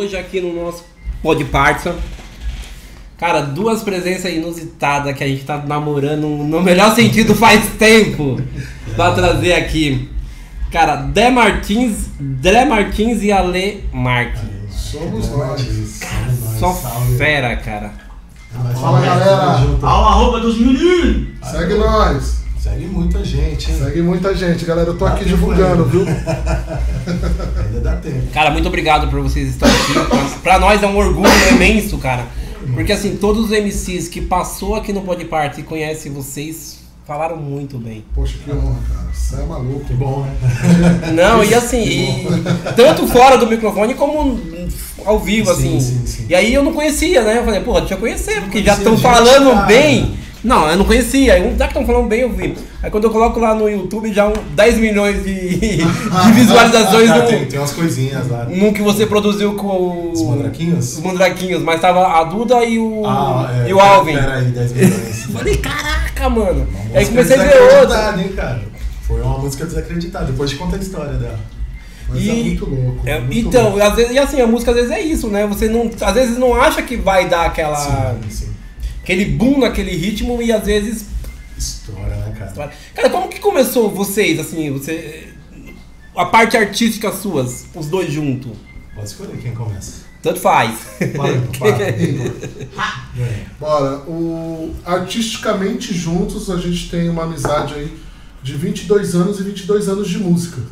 hoje aqui no nosso Pod Parça. Cara, duas presenças inusitadas que a gente tá namorando no melhor sentido faz tempo pra trazer aqui. Cara, Dé Martins, Dé Martins e Ale Marques. Somos nós. Só fera, cara. Fala galera, Ao arroba dos meninos! segue nós. Segue muita gente, hein? Segue muita gente, galera. Eu tô Dá aqui divulgando, viu? Cara, muito obrigado por vocês estarem aqui. Pra nós é um orgulho imenso, cara. Porque assim, todos os MCs que passou aqui no Pod Party e conhecem vocês falaram muito bem. Poxa, que honra, cara. Você é maluco. Que bom, né? Não, e assim, e tanto fora do microfone como ao vivo, Sim, assim. sim, sim. E aí eu não conhecia, né? Eu falei, porra, deixa eu conhecer, porque já estão falando cara. bem. Não, eu não conhecia. Aí, já que estão falando bem, eu vi. Aí quando eu coloco lá no YouTube, já um 10 milhões de, de visualizações Ah, no, tem, tem umas coisinhas lá. no que você produziu com Os mandraquinhos? Os mandraquinhos, mas tava a Duda e o, Ah, é. e o Alvin. Pera aí, 10 milhões. Falei, caraca, mano. Uma aí comecei a ver outra. hein, cara? Foi uma música desacreditada. Depois te conta a história dela. Mas E- é muito louco. É, muito então, louco. às vezes, e assim, a música às vezes é isso, né? Você não, às vezes não acha que vai dar aquela, Sim, sim. Aquele boom naquele ritmo e às vezes. História, né, cara? Cara, como que começou vocês, assim, você. A parte artística suas, os dois juntos? Pode escolher quem começa. Tanto faz. Para, para. É. Bora, o... artisticamente juntos a gente tem uma amizade aí de 22 anos e 22 anos de música,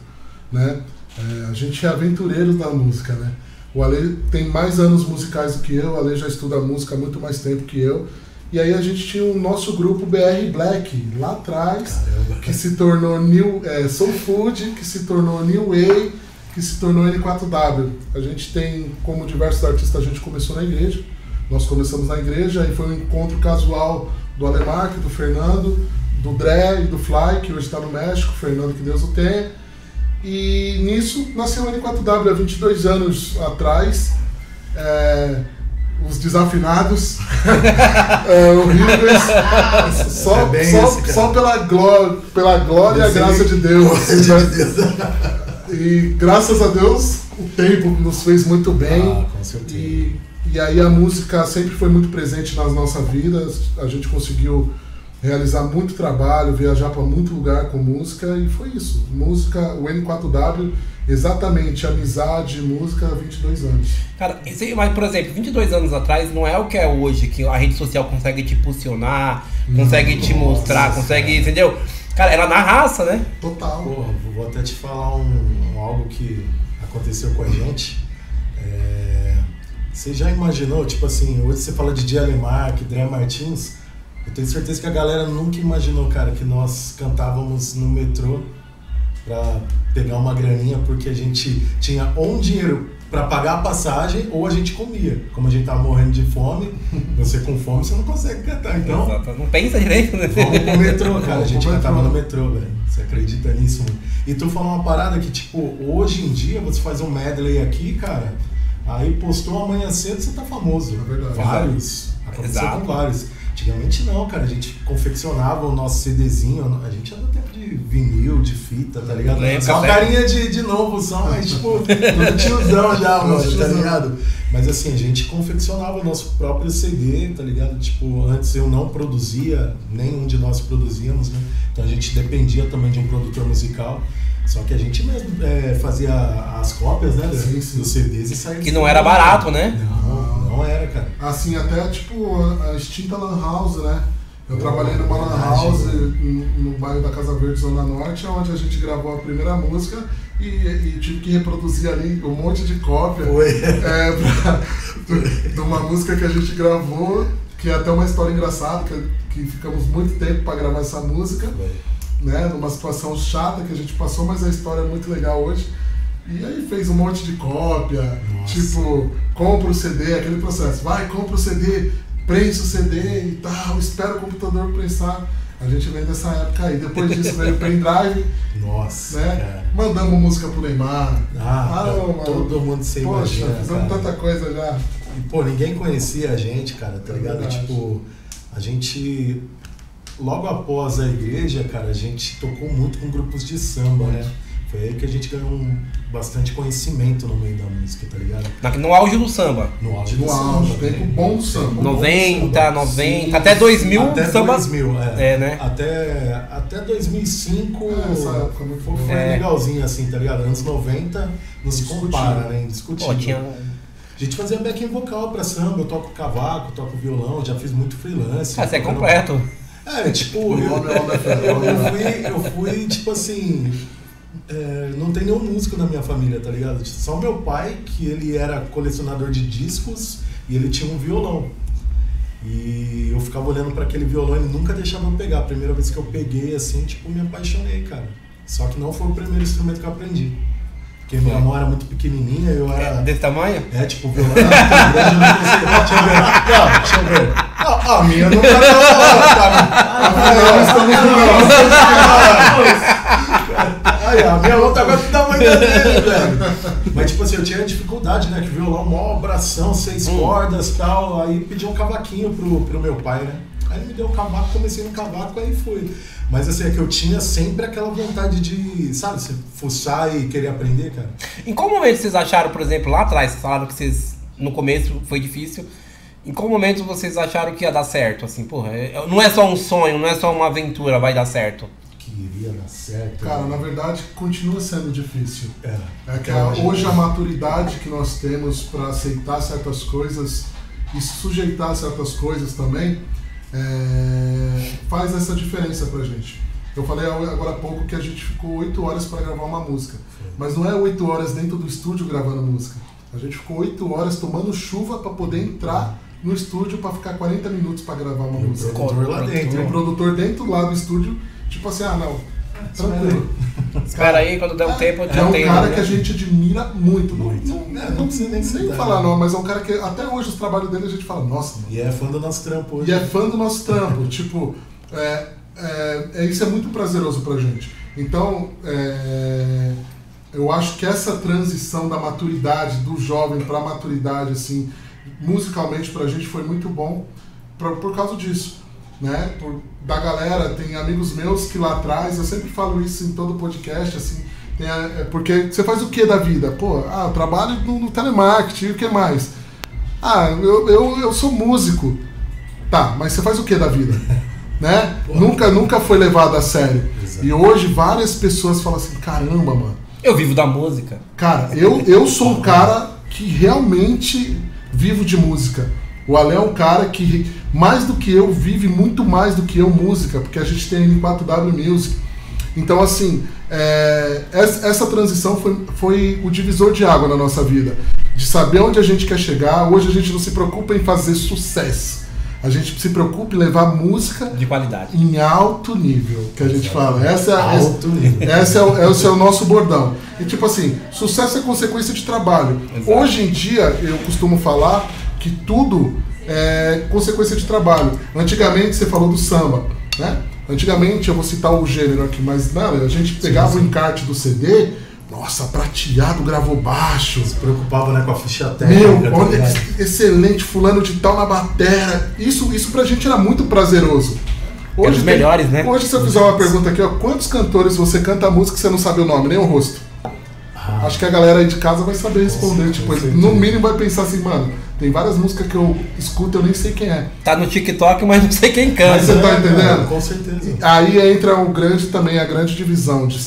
né? É, a gente é aventureiro da música, né? O Ale tem mais anos musicais do que eu, o Ale já estuda música há muito mais tempo que eu. E aí a gente tinha o nosso grupo BR Black lá atrás, Caramba. que se tornou New é, Soul Food, que se tornou New Way, que se tornou N4W. A gente tem, como diversos artistas, a gente começou na igreja. Nós começamos na igreja e foi um encontro casual do Alemark, do Fernando, do Dré e do Fly, que hoje está no México, Fernando, que Deus o tenha. E nisso nasceu o N4W há 22 anos atrás. É, os desafinados, é, horríveis, só, É só, esse, só pela glória, pela glória e a graça de Deus. Glória de Deus. E graças a Deus o tempo nos fez muito bem. Ah, com certeza. E, e aí a música sempre foi muito presente nas nossas vidas. A gente conseguiu realizar muito trabalho, viajar para muito lugar com música e foi isso. Música, o N4W, exatamente amizade, música há 22 anos. Cara, esse- mas por exemplo, 22 anos atrás não é o que é hoje, que a rede social consegue te posicionar, consegue te Nossa, mostrar, consegue, cara. entendeu? Cara, era na raça, né? Total. Porra, vou até te falar um, um algo que aconteceu com a gente. É, você já imaginou, tipo assim, hoje você fala de Diane Mark, Dré Martins, eu tenho certeza que a galera nunca imaginou, cara, que nós cantávamos no metrô pra pegar uma graninha porque a gente tinha ou um dinheiro pra pagar a passagem ou a gente comia. Como a gente tava morrendo de fome, você com fome você não consegue cantar, então Exato. Não pensa direito, né? Vamos pro metrô, cara. A gente cantava metrô. no metrô, velho. Você acredita nisso, mano? E tu falou uma parada que, tipo, hoje em dia você faz um medley aqui, cara. Aí postou amanhã cedo, você tá famoso. É verdade. Vários. Aconteceu Exato. com vários. Antigamente não, cara. A gente confeccionava o nosso CDzinho. A gente era do tempo de vinil, de fita, tá ligado? Lembro, Só lembro. carinha de, de novo, só, mas tipo, tudo tiozão já, mano, tá ligado? Mas assim, a gente confeccionava o nosso próprio CD, tá ligado? Tipo, antes eu não produzia, nenhum de nós produzíamos, né? Então a gente dependia também de um produtor musical. Só que a gente mesmo é, fazia as cópias, né? Sim, sim. Dos CDs e saía. Que não era barato, né? Não, não era, cara. Assim, até tipo a extinta Lan House, né? Eu Oh, trabalhei numa Lan House no, no bairro da Casa Verde, Zona Norte, onde a gente gravou a primeira música e, e tive que reproduzir ali um monte de cópia. Foi. É, pra- de- uma música que a gente gravou, que é até uma história engraçada, que, que ficamos muito tempo para gravar essa música, né? Numa situação chata que a gente passou, mas a história é muito legal hoje. E aí fez um monte de cópia, Nossa. tipo, compra o CD, aquele processo, vai, compra o CD, prensa o CD e tal, espera o computador prensar. A gente vem dessa época aí. Depois disso veio o pendrive, Nossa, né? cara. Mandamos música pro Neymar. Ah, não, mano. todo mundo se Poxa, imagina, fizemos cara. tanta coisa já. E, pô, ninguém conhecia a gente, cara, tá É ligado? verdade. Tipo, a gente, logo após a igreja, cara, a gente tocou muito com grupos de samba, né? Foi aí que a gente ganhou um, bastante conhecimento no meio da música, tá ligado? Na- No auge do samba. No auge No do auge, samba. tempo bom do samba. 90, 90, Sim, até 2000, até samba. 2000, é. É, né? Até, até 2005 É, essa época muito foi, foi É. legalzinho assim, tá ligado? Anos 90 não se compara, né? Indiscutível. Pô, tinha. A gente fazia backing vocal pra samba, eu toco cavaco, toco violão, já fiz muito freelance. Ah, você é completo. É, tipo, eu, é eu, fui, eu fui, tipo assim. É, não tem nenhum músico na minha família, tá ligado? Só o meu pai, que ele era colecionador de discos e ele tinha um violão. E eu ficava olhando pra aquele violão e ele nunca deixava eu pegar. A primeira vez que eu peguei, assim, tipo, me apaixonei, cara. Só que não foi o primeiro instrumento que eu aprendi. Porque minha mão era muito pequenininha, eu É era. desse tamanho? É, tipo, o violão era grande, eu não conseguia. Deixa eu ver. Não, deixa eu ver. Não, a minha não tá tão. Afinal, estamos no Aí, a minha mão tá quase do tamanho dele, velho. Mas, tipo assim, eu tinha dificuldade, né? Que violão, mó abração, seis Hum. cordas e tal. Aí pedi um cavaquinho pro, pro meu pai, né? Aí ele me deu o cavaco, comecei no cavaco, aí fui. Mas assim, é que eu tinha sempre aquela vontade de, sabe, se fuçar e querer aprender, cara. Em qual momento vocês acharam, por exemplo, lá atrás, vocês falaram que vocês, no começo foi difícil. Em qual momento vocês acharam que ia dar certo? Assim, porra, é- não é só um sonho, não é só uma aventura, vai dar certo. Iria dar certo. Cara, na verdade, continua sendo difícil. É. É que a- hoje a maturidade que nós temos para aceitar certas coisas e sujeitar certas coisas também é, faz essa diferença pra gente. Eu falei agora há pouco que a gente ficou oito horas para gravar uma música, mas não é oito horas dentro do estúdio gravando música. A gente ficou oito horas tomando chuva para poder entrar no estúdio para ficar 40 minutos para gravar uma E o música. produtor lá dentro. O produtor dentro lá do estúdio, tipo assim, ah não, tranquilo. Espera aí, quando der um tempo eu É já um tenho. cara né? que a gente admira muito. Não, Muito. não, É, não precisa nem citar, falar né? não, mas é um cara que até hoje os trabalhos dele a gente fala, nossa, mano. E é fã do nosso trampo hoje. E é fã do nosso trampo. tipo, é, é, é- isso é muito prazeroso pra gente. Então, é, eu acho que essa transição da maturidade, do jovem pra maturidade, assim, musicalmente pra gente foi muito bom pra, por causa disso. Né? Por, da galera, tem amigos meus que lá atrás, eu sempre falo isso em todo podcast, assim, tem a- é porque você faz o que da vida? Pô, ah, eu trabalho no, no telemarketing, e o que mais? Ah, eu, eu, eu sou músico. Tá, mas você faz o que da vida? né? Nunca, nunca foi levado a sério. Exato. E hoje várias pessoas falam assim, caramba, mano. Eu vivo da música. Cara, eu, eu sou um cara que realmente vivo de música. O Ale é um cara que, mais do que eu, vive muito mais do que eu música, porque a gente tem a N4W Music. Então, assim, é, essa, essa transição foi, foi o divisor de água na nossa vida. De saber onde a gente quer chegar. Hoje a gente não se preocupa em fazer sucesso. A gente se preocupa em levar música De qualidade. em alto nível, que a gente fala. Essa é Alto nível. esse é o, esse é o nosso bordão. E tipo assim, sucesso é consequência de trabalho. Exato. Hoje em dia, eu costumo falar que tudo é consequência de trabalho. Antigamente, você falou do samba, né? Antigamente, eu vou citar o gênero aqui, mas mano, a gente pegava o encarte do CD, nossa, prateado, gravou baixo. Se preocupava né, com a ficha técnica. Meu, tá olha que excelente, fulano de tal na batera. Isso, isso pra gente era muito prazeroso. Os tem- melhores, né? Hoje, se eu fizer uma pergunta aqui, ó, quantos cantores você canta a música e você não sabe o nome, nem o rosto? Acho que a galera aí de casa vai saber responder. Com Tipo, certeza. no mínimo vai pensar assim, mano, tem várias músicas que eu escuto e eu nem sei quem é. Tá no TikTok, mas não sei quem Mas canta. você tá é, entendendo? Com certeza. Aí entra o grande também, a grande divisão de,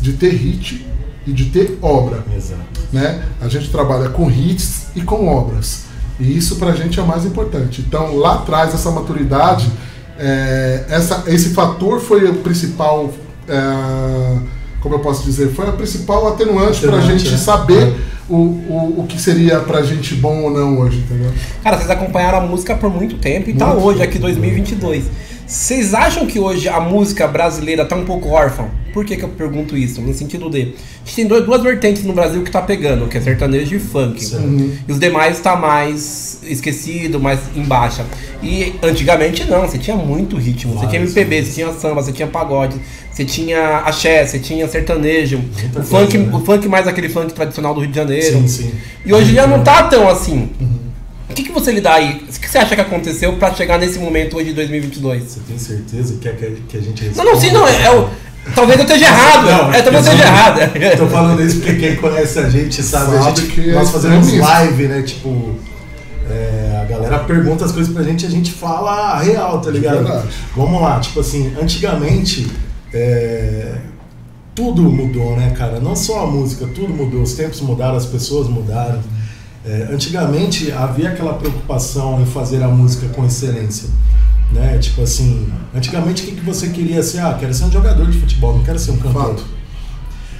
de ter hit e de ter obra. Exato. né? A gente trabalha com hits e com obras. E isso pra gente é o mais importante. Então, lá atrás, essa maturidade, é, essa, esse fator foi o principal, é, como eu posso dizer, foi a principal atenuante pra Atenuante, gente né? saber o, o, o que seria pra gente bom ou não hoje, entendeu? Cara, vocês acompanharam a música por muito tempo e tá Muito hoje, tempo. aqui 2022. Vocês acham que hoje a música brasileira tá um pouco órfã? Por que, que eu pergunto isso? No sentido de. A gente tem dois- duas vertentes no Brasil que tá pegando, que é sertanejo e funk. Certo. E os demais tá mais esquecido, mais em baixa. E antigamente não, você tinha muito ritmo. Você tinha MPB, você tinha samba, você tinha pagode, você tinha axé, você tinha sertanejo. Muita O funk, coisa, né? o funk mais aquele funk tradicional do Rio de Janeiro. Sim, sim. E hoje já não tá tão assim. O que, que você lhe dá aí? O que você acha que aconteceu pra chegar nesse momento hoje de 2022? Você tem certeza que, é que, que a gente Não, não, sim, não. É, é o, Talvez eu esteja errado. Não, é, talvez eu esteja errado. Tô falando isso porque quem conhece a gente sabe, a Sabe gente, que nós é fazemos extremista. live, né? Tipo, é, a galera pergunta as coisas pra gente e a gente fala a real, tá ligado? Verdade. Vamos lá, tipo assim, antigamente é, tudo mudou, né, cara? Não só a música, tudo mudou, os tempos mudaram, as pessoas mudaram. É, antigamente havia aquela preocupação em fazer a música com excelência. Né? Tipo assim, antigamente o que, que você queria ser? Ah, quero ser um jogador de futebol, não quero ser um cantor. Fato.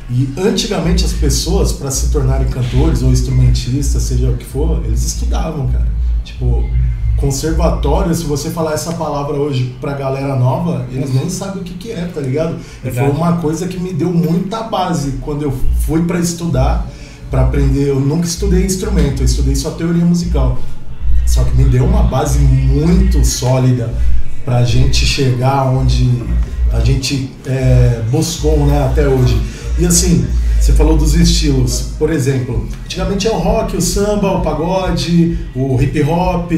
E antigamente as pessoas, para se tornarem cantores ou instrumentistas, seja o que for, eles estudavam, cara. Tipo, conservatório, se você falar essa palavra hoje pra galera nova, eles nem sabem o que, que é, tá ligado? E foi uma coisa que me deu muita base quando eu fui para estudar, para aprender. Eu nunca estudei instrumento, eu estudei só teoria musical. Só que me deu uma base muito sólida pra gente chegar onde a gente é, buscou né, até hoje. E assim, você falou dos estilos. Por exemplo, antigamente é o rock, o samba, o pagode, o hip hop,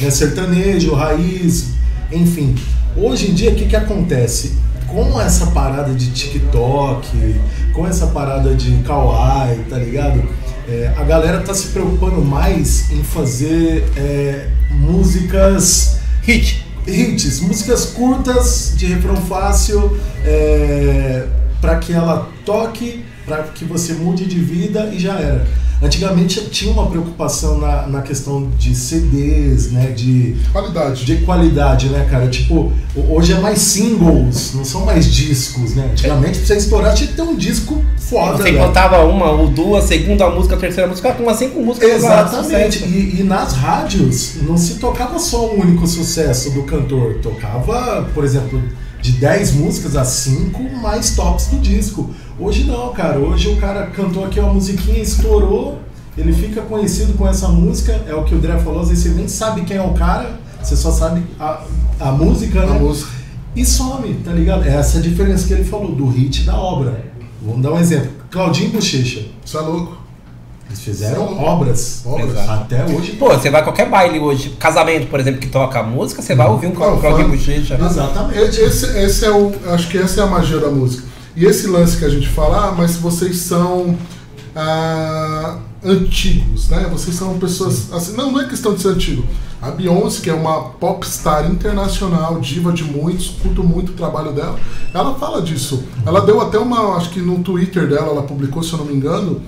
né, sertanejo, raiz, enfim. Hoje em dia, o que, que acontece? Com essa parada de TikTok, com essa parada de Kawaii, tá ligado? É, a galera tá se preocupando mais em fazer é, músicas Hit. hits, músicas curtas de refrão fácil, é, para que ela toque, para que você mude de vida e já era. Antigamente tinha uma preocupação na, na questão de CDs, né, de, Qualidade. de qualidade, né, cara? Tipo, ho- hoje é mais singles, não são mais discos, né? Antigamente pra você estourar tinha que ter um disco foda, Você velho. botava uma ou duas, segunda música, terceira música, com umas cinco músicas. Exatamente. E, e nas rádios não se tocava só o único sucesso do cantor. Tocava, por exemplo, de 10 músicas a 5 mais tops do disco. Hoje não, cara. Hoje o cara cantou aqui uma musiquinha, estourou, ele fica conhecido com essa música. É o que o Dré falou, às vezes você nem sabe quem é o cara, você só sabe a, a música, A né? música. E some, tá ligado? É essa a diferença que ele falou, do hit da obra. Vamos dar um exemplo. Claudinho Bochecha. Isso é louco. Eles fizeram Sim. obras. Obras. Exato. Até hoje. Pô, você vai a qualquer baile hoje, casamento, por exemplo, que toca música, você vai ouvir um Não, Claudinho fala- Bochecha. Exatamente. Esse, esse é o. Acho que essa é a magia da música. E esse lance que a gente fala, ah, mas vocês são ah, antigos, né? Vocês são pessoas. Assim, não, não é questão de ser antigo. A Beyoncé, que é uma popstar internacional, diva de muitos, curto muito o trabalho dela, ela fala disso. Ela deu até uma. Acho que no Twitter dela, ela publicou, se eu não me engano,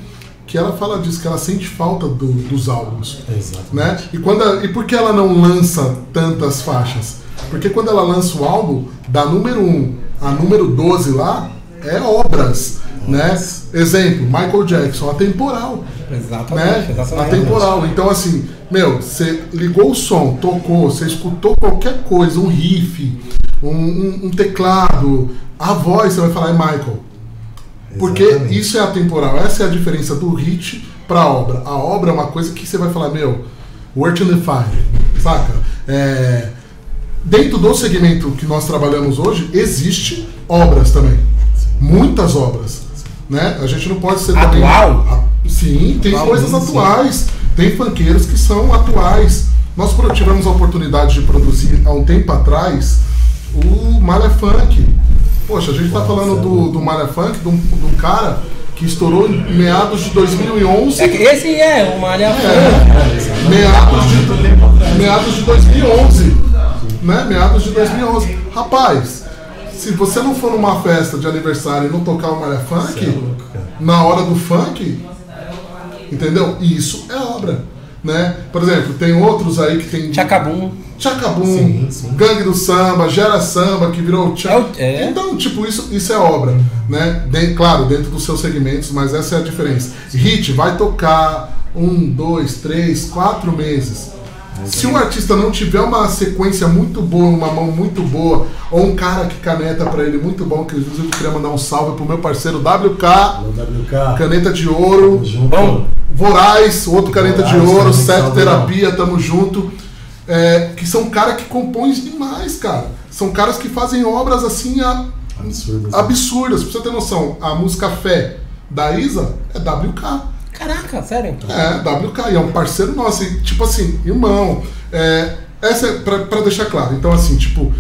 que ela fala disso, que ela sente falta do- dos álbuns Exatamente. né? E, quando a- e por que ela não lança tantas faixas? Porque quando ela lança o álbum, da número 1 a número 12 lá, é obras, né? Exemplo, Michael Jackson, atemporal, Exatamente, né? exatamente. Atemporal. Então assim, meu, você ligou o som, tocou, você escutou qualquer coisa, um riff, um, um- um teclado, a voz, você vai falar é Michael. Porque Exatamente. isso é atemporal. Essa é a diferença do hit pra obra. A obra é uma coisa que você vai falar, meu, Work in the Fire, saca? É, dentro do segmento que nós trabalhamos hoje, existe obras também. Muitas obras. Né? A gente não pode ser também- Atual? Ah, Sim, tem Atual, coisas sim. atuais. Tem funkeiros que são atuais. Nós pro- tivemos a oportunidade de produzir há um tempo atrás o Malha Funk. Poxa, a gente tá falando do, do Malha Funk, de um, cara que estourou em meados de 2011. É que esse é uma malha É, meados de, meados de 2011. Né? Meados de 2011. Rapaz, se você não for numa festa de aniversário e não tocar o Malha Funk, é na hora do funk, entendeu? Isso é obra. Né? Por exemplo, tem outros aí que tem. Chacabum. Chacabum, Sim, sim. Gangue do Samba, Gera Samba, que virou tcha- É o- é. Então, tipo, isso, isso é obra, né? De- claro, dentro dos seus segmentos, mas essa é a diferença. Hit vai tocar um, dois, três, quatro meses. Se o artista não tiver uma sequência muito boa, uma mão muito boa, ou um cara que caneta pra ele muito bom, que inclusive eu queria mandar um salve pro meu parceiro WK, Alô, WK. caneta de ouro. Bom. Voraz, outro caneta de Voraz ouro, também, Sete salve, Terapia, tamo junto. É, que são caras que compõem demais, cara. São caras que fazem obras assim a- Absurdo. absurdas. Pra você ter noção, a música Fé da Isa é WK. Caraca, sério? É, WK, e é um parceiro nosso. E, tipo assim, irmão, é, essa é pra, pra deixar claro. Então, assim, tipo,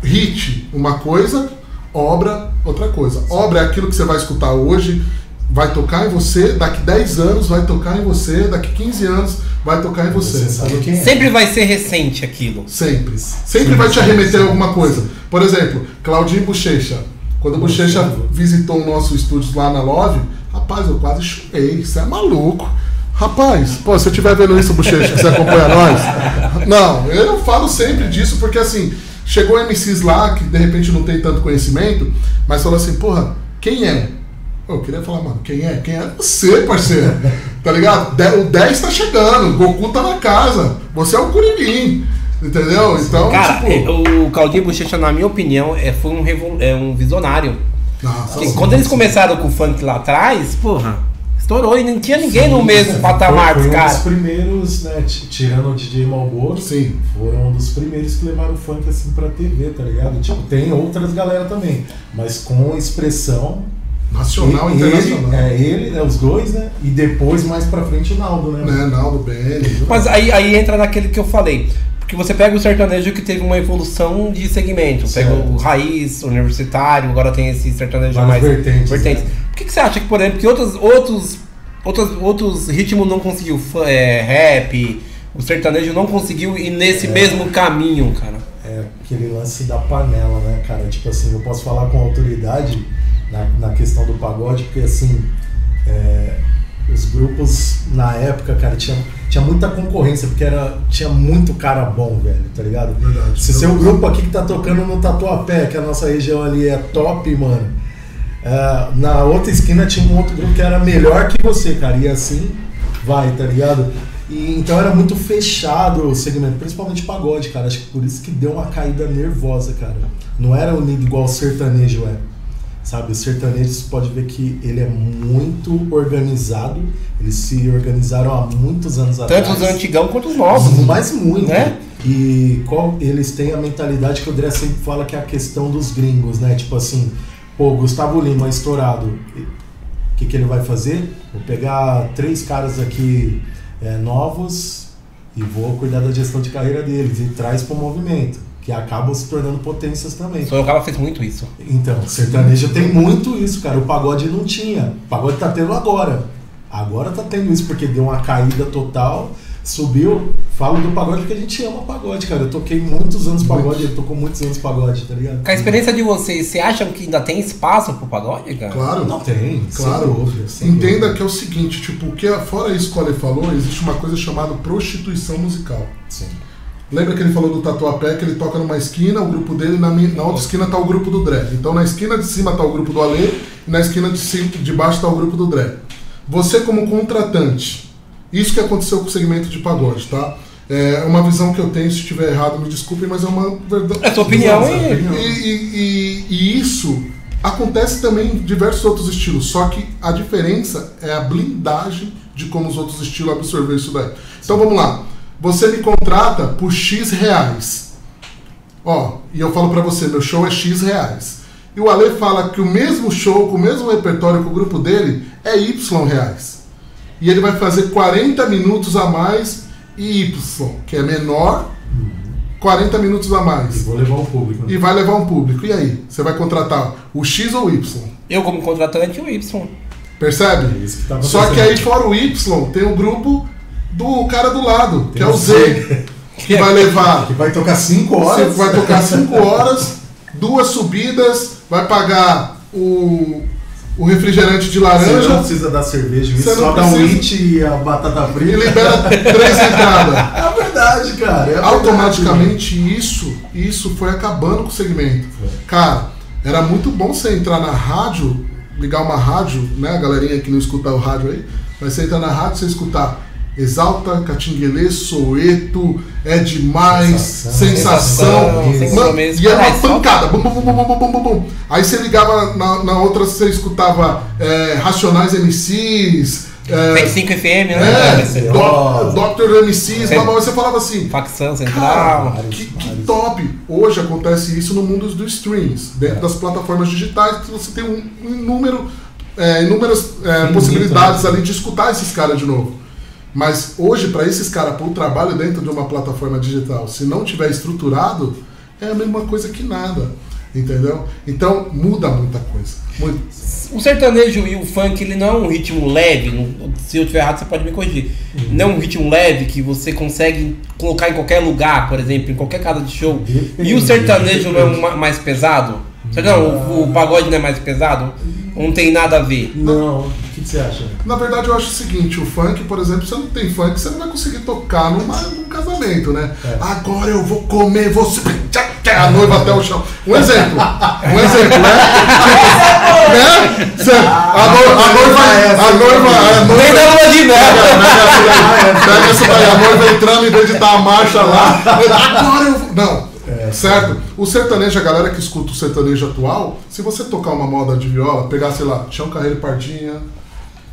hit, uma coisa, Obra, outra coisa. Obra é aquilo que você vai escutar hoje, vai tocar em você, daqui 10 anos vai tocar em você, daqui 15 anos vai tocar em você. Você sabe quem é. Sempre vai ser recente aquilo. Sempre. Sempre vai te arremeter a alguma coisa. Por exemplo, Claudinho Bochecha. Quando o Bochecha visitou o nosso estúdio lá na Love, rapaz, eu quase chorei. Você é maluco. Rapaz, pô, se eu estiver vendo isso, Bochecha, que você acompanha nós. Não, eu não falo sempre disso, porque assim, chegou MCs lá que de repente não tem tanto conhecimento, mas falou assim, porra, quem é? Eu queria falar, mano, quem é? Quem é você, parceiro? Tá ligado? O 10 tá chegando, o Goku tá na casa, você é o Kuririn. Entendeu? Então, Cara, é, tipo. o Claudinho Bochecha, na minha opinião, é, foi um, revol- é um visionário. Nossa, Porque sim, quando eles sim. começaram com o funk lá atrás, porra, estourou e não tinha ninguém no mesmo patamar foi, dos foi um dos caras. primeiros, né, tirando o DJ Malboro, Sim. foram um dos primeiros que levaram o funk assim pra TV, tá ligado? Tipo, tem outras galera também, mas com expressão Nacional e ele, internacional. é, ele, né, os dois, né? E depois, mais pra frente, o Naldo, né? Né, Naldo Bene. Mas aí, aí entra naquele que eu falei. Porque você pega o sertanejo que teve uma evolução de segmento. Pega Certo. o raiz, universitário, agora tem esse sertanejo Várias mais vertentes, vertentes. né? Por que, que você acha que, por exemplo, que outros, outros, outros, outros ritmos não conseguiu? É, rap, o sertanejo não conseguiu ir nesse mesmo caminho, cara. É aquele lance da panela, né, cara? Tipo assim, eu posso falar com autoridade na, na questão do pagode, porque assim, é, os grupos na época, cara, tinha, tinha muita concorrência, porque era, tinha muito cara bom, velho, tá ligado? Verdade. Se seu grupo aqui que tá tocando no Tatuapé, que a nossa região ali é top, mano. é, na outra esquina tinha um outro grupo que era melhor que você, cara. E assim vai, tá ligado? E, então era muito fechado o segmento, principalmente pagode, cara. Acho que por isso que deu uma caída nervosa, cara. Não era unido igual o sertanejo é. Sabe, o sertanejo você pode ver que ele é muito organizado. Eles se organizaram há muitos anos Tanto atrás. os antigão quanto os novos. Mas muito. Né? E qual, eles têm a mentalidade que o André sempre fala que é a questão dos gringos, né? Tipo assim, pô, Gustavo Lima estourado. O que, que ele vai fazer? Vou pegar três caras aqui é, novos e vou cuidar da gestão de carreira deles e traz pro movimento. Que acabam se tornando potências também. Sorocaba fez muito isso. Então, sertanejo tem muito isso, cara. O pagode não tinha. O pagode tá tendo agora. Agora tá tendo isso, porque deu uma caída total, subiu. Falo do pagode porque a gente ama pagode, cara. Eu toquei muitos anos pagode, ele tocou muitos anos pagode, tá ligado? Com a experiência de vocês, você acham que ainda tem espaço pro pagode, cara? Claro. Não tem, Claro. dúvida, Entenda dúvida. que é o seguinte, tipo, que fora isso que o Ale falou, existe uma coisa chamada prostituição musical. Sim. Lembra que ele falou do Tatuapé, que ele toca numa esquina, o grupo dele, na, na outra esquina tá o grupo do Dré. Então na esquina de cima tá o grupo do Ale, e na esquina de, cima, de baixo tá o grupo do Dré. Você como contratante, isso que aconteceu com o segmento de pagode, tá? É uma visão que eu tenho, se estiver errado, me desculpem, mas é uma verdade. É sua opinião, Nossa, hein? opinião. E, e- e- e isso acontece também em diversos outros estilos, só que a diferença é a blindagem de como os outros estilos absorveram isso daí. Então vamos lá. Você me contrata por X reais. Ó, e eu falo pra você, meu show é X reais. E o Ale fala que o mesmo show, com o mesmo repertório com o grupo dele, é Y reais. E ele vai fazer 40 minutos a mais e Y, que é menor, 40 minutos a E mais. vou levar o público. né? E vai levar um público. E aí? Você vai contratar o X ou o Y? Eu, como contratante, o Y. Percebe? É isso que tá Só que aí, fora o Y, tem o grupo do cara do lado, que Tem é o Z, que vai levar Que vai tocar 5 Você horas. vai tocar 5 horas, duas subidas, vai pagar o, o refrigerante de Você não laranja precisa dar cerveja, Você só dá um e a batata e frita. libera três entradas. É verdade, cara. É a verdade. Automaticamente isso, isso foi acabando com o segmento. Foi. Cara, era muito bom você entrar na rádio, ligar uma rádio, né? A galerinha que não escuta o rádio aí, mas você entrar na rádio, você escutar Exalta, Catinguelê, Soeto, é demais, Sensação. sensação. Sensação, Mano, e era Cara, uma é só- pancada. Bum, bum, bum, bum, bum, bum. Aí você ligava na, na outra, você escutava é, Racionais MCs. É, 105 FM, é, né? Do- Dr. MCs, É. você falava assim. Facção Cara, Central. Vários, que, que top! Hoje acontece isso no mundo dos streams, dentro É. das plataformas digitais, que você tem um, um número, é, inúmeras é, possibilidades né? ali de escutar esses caras de novo. Mas hoje, para esses caras, para o trabalho dentro de uma plataforma digital, se não tiver estruturado, é a mesma coisa que nada. Entendeu? Então muda muita coisa. Muito. O sertanejo e o funk, ele não é um ritmo leve. Se eu estiver errado, você pode me corrigir. Não é um ritmo leve que você consegue colocar em qualquer lugar, por exemplo, em qualquer casa de show. E o sertanejo não é um mais pesado? Não, o, o pagode não é mais pesado? Não tem nada a ver. Não, que, que você acha? Na verdade, eu acho o seguinte: o funk, por exemplo, você não tem funk, você não vai conseguir tocar numa, num casamento, né? É. Agora eu vou comer você. A noiva até o chão. Um exemplo. Um exemplo, né? né? Cê- A noiva. A noiva. A noiva. A noiva Nem da lua de mel. Pega essa daí, a noiva entrando em vez de dar a marcha lá. Agora eu vou. Não. certo? O sertanejo, a galera que escuta o sertanejo atual, se você tocar uma moda de viola, pegar, sei lá, Tião Carreiro Pardinha,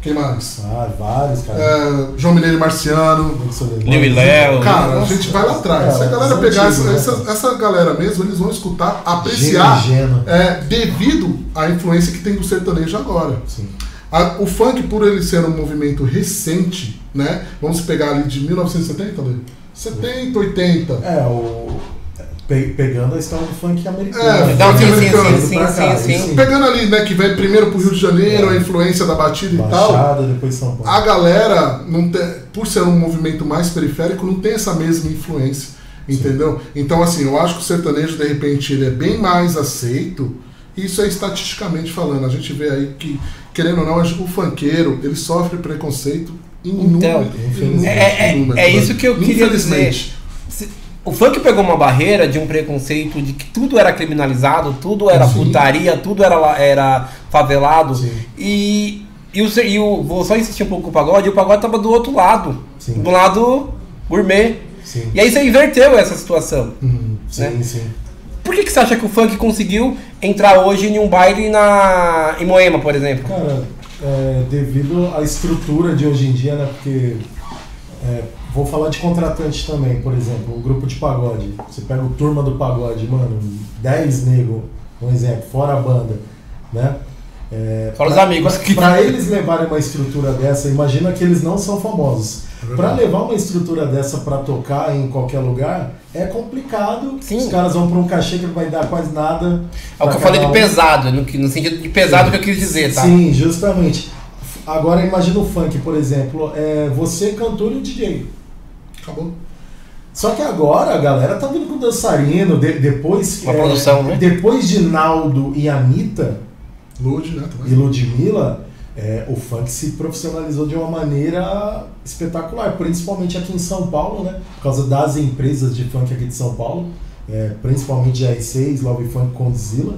quem mais? Ah, vários, cara. É, João Mineiro e Marciano. Liu e Léo. Cara, a Nossa, gente vai lá atrás. Se a galera pegar antigos, essa, né, essa, essa galera mesmo, eles vão escutar, apreciar, é, devido à influência que tem do sertanejo agora. Sim. A- o funk, por ele ser um movimento recente, né? Vamos pegar ali de 1970, Lê? 70, 80. É, o. pe- pegando a história do funk americano. É, Não, sim, sim, americano, sim, sim, cá, sim, sim. Pegando ali, né, que vem primeiro pro Rio de Janeiro, a influência da batida e tal. Baixada, depois São Paulo. A galera, não tem, por ser um movimento mais periférico, não tem essa mesma influência. Entendeu? Então, assim, eu acho que o sertanejo, de repente, ele é bem mais aceito. Isso é estatisticamente falando. A gente vê aí que, querendo ou não, o funkeiro, ele sofre preconceito em Então, número- infelizmente. em É, é- é né? isso que eu queria dizer. Infelizmente. Se- O funk pegou uma barreira de um preconceito de que tudo era criminalizado, tudo era Sim. putaria, tudo era, era favelado. Sim. E, e, o, e o, vou só insistir um pouco com o pagode, e o pagode tava do outro lado. Sim. Do lado gourmet. Sim. E aí você inverteu essa situação. Uhum. Sim, né? sim. Por que, que você acha que o funk conseguiu entrar hoje em um baile na, em Moema, por exemplo? Cara, é, devido à estrutura de hoje em dia, né? Porque é, vou falar de contratante também, por exemplo, o grupo de pagode. Você pega o turma do pagode, mano, 10 nego, um exemplo, fora a banda, né? É, Fora os pra- amigos pra- que- Pra eles levarem uma estrutura dessa, imagina que eles não são famosos. É Pra verdade. levar uma estrutura dessa pra tocar em qualquer lugar é complicado. Sim. Os caras vão pra um cachê que não vai dar quase nada. É o que eu falei de um. pesado, no, que- no sentido de pesado que eu quis dizer, tá? Sim, justamente. Agora imagina o funk, por exemplo, é você cantor e o DJ. Acabou. Só que agora a galera tá vindo com dançarino, de- depois Uma produção, né? Depois de Naldo e Anitta Lude, né? e Também. Ludmilla, é, o funk se profissionalizou de uma maneira espetacular, principalmente aqui em São Paulo, né? Por causa das empresas de funk aqui de São Paulo, é, principalmente GR6, Love Funk Condzilla,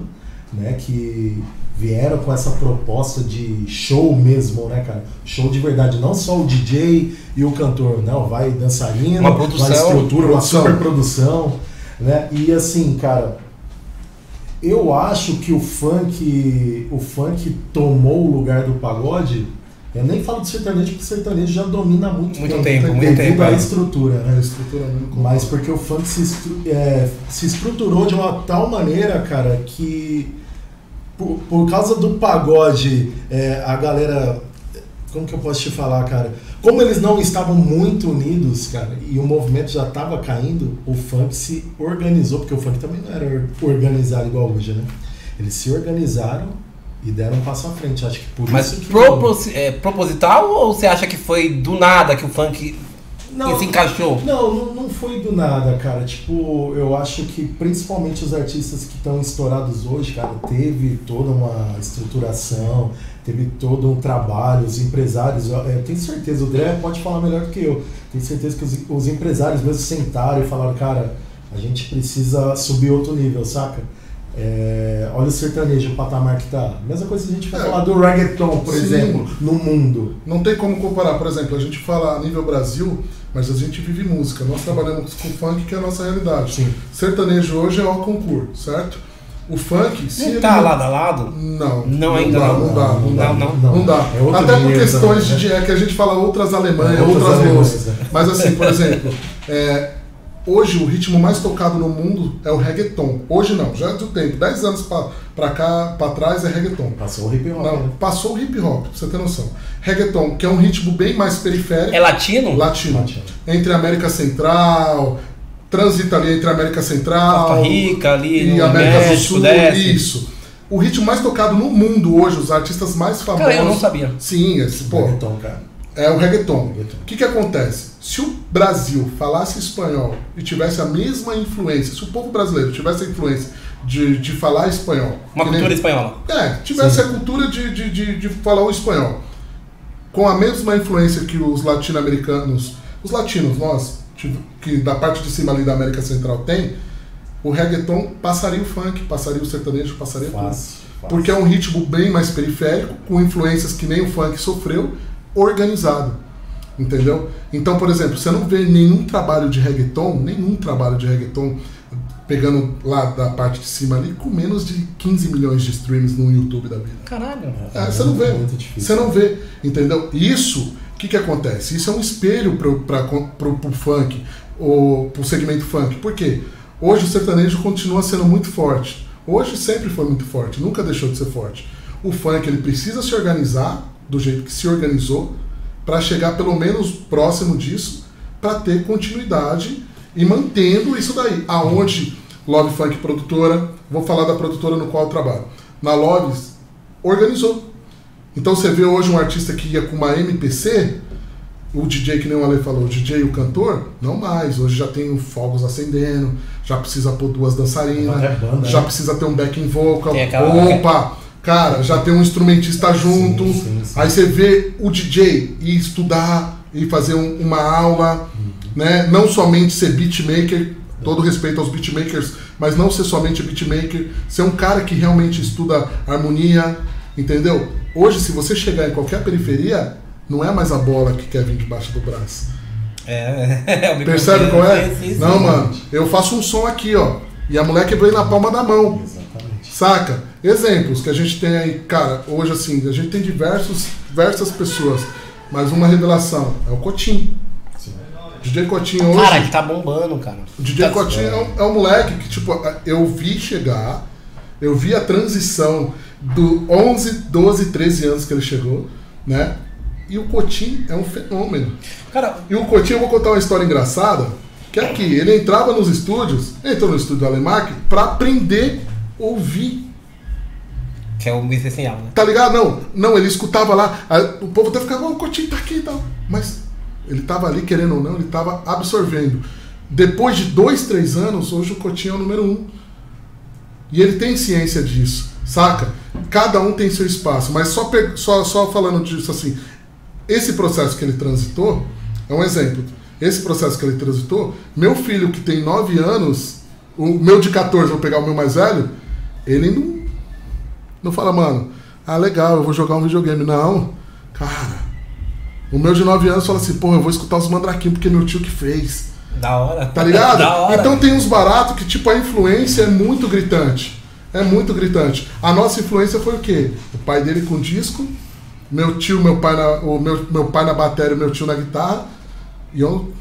né? Que vieram com essa proposta de show mesmo, né, cara? Show de verdade, não só o DJ e o cantor, não, vai dançarino, Uma produção, vai estrutura, uma produção. super produção, né? E assim, cara, eu acho que o funk, o funk tomou o lugar do pagode. Eu nem falo de sertanejo, porque o sertanejo já domina muito, Muito tempo, muito devido tempo, à é. estrutura, É, né? estrutura mesmo. Mas porque o funk se, estru- é, se estruturou de uma tal maneira, cara, que por, por causa do pagode, é, a galera. Como que eu posso te falar, cara? Como eles não estavam muito unidos, cara, e o movimento já estava caindo, o funk se organizou, porque o funk também não era organizado igual hoje, né? Eles se organizaram e deram um passo à frente. Acho que por Mas isso propos- é, proposital ou você acha que foi do nada que o funk Não, se encaixou? Não, não, não foi do nada, cara. Tipo, eu acho que principalmente os artistas que estão estourados hoje, cara, teve toda uma estruturação, teve todo um trabalho, os empresários, eu, eu tenho certeza, o Dré pode falar melhor do que eu, tenho certeza que os, os empresários mesmo sentaram e falaram, cara, a gente precisa subir outro nível, saca? É, olha o sertanejo, o patamar que tá. Mesma coisa se a gente for É. falar do reggaeton, por Sim. exemplo, no mundo. Não tem como comparar, por exemplo, a gente fala a nível Brasil, mas a gente vive música. Nós trabalhamos com funk, que é a nossa realidade. Sim. Sertanejo hoje é o concurso, certo? O funk, se Não tá lado a lado? Não. Não, ainda dá, não. Não dá, não dá. Não, não. Não dá. É Até por questões também, de né? é que a gente fala outras Alemanhas, É, outras outras Alemanhas, músicas. né? Mas assim, por exemplo, é, hoje o ritmo mais tocado no mundo é o reggaeton. Hoje não, já é do tempo. 10 anos pra, pra cá, pra trás é reggaeton. Passou o hip hop. Não, né? passou o hip hop, pra você ter noção. Reggaeton, que é um ritmo bem mais periférico, É latino? latino. Latino. Entre a América Central, transita ali entre a América Central Costa Rica, ali e no América México, do Sul. desce. Isso. O ritmo mais tocado no mundo hoje, os artistas mais famosos. Cara, eu não sabia. Sim, esse, pô, Reggaeton, cara. É o reggaeton. Reggaeton. O que, que acontece? Se o Brasil falasse espanhol e tivesse a mesma influência, se o povo brasileiro tivesse a influência de, de falar espanhol. Uma que nem- cultura espanhola. É, tivesse Sim. a cultura de, de, de, de falar o espanhol. Com a mesma influência que os latino-americanos, os latinos, nós, que da parte de cima ali da América Central tem, o reggaeton passaria o funk, passaria o sertanejo, passaria tudo. Fácil, fácil. Porque é um ritmo bem mais periférico, com influências que nem o funk sofreu, organizado. Entendeu? Então, por exemplo, você não vê nenhum trabalho de reggaeton, nenhum trabalho de reggaeton, pegando lá da parte de cima ali, com menos de 15 milhões de streams no YouTube da vida. Caralho. É, você não vê. Muito difícil. Você não vê, entendeu? Isso, o que, que acontece? Isso é um espelho pro, pra, pro, pro funk, ou pro segmento funk. Por quê? Hoje o sertanejo continua sendo muito forte. Hoje sempre foi muito forte, nunca deixou de ser forte. O funk ele precisa se organizar do jeito que se organizou para chegar pelo menos próximo disso, para ter continuidade e mantendo isso daí. Aonde Love Funk produtora, vou falar da produtora no qual eu trabalho. Na Loves organizou. Então você vê hoje um artista que ia com uma MPC, o DJ que nem o Ale falou, o DJ e o cantor, não mais. Hoje já tem fogos acendendo, já precisa pôr duas dançarinas, Uma banda, já né? precisa ter um backing vocal. Opa! Cara, já tem um instrumentista junto. Sim, sim, sim. Aí você vê o DJ ir estudar e fazer um- uma aula, né? Não somente ser beatmaker, todo respeito aos beatmakers, mas não ser somente beatmaker, ser um cara que realmente estuda harmonia, entendeu? Hoje, se você chegar em qualquer periferia, não é mais a bola que quer vir debaixo do braço. É, é o Percebe qual é? Não, mano, eu faço um som aqui, ó, e a mulher quebrou na palma da mão. Exatamente. Saca? Exemplos que a gente tem aí, cara, hoje assim, a gente tem diversos, diversas pessoas, mas uma revelação é o Cotim. Sim. DJ Cotinho hoje. Cara, que tá bombando, cara. o DJ Tá- Cotinho é um, é um moleque que, tipo, eu vi chegar, eu vi a transição do 11, 12, 13 anos que ele chegou, né? E o Cotim é um fenômeno. Cara, E o Coutinho, eu vou contar uma história engraçada, que é que ele entrava nos estúdios, entrou no estúdio do Alemac, pra aprender a ouvir. É o essencial, né? Tá ligado? Não, não, ele escutava lá, o povo até ficava, "Ó, o Coutinho tá aqui e tal. Mas ele tava ali, querendo ou não, ele tava absorvendo. Depois de dois, três anos, hoje o Coutinho é o número um. E ele tem ciência disso, saca? Cada um tem seu espaço, mas só, só, só falando disso assim, esse processo que ele transitou é um exemplo. Esse processo que ele transitou, meu filho que tem 9 anos, o meu de 14, vou pegar o meu mais velho, ele não, não fala, mano, ah, legal, eu vou jogar um videogame. Não, cara, o meu de 9 anos fala assim, porra, eu vou escutar os mandraquinhos porque meu tio que fez. Da hora. Tá ligado? hora. Então tem uns baratos que, tipo, a influência é muito gritante. É muito gritante. A nossa influência foi o quê? O pai dele com disco, meu tio, meu pai na, o meu, meu pai na bateria, meu tio na guitarra, e eu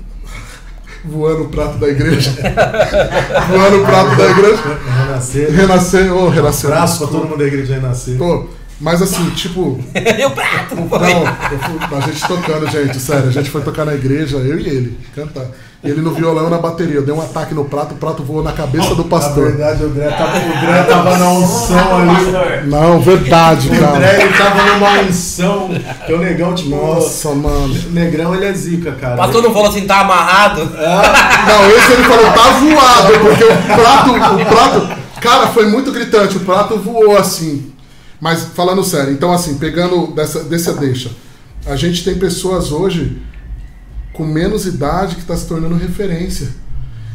voando o prato da igreja. voando o prato da igreja. Renascer. Renascer, ô, renascer. Abraço pra todo mundo da igreja renascer. Pô, mas assim, tipo, e o prato? não, eu fui- a gente tocando, gente, sério, a gente foi tocar na igreja, eu e ele, cantar. E ele no violão na bateria, deu um ataque no prato, o prato voou na cabeça do Na pastor. verdade, o Dré tava, o Dré tava na unção ali. Não, verdade, O Dré cara. ele tava numa unção. Que o negão, tipo. Nossa, mano. O negrão ele é zica, cara. O pastor não falou assim, tá amarrado? Não, esse ele falou, tá voado, porque o prato, o prato, cara, foi muito gritante, o prato voou assim. Mas falando sério, então assim, pegando dessa, dessa deixa, a gente tem pessoas hoje com menos idade que tá se tornando referência.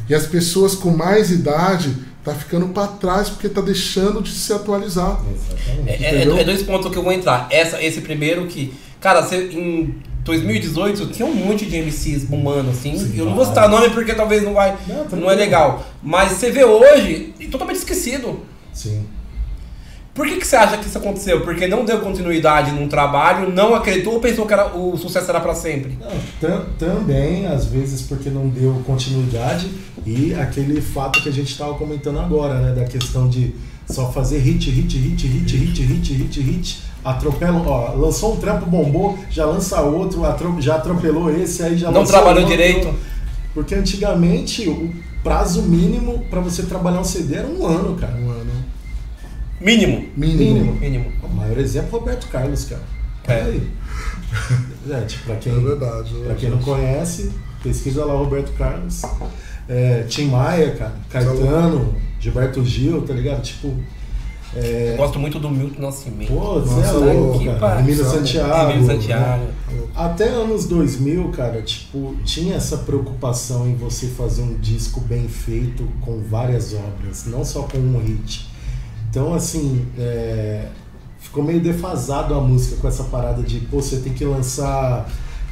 E as pessoas com mais idade tá ficando para trás porque tá deixando de se atualizar. Exatamente. É, é- Entendeu? é dois pontos que eu vou entrar. Essa, esse primeiro que. Cara, você, em 2018 tinha um monte de MCs bombando, assim. Sim, eu não vou citar nome porque talvez não vai. Não, Não, é legal. Mas você vê hoje e totalmente esquecido. Sim. Por que, que você acha que isso aconteceu? Porque não deu continuidade num trabalho, não acreditou ou pensou que era, o sucesso era pra sempre? Não, tam- também, às vezes, porque não deu continuidade e aquele fato que a gente estava comentando agora, né? Da questão de só fazer hit, hit, hit, hit, hit, hit, hit, hit. Atropela, ó, lançou um trampo, bombou, já lança outro, atro- já atropelou esse, aí já Não trabalhou outro. direito. Porque antigamente o, prazo mínimo pra você trabalhar um CD era um ano, cara. Um ano. Mínimo. Mínimo. Mínimo. O maior exemplo é Roberto Carlos, cara. É. Olha aí. Gente, pra quem, É verdade. pra quem não conhece, pesquisa lá Roberto Carlos. É, Tim Maia, cara, Caetano, Gilberto Gil, tá ligado? Tipo. Eu É, gosto muito do Milton Nascimento. pô, Zé é louco, que cara. Emílio Santiago. Emílio Santiago. Até anos 2000, cara, tipo, tinha essa preocupação em você fazer um disco bem feito com várias obras, não só com um hit. Então, assim, é, ficou meio defasado a música com essa parada de, pô, você tem que lançar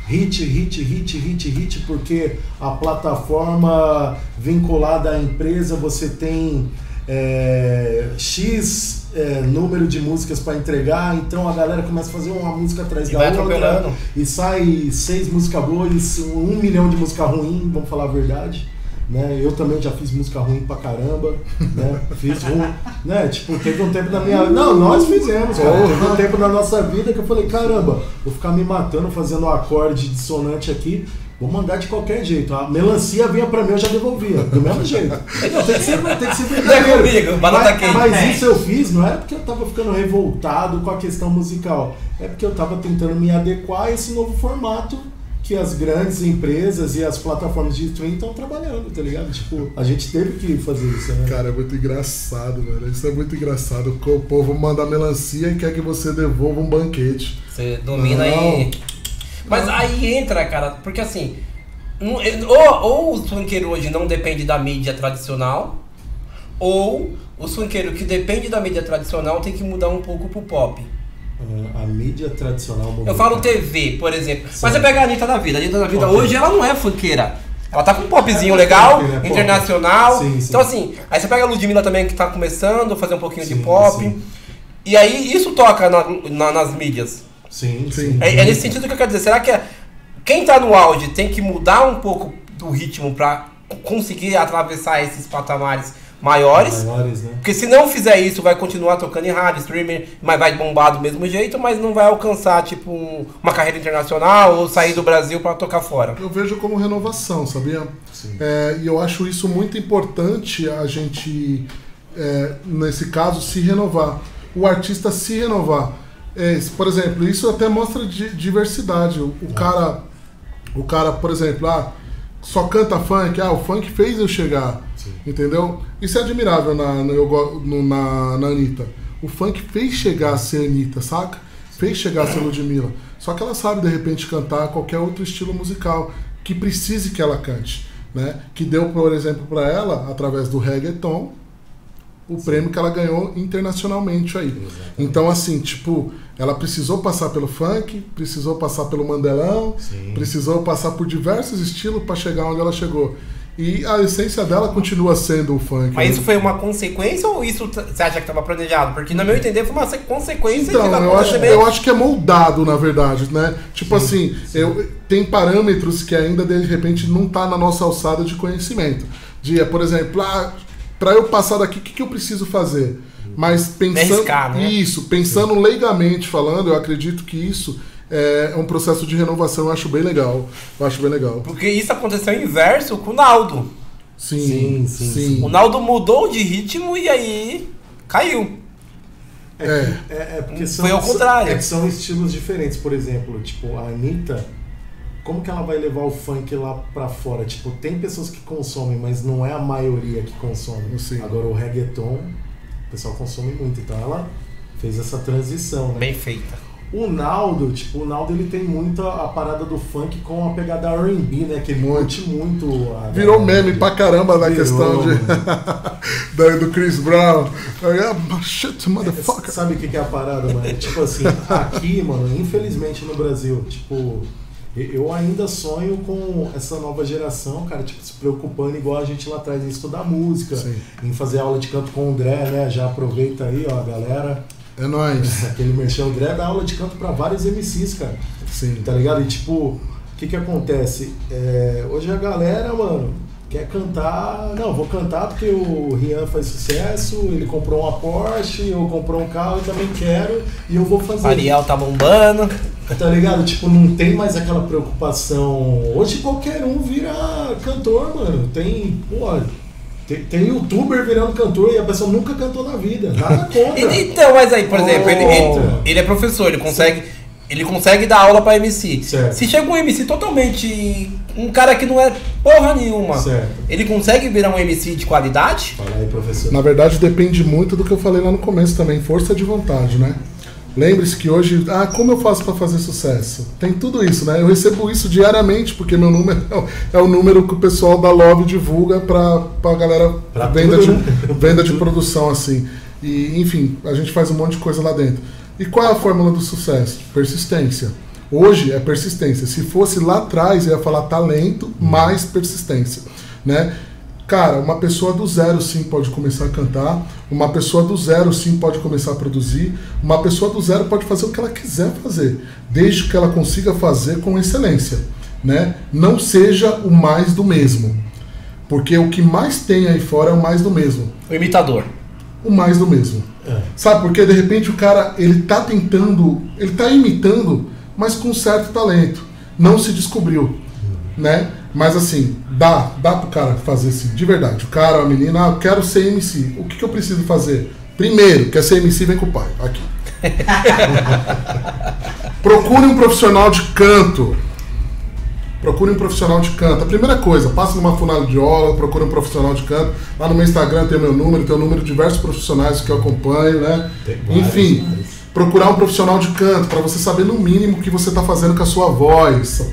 hit, hit, hit, hit, hit, porque a plataforma vinculada à empresa você tem é, X é, número de músicas para entregar, então a galera começa a fazer uma música atrás E da outra atropelando. e sai seis músicas boas, um milhão de música ruim, vamos falar a verdade. Né? Eu também já fiz música ruim pra caramba, né? Fiz ruim, né? Tipo, teve um tempo na minha. Não, nós fizemos, cara. Teve um tempo na nossa vida que eu falei, caramba, vou ficar me matando fazendo um acorde dissonante aqui. Vou mandar de qualquer jeito. A melancia vinha pra mim, eu já devolvia. Do mesmo jeito. Não, tem que ser, tem que ser batata mas, mas É. isso eu fiz, não era porque eu tava ficando revoltado com a questão musical. É porque eu tava tentando me adequar a esse novo formato que as grandes empresas e as plataformas de streaming estão trabalhando, tá ligado? Tipo, a gente teve que fazer isso, né? Cara, é muito engraçado, velho. Isso é muito engraçado. O povo manda melancia e quer que você devolva um banquete. Você domina Não. e. Mas aí entra, cara, porque assim. não- Ou, ou o funkeiro hoje não depende da mídia tradicional, ou o funkeiro que depende da mídia tradicional tem que mudar um pouco pro pop. A mídia tradicional. Eu falo TV, por exemplo. Sim. Mas você pega a Anitta da vida. A Anitta da vida Ok. hoje ela não é funkeira. Ela tá com um popzinho É, legal, pop, né? Pop. internacional. Sim, sim. Então assim, aí você pega a Ludmilla também que tá começando a fazer um pouquinho de pop. sim. E aí isso toca na- na- nas mídias. Sim, Sim. sim. É, é nesse sentido que eu quero dizer. Será que é- quem tá no auge tem que mudar um pouco do ritmo pra conseguir atravessar esses patamares maiores? Maiores, né? Porque se não fizer isso, vai continuar tocando em rádio, streaming, mas vai bombar do mesmo jeito, mas não vai alcançar, tipo, um- uma carreira internacional ou sair do Brasil pra tocar fora. Eu vejo como renovação, sabia? Sim. É, e eu acho isso muito importante a gente, é, nesse caso, se renovar. O artista se renovar. É, por exemplo, isso até mostra di- diversidade. O, o cara, o cara, por exemplo, ah, só canta funk, ah, o funk fez eu chegar. Sim. Entendeu? Isso é admirável na, go- no- na, na Anitta. O funk fez chegar a ser Anitta, saca? Fez chegar a ser Ludmilla. Só que ela sabe, de repente, cantar qualquer outro estilo musical que precise que ela cante. Né? Que deu, por exemplo, para ela, através do reggaeton, o prêmio que ela ganhou internacionalmente aí. Exatamente. Então, assim, tipo, ela precisou passar pelo funk, precisou passar pelo mandelão, Sim. precisou passar por diversos estilos para chegar onde ela chegou. E a essência dela continua sendo o funk. Mas né? isso foi uma consequência ou isso você acha que estava planejado? Porque, no meu entender, foi uma se- consequência Então, eu acho, eu acho que é moldado, na verdade, né? Tipo assim, Eu, tem parâmetros que ainda, de repente, não tá na nossa alçada de conhecimento. De, por exemplo, ah, para eu passar daqui, o que, que eu preciso fazer? Mas pensando... Arriscar, né? Isso, pensando leigamente falando, eu acredito que isso é um processo de renovação, eu acho bem legal. Eu acho bem legal. Porque isso aconteceu inverso com o Naldo. Sim, Sim, sim. sim, O Naldo mudou de ritmo e aí caiu. É, que- é, é porque são, Foi ao contrário. é que são estilos diferentes. Por exemplo, tipo, a Anitta, como que ela vai levar o funk lá pra fora? Tipo, tem pessoas que consomem, mas não é a maioria que consome. Sim. Agora o reggaeton, o pessoal consome muito. Então ela fez essa transição, né? Bem feita. O Naldo, tipo, o Naldo ele tem muito a, a parada do funk com a pegada R&B, né? Que ele Muito. muito. a Virou meme pra caramba na Virou, questão de, da- do Chris Brown. Ah, Shit, motherfucker. Sabe o que que é a parada, mano? tipo assim, aqui, mano, infelizmente no Brasil, tipo, eu ainda sonho com essa nova geração, cara, tipo, se preocupando igual a gente lá atrás em estudar música, Sim. em fazer aula de canto com o André, né? Já aproveita aí, ó, a galera. É nóis. Aquele merchan, o André dá aula de canto pra vários MCs, cara. Sim. Tá ligado? E tipo, o que que acontece? É, hoje a galera, mano, quer cantar. Não, vou cantar porque o Rian faz sucesso, ele comprou uma Porsche, eu comprou um carro, eu também quero, e eu vou fazer. Ariel tá bombando. Tá ligado? Tipo, não tem mais aquela preocupação. Hoje qualquer um vira cantor, mano. Tem, pô, Tem, tem youtuber virando cantor e a pessoa nunca cantou na vida. Nada contra. Então, mas aí, por exemplo, ele, ele, Oh. ele é professor, ele consegue. Ele consegue dar aula pra MC. Certo. Se chega um MC totalmente. Um cara que não é porra nenhuma. Certo. Ele consegue virar um MC de qualidade? Fala aí, professor. Na verdade, depende muito do que eu falei lá no começo também, força de vontade, né? Lembre-se que hoje, ah, como eu faço para fazer sucesso? Tem tudo isso, né? Eu recebo isso diariamente, porque meu número é o- número que o pessoal da Love divulga para a galera Pra venda, tudo, de, né? venda de produção, assim. E, enfim, a gente faz um monte de coisa lá dentro. E qual é a fórmula do sucesso? Persistência. Hoje é persistência. Se fosse lá atrás, eu ia falar talento mais persistência, né? Cara, uma pessoa do zero sim pode começar a cantar, uma pessoa do zero sim pode começar a produzir, uma pessoa do zero pode fazer o que ela quiser fazer, desde que ela consiga fazer com excelência, né? Não seja o mais do mesmo. Porque o que mais tem aí fora é o mais do mesmo. O imitador. O mais do mesmo. É. Sabe, porque de repente o cara, ele tá tentando, ele tá imitando, mas com certo talento. Não se descobriu, né? Mas assim, dá, dá pro cara fazer assim, de verdade. O cara, a menina, ah, eu quero ser MC. O que, que eu preciso fazer? Primeiro, quer ser MC, vem com o pai. Aqui. Procure um profissional de canto. Procure um profissional de canto. A primeira coisa, passe numa fonoaudióloga, procure um profissional de canto. Lá no meu Instagram tem o meu número, tem o número de diversos profissionais que eu acompanho, né? Vários, Enfim, vários. procurar um profissional de canto para você saber no mínimo o que você está fazendo com a sua voz.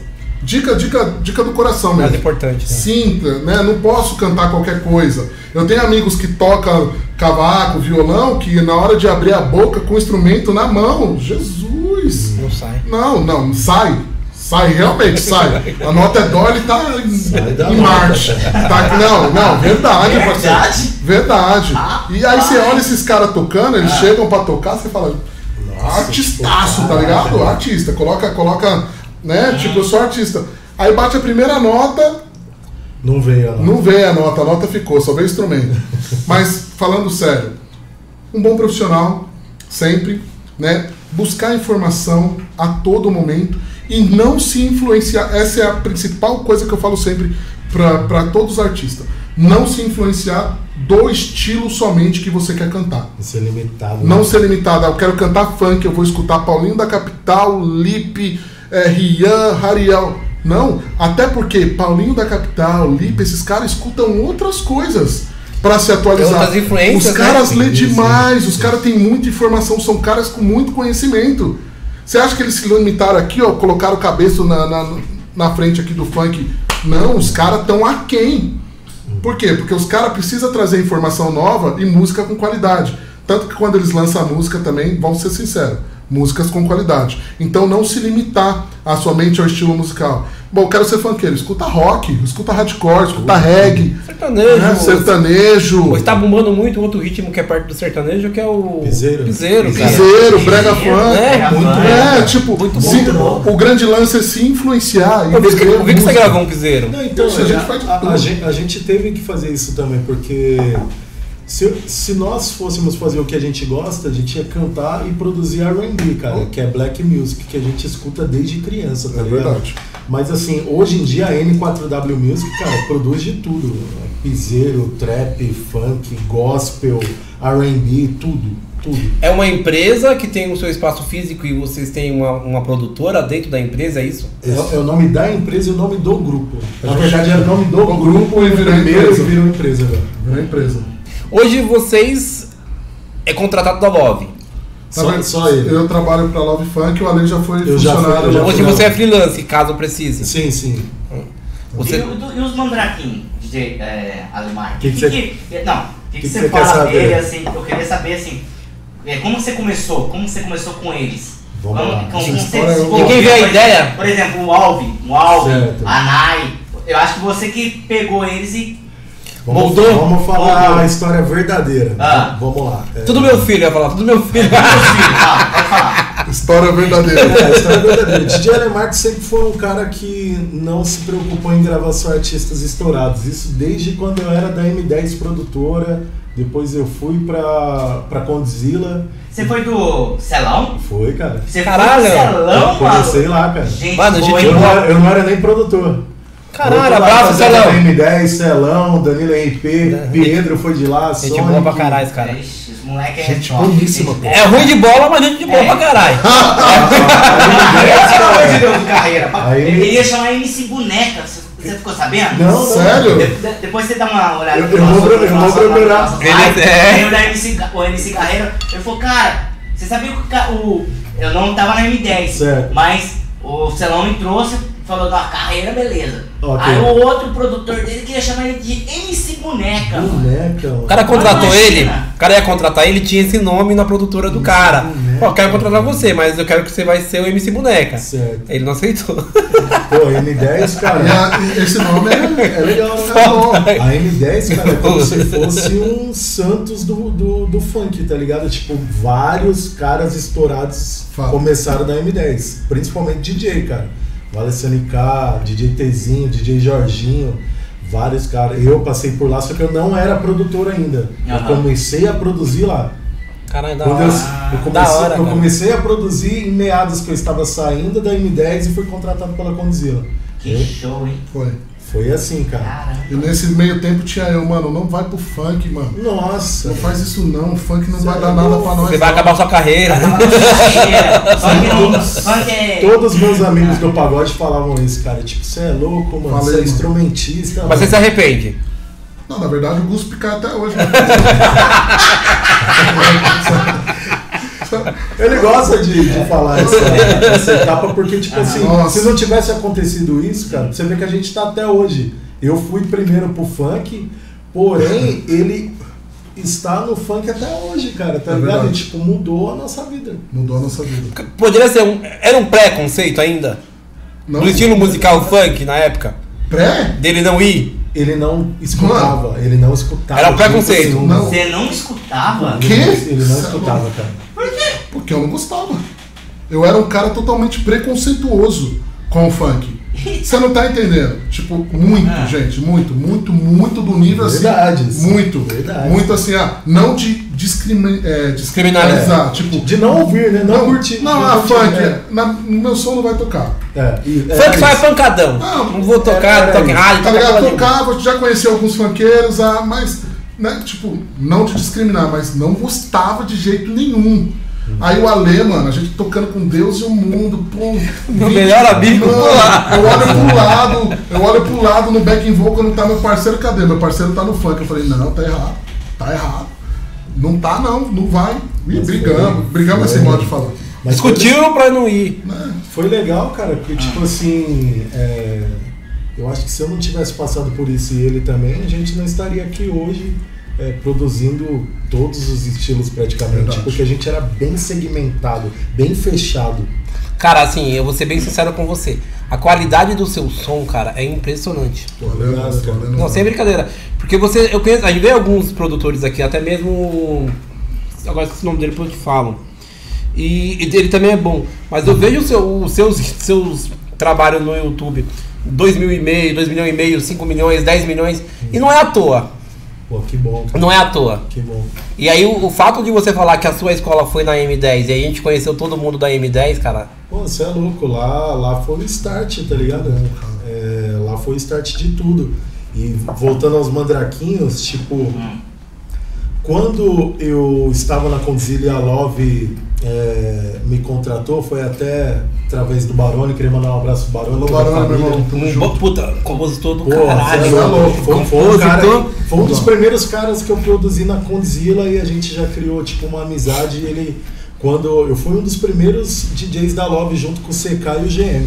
Dica, dica, dica do coração Mais mesmo. importante. Né? Sinta, né? Não posso cantar qualquer coisa. Eu tenho amigos que tocam cavaco, violão, que na hora de abrir a boca com o instrumento na mão, Jesus! Não sai. Não, não, sai. Sai, realmente sai. A nota é dó, ele tá em, em. Marte. Tá, não, não, verdade, Verdade? parceiro. Verdade. E aí você olha esses caras tocando, eles chegam pra tocar, você fala, Nossa, artistaço, tá ligado? Artista. Coloca, coloca, né? Tipo, eu sou artista. Aí bate a primeira nota, Não veio, não. não veio a nota, a nota ficou, só veio o instrumento. Mas, falando sério, um bom profissional, sempre, né? Buscar informação a todo momento e não se influenciar. Essa é a principal coisa que eu falo sempre para todos os artistas. Não se influenciar do estilo somente que você quer cantar. É limitado. Não né? ser limitado. ah, Eu quero cantar funk, eu vou escutar Paulinho da Capital, Lipe, é, Rian, Rariel. Não, até porque Paulinho da Capital, Lipe, esses caras escutam outras coisas para se atualizar. Outras influências, Os caras né? lê Sim, sim. demais, os caras têm muita informação, são caras com muito conhecimento. Você acha que eles se limitaram aqui, ó, colocaram o cabeça na, na, na frente aqui do funk? Não, os caras estão aquém. Por quê? Porque os caras precisam trazer informação nova e música com qualidade. Tanto que quando eles lançam a música também, vamos ser sinceros, músicas com qualidade. Então não se limitar a somente ao estilo musical. Bom, eu quero ser funkeiro, escuta rock, escuta hardcore, escuta reggae, Sertanejo. né, sertanejo, Hoje tá bombando muito outro ritmo que é perto do sertanejo, que é o. Piseiro. Piseiro, cara. piseiro, brega funk. É, muito É, tipo, Muito se- bom. o grande lance é se influenciar e Eu vi que, beber eu vi que você gravou um piseiro. Não, então, Isso, a a, gente a- tudo. a gente, a gente teve que fazer isso também, porque se, se nós fôssemos fazer o que a gente gosta, a gente ia cantar e produzir R&B, cara, que é black music, que a gente escuta desde criança, tá É ligado? verdade. Mas assim, hoje em dia a N4W Music, cara, produz de tudo. Piseiro, trap, funk, gospel, R&B, tudo, tudo. É uma empresa que tem o seu espaço físico e vocês têm uma, uma produtora dentro da empresa, é isso? É, é o nome da empresa e o nome do grupo. Na verdade era o nome do grupo, grupo e virou empresa. virou empresa agora. Virou empresa. Hoje vocês é contratado da Love. Na Só, só ele. Eu trabalho pra Love Funk, o Ale já foi Eu já funcionário. fui- já Hoje fui. você é freelance, caso precise. Sim, sim. Você... E, e os mandraquinhos, DJ é, Alemar? Que que você- que- não, o que, que, que você você quer fala saber? dele, assim, eu queria saber, assim, é, como você começou, como você começou com eles? Vamos como, lá. como você eu- desenvolveu? E quem vê a Por ideia? exemplo- Por exemplo, o Alvin, o Alvin, Certo. a Nai, eu acho que você que pegou eles e... Vamos, Moldou? vamos falar Moldou. a história verdadeira. Ah. Vamos lá. É, Tudo meu filho, ia falar, tudo meu filho. Ah, pode falar. História verdadeira. É, a história verdadeira. DJ Alemar sempre foi um cara que não se preocupou em gravar só artistas estourados. Isso desde quando eu era da M10 produtora. Depois eu fui pra, pra Condzilla. Você foi do Celão? Foi, cara. Você Caralho. foi do Celão, Eu comecei mano? lá, cara. Gente, Mano? Eu não, era, eu não era nem produtor. Caralho, abraço, Celão. M10, Celão, Danilo RP, Pedro foi de lá, Gente Sonic. boa pra caralho, esse cara. Ixi, Esse moleque é Gente boníssima, pô. É ruim de bola, mas gente de boa É. pra caralho. Pelo amor de Deus, de carreira. Ele iria chamar MC Boneca, você ficou sabendo? Não. Sério? De- de- depois você dá uma olhada Eu- eu nosso- vou eu nosso- vou procurar. Ele- é. Da MC, o MC Carreira. Ele falou, cara, você sabia que o- eu não tava na M10, Certo. mas o Celão me trouxe, falou da carreira, beleza. Ok. Aí o outro produtor dele queria chamar ele de MC Boneca. Boneca. O cara contratou Imagina. ele, o cara ia contratar ele, tinha esse nome na produtora do cara. Boneca. Pô, eu quero contratar você, mas eu quero que você vai ser o MC Boneca. Certo. Ele não aceitou. Pô, M10, cara. A- esse nome é, É legal, né? A M10, cara, é como se fosse um Santos do, do, do funk, tá ligado? Tipo, vários caras estourados Fala. começaram da M10. Principalmente DJ, cara. Vale SNK, DJ Tzinho, DJ Jorginho, vários caras. Eu passei por lá, só que eu não era produtor ainda. Eu Aham. comecei a produzir lá. Caralho, da Quando eu, hora. eu Da comecei, hora, eu comecei a produzir em meados que eu estava saindo da M10 e fui contratado pela Condzilla. Que show, hein? Foi. Foi assim, cara. Caramba. E nesse meio tempo tinha eu, mano, não vai pro funk, mano. Nossa. Não faz isso não, o funk não Cê vai é dar nada louco. pra nós. Você vai não. acabar sua carreira. É. Todos os meus amigos do pagode falavam isso, cara. Tipo, você é louco, mano. Você é instrumentista. Mas você se arrepende. Não, na verdade o Guspe cai até hoje. né? Ele gosta de, de falar essa, essa etapa porque, tipo assim, Nossa. se não tivesse acontecido isso, cara, você vê que a gente tá até hoje. Eu fui primeiro pro funk, porém, ele está no funk até hoje, cara, tá É ligado? verdade. Tipo, mudou a nossa vida. Mudou a nossa vida. Poderia ser um. Era um preconceito ainda? Não, Do estilo musical funk na época? Pré? Dele não ir? Ele não escutava, ele não escutava. Era um preconceito. Não. Você não escutava? Quê? Ele não é escutava, cara. Porque eu não gostava. Eu era um cara totalmente preconceituoso com o funk. Você não tá entendendo? Tipo, muito, Ah. gente, muito, muito, muito do nível Verdade, assim. sim. Muito. Verdade. Muito assim, ah, não de discrimi é, Descriminalizar. Tipo, De não ouvir, né? Não, curtir. Não, a curtir, funk, né? na, no meu som não vai tocar. É, e- é Funk só é pancadão. Não, Não vou tocar, é, não é, rádio, Tá toca ligado? Tocava, já conheci alguns funkeiros, ah, mas, né, tipo, não te discriminar, mas não gostava de jeito nenhum. Aí o Ale, mano, a gente tocando com Deus e o mundo, pô. Meu melhor amigo, Mano. Eu olho pro lado, eu olho pro lado no back and vocal, não tá meu parceiro, cadê? Meu parceiro tá no funk. Eu falei, não, tá errado, tá errado. Não tá não, não vai. E brigamos, foi- brigamos foi- esse modo de falar. Mas Discutiu pra não ir. Né? Foi legal, cara, porque, tipo assim, é, eu acho que se eu não tivesse passado por isso e ele também, a gente não estaria aqui hoje é, produzindo todos os estilos praticamente, Verdade. porque a gente era bem segmentado, bem fechado. Cara, assim, eu vou ser bem sincero com você. A qualidade do seu som, cara, é impressionante. Obrigado, tô cara. olhando. Não, sem brincadeira. Porque você, eu conheço, a gente vê alguns produtores aqui, até mesmo. Agora esqueci o nome dele, depois eu te falo. E, e ele também é bom. Mas eu vejo o seu- os seus, seus trabalhos no YouTube. 2 mil e meio, 2 milhões e meio, 5 milhões, 10 milhões. E não é à toa. Pô, que bom, cara, Não é à toa. que bom. E aí o, o fato de você falar que a sua escola foi na M10 e aí a gente conheceu todo mundo da M10, cara. Pô, você é louco, lá, lá foi o start, tá ligado? É, lá foi o start de tudo. E voltando aos mandraquinhos, tipo, quando eu estava na Condzilla e a Love é, me contratou, foi até através do Barone, queria mandar um abraço pro Barone. Alô, Barone, meu irmão, tamo Um junto. bo- puta, compositor do Pô, caralho. você é louco. Foi, foi um cara- foi um dos primeiros caras que eu produzi na Condzilla e a gente já criou tipo uma amizade. Ele, quando eu fui um dos primeiros DJs da Love junto com o CK e o GM.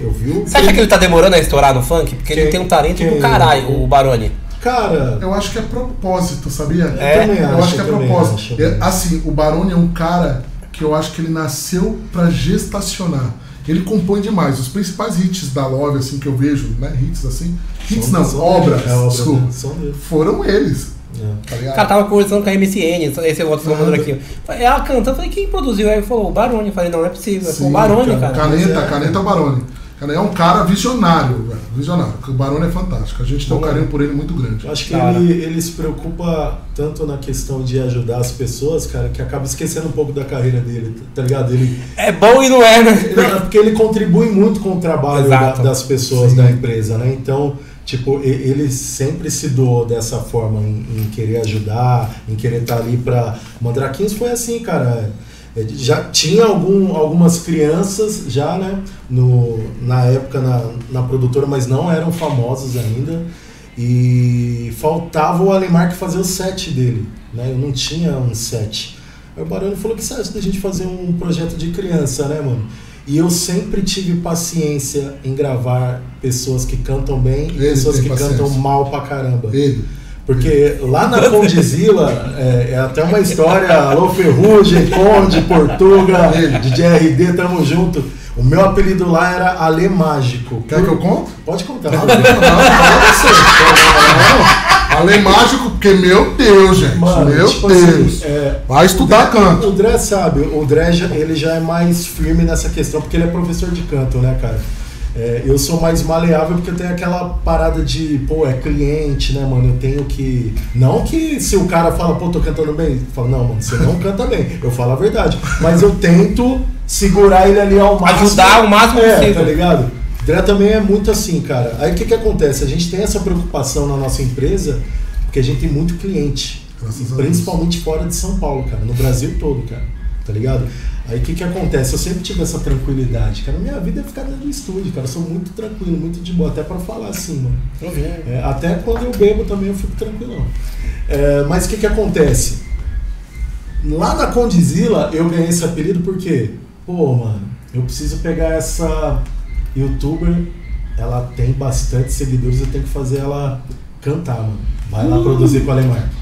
Eu vi o. Você acha que ele tá demorando a estourar no funk? Porque ele tem um talento quem- do caralho, o Barone. Cara, Eu acho que é propósito, sabia? É, também eu acho que é propósito. acho. É, assim, o Barone é um cara que eu acho que ele nasceu pra gestacionar. Ele compõe demais. Os principais hits da Love, assim, que eu vejo, né? Hits assim. Hits São- não, obras, é, obra desculpa. dele. Foram eles. É. Tá ligado? O cara tava conversando com a MCN, esse é o outro mandando aqui. Ela canta, eu falei, quem produziu? Aí ele falou, o Barone. Eu falei, não, não é possível. Falou, o Barone, cara. Caneta, Mas é. caneta Barone. Cara, é um cara visionário, velho. Visionário. O Barone é fantástico. A gente tem um Bom, carinho por ele muito grande. Eu acho que Cara. ele, ele se preocupa tanto na questão de ajudar as pessoas, cara, que acaba esquecendo um pouco da carreira dele, tá ligado? Ele, É bom e não é, né? ele- porque ele contribui muito com o trabalho da- das pessoas Sim. da empresa, né? Então, tipo, e- ele sempre se doou dessa forma em, em querer ajudar, em querer estar ali pra. Mandraquinhos foi assim, cara. É, Já tinha algum, algumas crianças já, né? No, na época na, na produtora, mas não eram famosos ainda. E faltava o Alemar que fazer o set dele, né? Eu não tinha um set. Aí o Barone falou que sabe da gente fazer um projeto de criança, né, mano? E eu sempre tive paciência em gravar pessoas que cantam bem e Ele pessoas que paciência. cantam mal pra caramba. Ele. Porque lá na Condizila é, é até uma história, alô Ferrugem, Conde, Portuga, DJ RD, tamo junto. O meu apelido lá era Ale Mágico. Quer que eu conte? Pode contar. Não, não. Não. Além mágico, porque, meu Deus, gente. Mano, meu tipo Deus. assim, é, Vai estudar canto. O Dré sabe, o Dré já, ele já é mais firme nessa questão, porque ele é professor de canto, né, cara? É, eu sou mais maleável porque eu tenho aquela parada de, pô, é cliente, né, mano? Eu tenho que. Não que se o cara fala, pô, tô cantando bem, eu falo, não, mano, você não canta bem. Eu falo a verdade. Mas eu tento segurar ele ali ao máximo. Ajudar o máximo é, possível. Tá ligado? Dré também é muito assim, cara. Aí o que, que acontece? A gente tem essa preocupação na nossa empresa, porque a gente tem muito cliente. Principalmente fora de São Paulo, cara. No Brasil todo, cara. Tá ligado? Aí o que que acontece? Eu sempre tive essa tranquilidade, cara. Minha vida é ficar dentro do estúdio, cara. Eu sou muito tranquilo, muito de boa. Até pra falar assim, mano. É, até quando eu bebo também eu fico tranquilão. É, mas o que que acontece? Lá na Condizila eu ganhei esse apelido porque, pô, mano, eu preciso pegar essa youtuber, ela tem bastante seguidores, eu tenho que fazer ela cantar, mano. Vai lá produzir com a Alemar.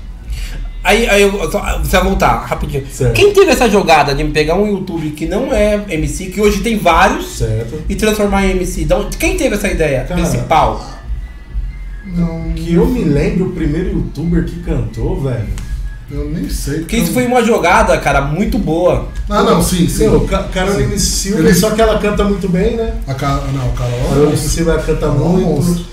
Aí, aí eu só, você vai voltar rapidinho. Certo. Quem teve essa jogada de pegar um YouTube que não é MC, que hoje tem vários, Certo? e transformar em MC? Então, quem teve essa ideia Cara, principal? Não, Que eu me lembro o primeiro youtuber que cantou, velho. eu nem sei. Porque isso foi uma jogada, cara, muito boa. Ah, não, sim, sim. Meu, Ca- Caroline Silva, Ele- só que ela canta muito bem, né? A Ca... Não, Carol. Caroline Silva canta Carol é muito.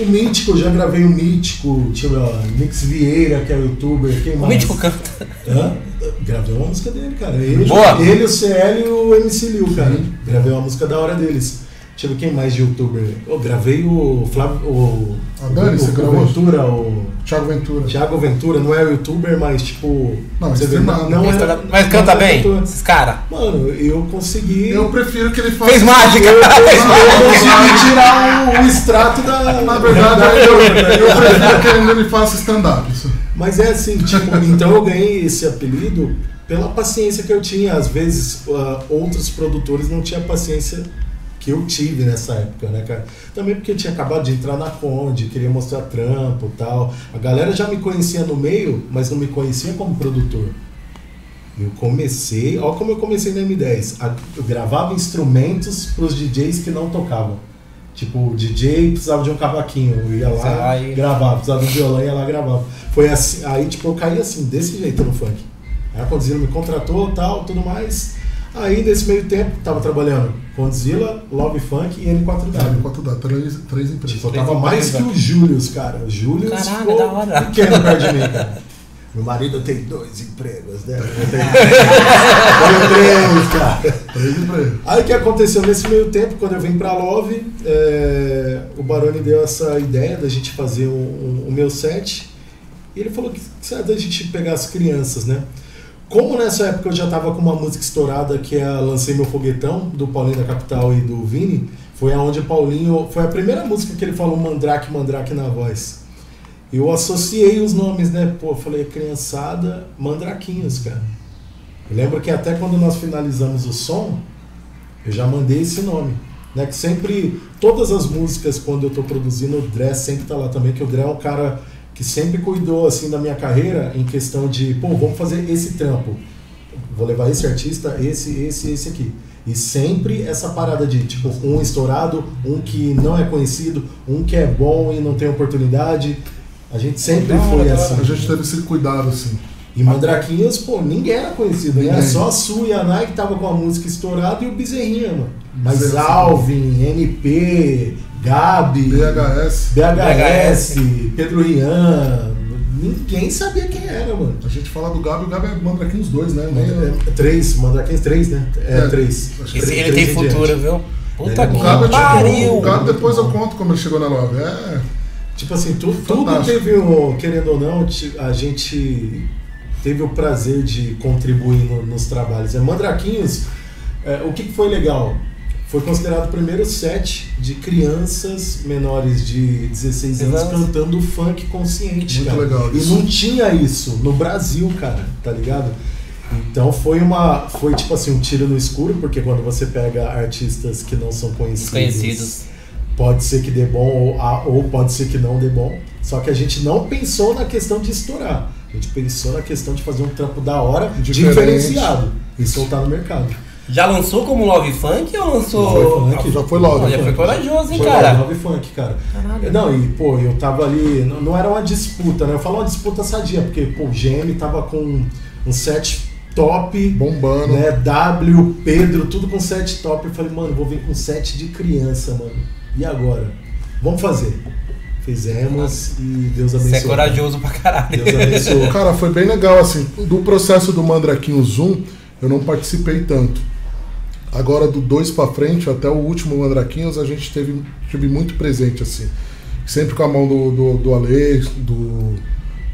O Mítico, eu já gravei o Mítico, deixa eu ver, ó, Mix Vieira, que é o youtuber, quem O mais? Mítico canta. Hã? Gravei uma música dele, cara. Ele, Boa. ele, o CL e o MC Liu, cara. Gravei uma música da hora deles. Deixa eu ver quem mais de youtuber. Eu gravei o Flávio. O, A Dani, o, você o gravou? Ventura, o Thiago Ventura. Thiago Ventura, não é youtuber, mas tipo. Não, você vê, streamado. não, Mas, é, mas canta não é bem, youtuber. esses caras. Mano, eu consegui. Eu prefiro que ele faça. Fez mágica! eu Fez mágica! consegui tirar o, o extrato da. Na verdade, da- eu, eu prefiro que ele faça stand-up. isso. Mas é assim, tipo, então eu ganhei esse apelido pela paciência que eu tinha. Às vezes, ah, outros produtores não tinham paciência que eu tive nessa época, né, cara? Também porque eu tinha acabado de entrar na Conde, queria mostrar trampo e tal. A galera já me conhecia no meio, mas não me conhecia como produtor. Eu comecei, ó como eu comecei na M10. A- Eu gravava instrumentos para os DJs que não tocavam. Tipo, o DJ precisava de um cavaquinho, eu ia lá gravava, precisava de um violão, ia lá gravava. Foi assim, aí tipo, eu caí assim, desse jeito no funk. Aí a Condzilla me contratou tal, tudo mais. Aí nesse meio tempo, tava trabalhando Condzilla, Love Funk e N4W. Enquanto dá três, três empresas. Tipo, eu tava mais que o Július, cara. O Július Caralho, ficou da hora. pequeno perto de mim, cara. Meu marido tem dois empregos, né? Eu tenho três, cara. Três empresas. Aí o que aconteceu nesse meio tempo, quando eu vim pra Love, é, o Baroni deu essa ideia da gente fazer o um, um meu set. E ele falou que certo da gente pegar as crianças, né? Como nessa época eu já tava com uma música estourada que é Lancei Meu Foguetão, do Paulinho da Capital e do Vini, foi aonde o Paulinho. Foi a primeira música que ele falou Mandrake, Mandrake na voz. Eu associei os nomes, né? Pô, falei criançada, Mandraquinhos, cara. Eu lembro que até quando nós finalizamos o som, eu já mandei esse nome. Né? Que sempre, todas as músicas, quando eu tô produzindo, o Dré sempre tá lá também, que o Dré é um cara que sempre cuidou assim da minha carreira em questão de, pô, vamos fazer esse trampo. Vou levar esse artista, esse, esse, esse aqui. E sempre essa parada de, tipo, um estourado, um que não é conhecido, um que é bom e não tem oportunidade. A gente sempre Da hora, foi assim. A gente teve esse cuidado, assim. E Mandraquinhos, pô, ninguém era conhecido, né? Era Ninguém. só a Su e a Nai que tava com a música estourada e o Bezerrinha, mano. Mas Bezerra, Alvin, NP, Gabi, BHS. BHS, Pedro Rian, ninguém sabia quem era, mano. A gente fala do Gabi, o Gabi é Mandraquinhos dois, né? Nem- É, três, Mandraquinhos três, né? É, É. três. Que Esse, Três- ele tem três em futuro, viu? Puta Ele- que O Gabi é tipo. pariu. O Gabi depois eu conto como ele chegou na Love. É. Tipo assim, tu, tudo teve, um, querendo ou não, a gente teve o prazer de contribuir no- nos trabalhos. É, Mandraquinhos, é, o que que foi legal? Foi considerado o primeiro set de crianças menores de 16 anos Exato. cantando funk consciente, Muito cara. legal E isso. não tinha isso no Brasil, cara, tá ligado? Então foi uma, foi tipo assim, um tiro no escuro, porque quando você pega artistas que não são conhecidos, Desconhecidos. pode ser que dê bom ou, a- ou pode ser que não dê bom. Só que a gente não pensou na questão de estourar. A gente pensou na questão de fazer um trampo da hora, Diferente. diferenciado e soltar no mercado. Já lançou como Love Funk ou lançou. Love Funk. Já foi Love. Olha, foi corajoso, hein, Foi cara? Love Funk, cara. Caralho. Não, e pô, eu tava ali, não, não era uma disputa, né? Eu falo uma disputa sadia, porque pô, o GM tava com um set top, Bombando. né? W, Pedro, tudo com set top. Eu falei, mano, vou vir com set de criança, mano. E agora? Vamos fazer. Fizemos e Deus Você abençoe. é corajoso pra caralho. Deus abençoe. Cara, foi bem legal, assim. Do processo do Mandraquinho Zoom, eu não participei tanto. Agora, do dois pra frente, até o último Mandraquinhos, a gente teve, teve muito presente, assim. Sempre com a mão do, do, do Ale, do,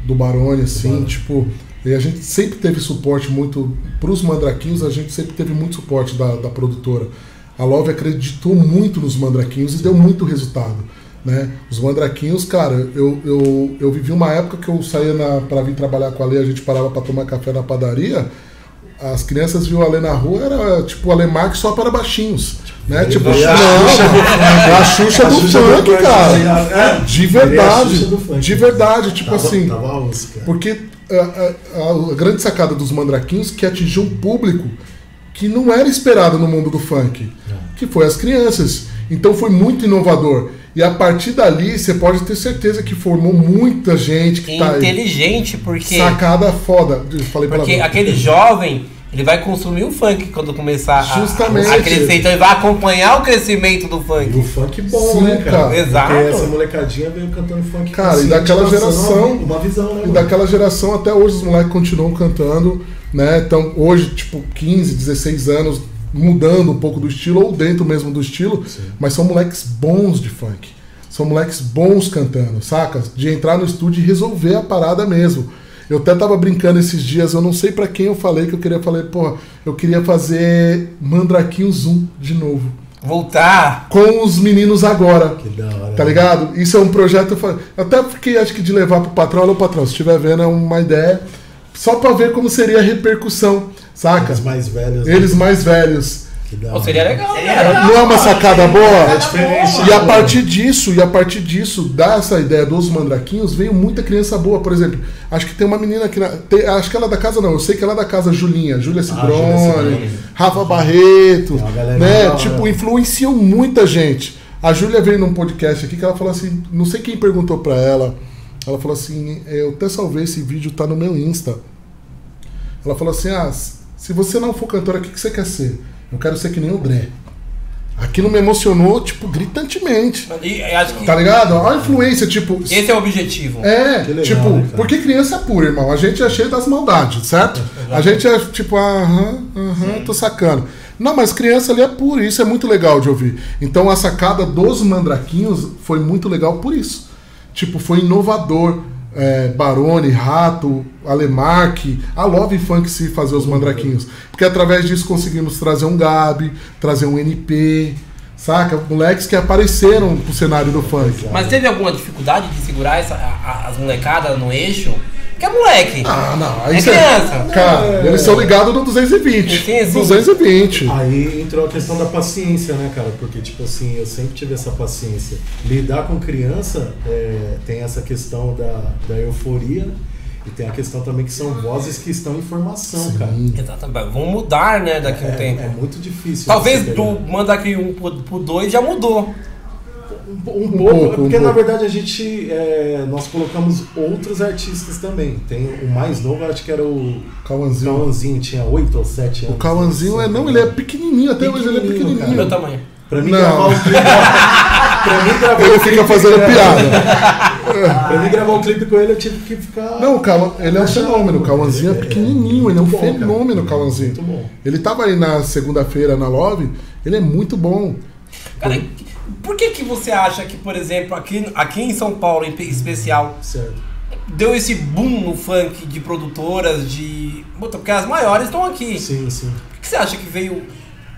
do Barone, assim, tipo. E a gente sempre teve suporte muito. Pros Mandraquinhos, a gente sempre teve muito suporte da, da produtora. A Love acreditou muito nos Mandraquinhos e deu muito resultado. Né? Os Mandraquinhos, cara, eu, eu, eu vivi uma época que eu saía na, pra vir trabalhar com a Lê, a gente parava pra tomar café na padaria. As crianças viam a Lê na rua, era tipo a Lê Marques só para baixinhos. Né? Tipo, veio não, a Xuxa do é a Xuxa A do Xuxa funk, cara. De a verdade. Xuxa. De verdade, tipo Tava- assim. Tava. Porque a, a- a grande sacada dos Mandraquinhos que atingiu um público que não era esperado no mundo do funk, que foi as crianças. Então foi muito inovador. E a partir dali, você pode ter certeza que formou muita gente que tá aí. Inteligente, porque. Sacada foda. Eu Falei Porque aquele jovem, ele vai consumir o funk quando começar a- Justamente. a, crescer. Então ele vai acompanhar o crescimento do E o funk. funk bom, Sim, né, cara? cara. Exato. Porque essa molecadinha veio cantando funk Cara, e daquela geração- Uma, uma visão, né? E mano? daquela geração até hoje os moleques continuam cantando, né? Então hoje, tipo, 15, 16 anos, mudando um pouco do estilo, ou dentro mesmo do estilo, mas são moleques bons de funk. São moleques bons cantando, saca? De entrar no estúdio e resolver a parada mesmo. Eu até tava brincando esses dias, eu não sei pra quem eu falei que eu queria falar, porra, eu queria fazer Mandraquinho Zoom de novo. Voltar. Com os meninos agora. Que da hora. Tá ligado? Isso é um projeto. eu Até fiquei, acho que, de levar pro patrão. Olha, patrão, se estiver vendo, é uma ideia. Só pra ver como seria a repercussão, saca? Os mais velhos. né? Eles mais velhos. Que da Ou hora. seria legal, cara. legal. Não é uma sacada boa? É diferente. E a partir disso, e a partir disso, dessa ideia dos mandraquinhos, veio muita criança boa. Por exemplo, acho que tem uma menina aqui na. tem- acho que ela é da casa, não. Eu sei que ela é da casa Julinha, Júlia Cibrone, Cibrone. Rafa Barreto. Tem uma galera Né? hora. Tipo, influenciam muita gente. A Júlia veio num podcast aqui que ela falou assim: não sei quem perguntou pra ela. Ela falou assim: eu até salvei esse vídeo, tá no meu Insta. Ela falou assim: ah, se você não for cantora, o que que você quer ser? Eu quero ser que nem o Dré. Aquilo me emocionou, tipo, gritantemente. E que Tá ligado? Olha a influência, tipo. esse é o objetivo. É, Que legal, tipo, né, porque criança é pura, irmão. A gente é cheio das maldades, certo? A gente é tipo, aham, aham, tô sacando. Não, mas criança ali é pura, isso é muito legal de ouvir. Então a sacada dos mandraquinhos foi muito legal por isso. Tipo, foi inovador. É, Barone, Rato, Alemarque, a Love Funk se fazer os mandraquinhos. Porque através disso conseguimos trazer um Gabi, trazer um NP, saca? Moleques que apareceram pro cenário do funk. Mas teve alguma dificuldade de segurar essa, a- as molecadas no eixo? Que é moleque. Ah, não. Aí É cê- criança. Cara, É. eles são ligados no 220. Sim, sim. 220. Aí entrou a questão da paciência, né, cara? Porque, tipo assim, eu sempre tive essa paciência. Lidar com criança é, tem essa questão da, da euforia e tem a questão também que são vozes que estão em formação, cara. Exatamente. Vão mudar, né, daqui a um É, tempo. é muito difícil. Talvez do pegar. Mandrake 1 pro, pro 2 já mudou. Um, um Um pouco, pouco, porque um na pouco. verdade a gente. é, nós colocamos outros artistas também. Tem o mais novo, acho que era o Cauãzinho. Cauãzinho, tinha 8 ou 7 O anos. Cauãzinho é, não, ele é pequenininho, até hoje ele é Pequenininho, pequenininho. meu tamanho. Pra mim Não. gravar o clipe. pra mim gravar Ele o fica clipe- fazendo piada. Pra mim gravar o clipe com ele, eu tive que ficar. Não, o ele é um fenômeno. O Cauãzinho é pequenininho, ele é um bom, cara. fenômeno, o Cauãzinho. Muito bom. Ele tava aí na segunda-feira na Love, ele é muito bom. Cara, por que que você acha que, por exemplo, aqui, aqui em São Paulo, em especial, Certo. deu esse boom no funk de produtoras, de... Porque as maiores estão aqui. Sim, sim. Por que você acha que veio...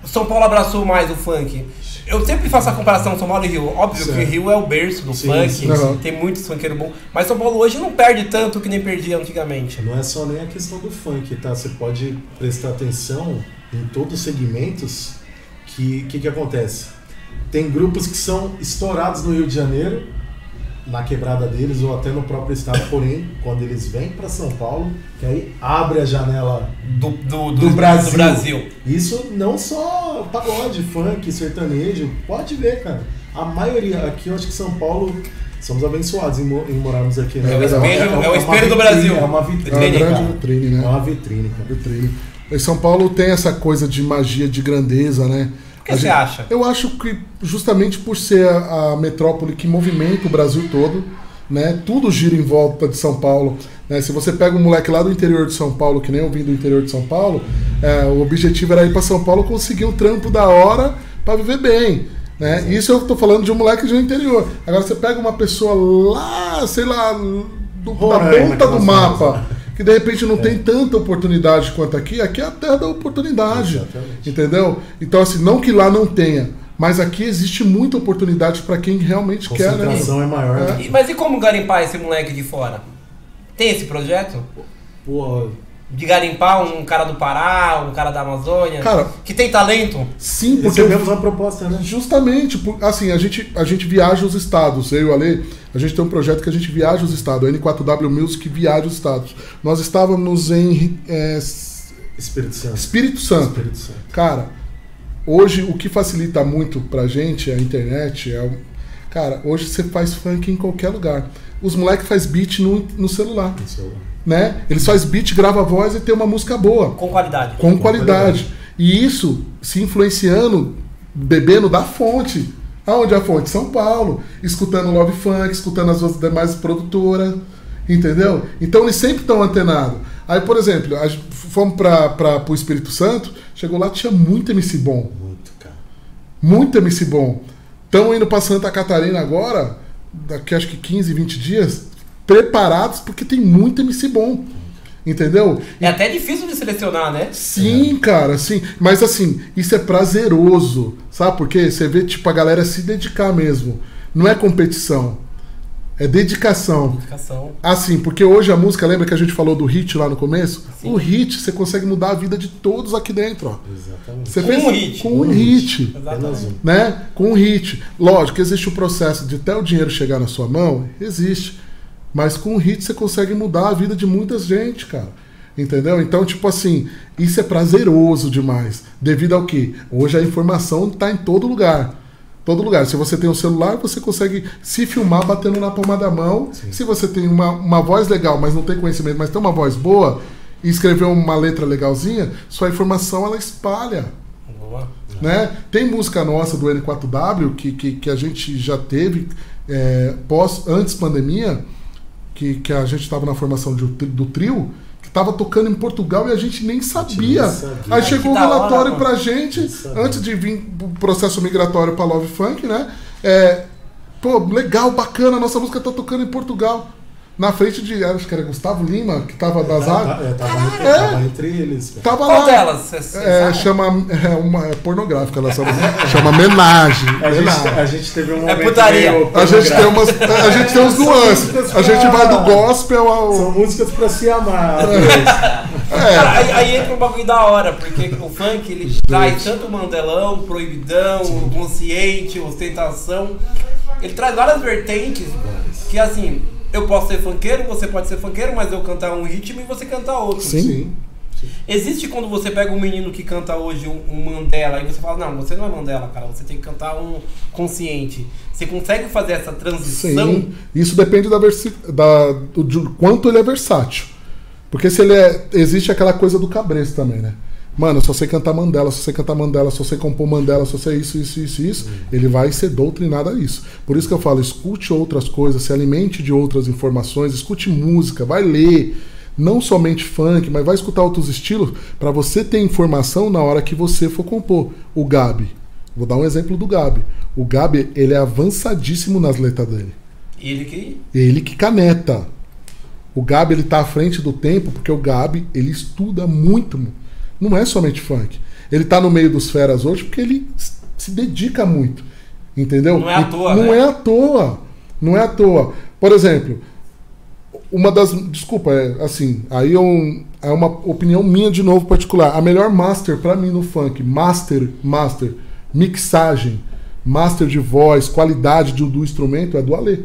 São Paulo abraçou mais o funk? Eu sempre faço a comparação São Paulo e Rio. Óbvio que o Certo. Rio é o berço do Sim, funk, sim, sim. tem muitos funkeiros bons. Mas São Paulo hoje não perde tanto que nem perdia antigamente. Não é só nem a questão do funk, tá? Você pode prestar atenção em todos os segmentos que que, que acontece. Tem grupos que são estourados no Rio de Janeiro, na quebrada deles ou até no próprio estado, porém, quando eles vêm para São Paulo, que aí abre a janela Do, do, do, Brasil. do Brasil. Isso não só pagode, funk, sertanejo, pode ver, cara. A maioria, aqui eu acho que São Paulo, somos abençoados em, em morarmos aqui, né? É o espelho- é o uma espelho do vitrine, Brasil. É uma É uma vitrine, grande cara. vitrine, É né? uma vitrine, cara. Vitrine. São Paulo tem essa coisa de magia, de grandeza, né? O que você gente- acha? Eu acho que justamente por ser a, a metrópole que movimenta o Brasil todo, né? Tudo gira em volta de São Paulo. Né? Se você pega um moleque lá do interior de São Paulo, que nem eu vim do interior de São Paulo, é, o objetivo era ir para São Paulo conseguir um trampo da hora para viver bem. Né? Isso eu tô falando de um moleque do interior. Agora você pega uma pessoa lá, sei lá, do, da Roraima, ponta que do mapa, que de repente não tem tanta oportunidade quanto aqui, aqui é a terra da oportunidade. Exatamente. Entendeu? Então, assim, não que lá não tenha, mas aqui existe muita oportunidade para quem realmente quer, né? Concentração é maior. É. né? Mas e como garimpar esse moleque de fora? Tem esse projeto? Pô, De garimpar um cara do Pará, um cara da Amazônia? Cara, que tem talento? sim, porque recebemos uma proposta, né? justamente, por- assim, a gente, a gente viaja os estados. Eu e o Ale, a gente tem um projeto que a gente viaja os estados, a N4W Music viaja os estados. Nós estávamos em é, Espírito Santo. Espírito Santo. Espírito Santo. Cara, hoje o que facilita muito pra gente é a internet. É o... Cara, hoje você faz funk em qualquer lugar. Os moleques faz beat no, no celular, Isso é né? Eles faz beat, grava voz e tem uma música boa, Com qualidade. com Com qualidade. qualidade. E isso se influenciando, bebendo da fonte. Aonde é a fonte? São Paulo. Escutando Love Funk, escutando as outras demais produtoras. Entendeu? Então eles sempre estão antenados. Aí, por exemplo, fomos para o Espírito Santo, chegou lá, tinha muito MC bom. muito, cara. Muito MC bom. Estão indo para Santa Catarina agora, daqui acho que 15, 20 dias, preparados porque tem muito MC bom. Entendeu? É até difícil de selecionar, né? Sim, cara, sim. Mas assim, isso é prazeroso. Sabe por quê? Você vê, tipo, a galera se dedicar mesmo. Não é competição. É dedicação. Educação. Assim, porque hoje a música, lembra que a gente falou do hit lá no começo? Sim. O hit, você consegue mudar a vida de todos aqui dentro, ó. Exatamente. Você Com pensa- um hit. Com um hit. Apenas Exatamente. um. né? Com um hit. Lógico, existe o processo de até o dinheiro chegar na sua mão, existe. Mas com um hit você consegue mudar a vida de muita gente, cara. Entendeu? Então, tipo assim, isso é prazeroso demais. Devido ao que? Hoje a informação está em todo lugar. Todo lugar. Se você tem um celular, você consegue se filmar batendo na palma da mão. Se você tem uma, uma voz legal, mas não tem conhecimento, mas tem uma voz boa, e escrever uma letra legalzinha, sua informação ela espalha Boa. né? Tem música nossa do N4W que, que, que a gente já teve é, pós, antes pandemia, que, que a gente estava na formação de- do trio, que estava tocando em Portugal e a gente nem sabia. nem sabia. Aí chegou o hora, relatório mano. pra gente, antes de vir o processo migratório pra Love Funk, né? É, pô, legal, bacana, a nossa música tá tocando em Portugal. Na frente de, acho que era Gustavo Lima, que tava das águas. Tava, é, tava, entre, É. tava entre eles. cara. Tava Qual lá. delas? É, chama é uma é pornográfica, ela chama, chama homenagem. A gente, a gente teve um momento putaria. meio A gente tem umas, a gente tem uns nuances. A gente vai do gospel São ao. músicas pra se amar. É, Cara, aí, aí entra um bagulho da hora, porque o funk ele traz tanto o mandelão, proibidão, o consciente, ostentação. Ele traz várias vertentes que assim, eu posso ser funkeiro, você pode ser funkeiro, mas eu cantar um ritmo e você cantar outro. Sim. Existe quando você pega um menino que canta hoje um, um Mandela e você fala, não, você não é Mandela, cara, você tem que cantar um consciente. Você consegue fazer essa transição? Sim, isso depende da, versi da do, de quanto ele é versátil. Porque se ele é. Existe aquela coisa do cabresto também, né? Mano, eu só sei cantar Mandela, só sei cantar Mandela, só sei compor Mandela, só sei isso, isso, isso, isso. Ele vai ser doutrinado a isso. Por isso que eu falo, escute outras coisas, se alimente de outras informações, escute música, vai ler. Não somente funk, mas vai escutar outros estilos para você ter informação na hora que você for compor. O Gabi. Vou dar um exemplo do Gabi. O Gabi, ele é avançadíssimo nas letras dele. Ele que. Ele que caneta. O Gabi ele tá à frente do tempo porque o Gabi ele estuda muito. Não é somente funk. Ele tá no meio dos feras hoje porque ele se dedica muito. Entendeu? Não é à toa, Não né? é à toa. Não é à toa. Por exemplo, uma das. Desculpa, é assim. Aí é, um- é uma opinião minha de novo particular. A melhor master pra mim no funk, master, master, mixagem, master de voz, qualidade do, do instrumento é do Alê.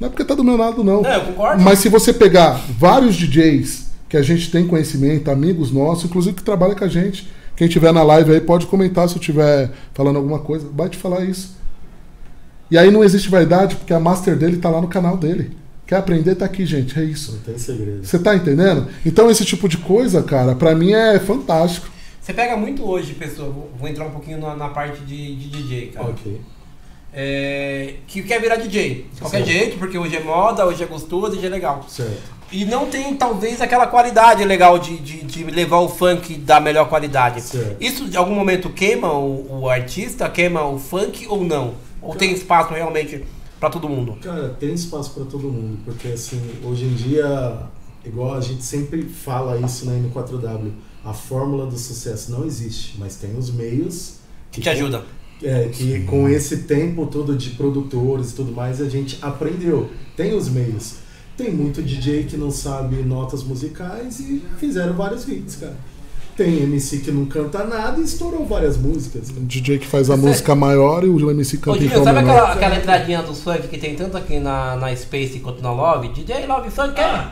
Não é porque tá do meu lado, não. Não, eu concordo. Mas se você pegar vários DJs que a gente tem conhecimento, amigos nossos, inclusive que trabalham com a gente, quem tiver na live aí pode comentar se eu estiver falando alguma coisa, vai te falar isso. E aí não existe vaidade, porque a master dele tá lá no canal dele. Quer aprender, tá aqui, gente. É isso. Não tem segredo. Você tá entendendo? Então esse tipo de coisa, cara, pra mim é fantástico. Você pega muito hoje, pessoa. Vou, vou entrar um pouquinho na, na parte de, de DJ, cara. Ok. É, que quer virar DJ. De qualquer Certo. jeito, porque hoje é moda, hoje é gostoso, hoje é legal. Certo. E não tem, talvez, aquela qualidade legal de, de, de levar o funk da melhor qualidade. Certo. Isso, de algum momento, queima o, o artista, queima o funk ou não? Ou tem espaço realmente pra todo mundo? Cara, tem espaço pra todo mundo, porque assim, hoje em dia, igual a gente sempre fala isso né, no 4W, a fórmula do sucesso não existe, mas tem os meios Que te ajuda. É, que com esse tempo todo de produtores e tudo mais, a gente aprendeu. Tem os meios. Tem muito DJ que não sabe notas musicais e fizeram vários hits, cara. Tem MC que não canta nada e estourou várias músicas. O DJ que faz a música maior e o MC Ô, canta em Dinho, tom sabe menor. aquela, aquela entradinha dos funk que tem tanto aqui na, na Space quanto na Love? DJ Love Funk é?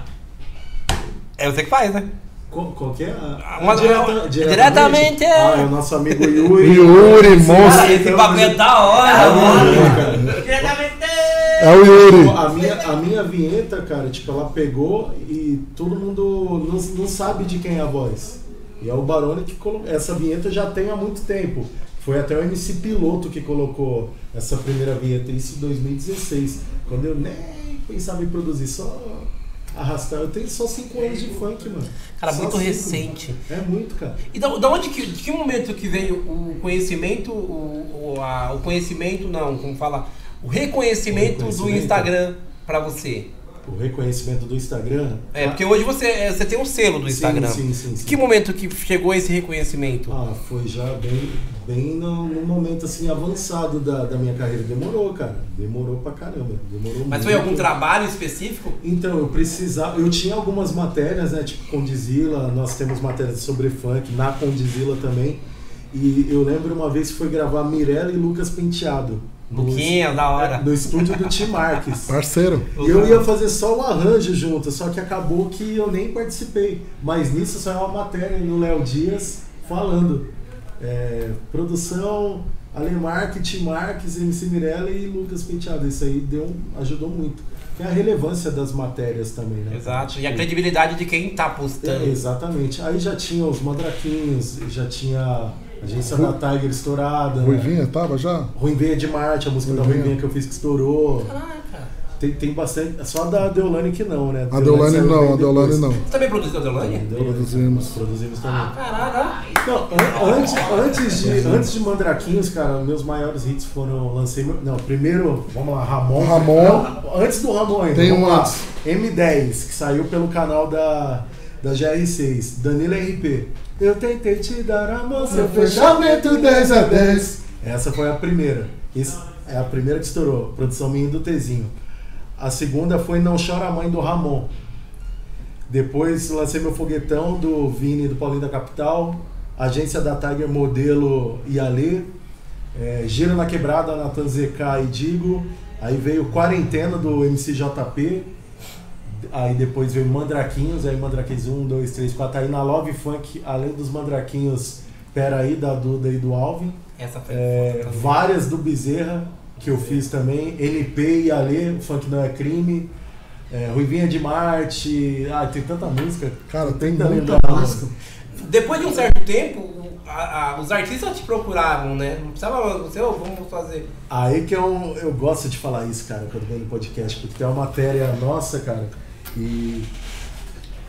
É você que faz, né? Qual, qual que é? a- Uma- direta- diretamente, é. Ah, é o nosso amigo Yuri. Yuri, monstro. cara, Cara, esse então, bagulho é da hora, é mano. cara. Diretamente. É o Yuri. A minha, a minha vinheta, cara, tipo, ela pegou e todo mundo não, não sabe de quem é a voz. E é o Barone que colocou. Essa vinheta já tem há muito tempo. Foi até o MC Piloto que colocou essa primeira vinheta, isso em 2016. Quando eu nem pensava em produzir, só arrastar. Eu tenho só 5 anos de funk, mano. Cara, Só muito cinco. recente. É muito, cara. E da, da onde que, de que momento que veio o conhecimento, o, o, a- o conhecimento não, como fala, o reconhecimento, O do reconhecimento. Instagram pra você? O reconhecimento do Instagram. É, porque hoje você, é, você tem um selo do Sim, Instagram. sim, sim, sim. Que momento que chegou esse reconhecimento? Ah, foi já bem, bem no, no momento assim avançado da, da minha carreira. Demorou, cara. Demorou pra caramba. Demorou Mas muito. foi algum trabalho específico? Então, eu precisava. Eu tinha algumas matérias, né? Tipo Condizila, nós temos matérias sobre funk na Condizila também. E eu lembro uma vez que foi gravar Mirella e Lucas Penteado. No- Luquinha, da hora. No estúdio do Tim Marques. Parceiro. E eu ia fazer só o arranjo junto, só que acabou que eu nem participei. Mas nisso saiu uma matéria no Léo Dias falando. é, produção, Ale Marques, Tim Marques, MC Mirella e Lucas Penteado. Isso aí deu, ajudou muito. Que é a relevância das matérias também, né? Exato. E a credibilidade de quem tá é, postando. exatamente. Aí já tinha os Mandraquinhos, já tinha a agência da Tiger estourada. né? Ruivinha tava já? Ruivinha de Marte, a música da Ruivinha. Ruivinha que eu fiz que estourou. Caraca. Tem, tem bastante. Só da Deolane que não, né? A Deolane não, a Deolane não. Você também produziu a Deolane? Deolane, Produzimos. Produzimos também. Caraca. Não, an- antes, antes, de, antes de Mandraquinhos, cara, meus maiores hits foram. Lancei. Não, primeiro, vamos lá, Ramon. Ramon. Não, antes do Ramon ainda. Tem um lá. antes. M10, que saiu pelo canal da, da GR6. Danilo RP. Eu tentei te dar a mão, seu fechamento 10 a 10. Essa foi a primeira. Essa é a primeira que estourou. Produção minha do Tezinho. A segunda foi Não Chora a Mãe do Ramon. Depois lancei meu foguetão do Vini do Paulinho da Capital. Agência da Tiger Modelo e Alê. É, Giro na Quebrada, Natan ZK e Digo. Aí veio Quarentena do MCJP. Aí depois veio Mandraquinhos, aí Mandraquinhos 1, 2, 3, 4. Aí na Love Funk, além dos Mandraquinhos, Peraí, da Duda e do Alvin. Essa foi É, várias do Bezerra, que eu fiz também. NP e Ale, o Funk Não É Crime. É, Ruivinha de Marte. Ah, tem tanta música. Cara, tem Tenta muita música. Depois de um certo tempo, a- a- os artistas te procuravam, né? Não precisava você, ô, vamos fazer. Aí que eu, eu gosto de falar isso, cara, quando vem no podcast, porque tem uma matéria nossa, cara, e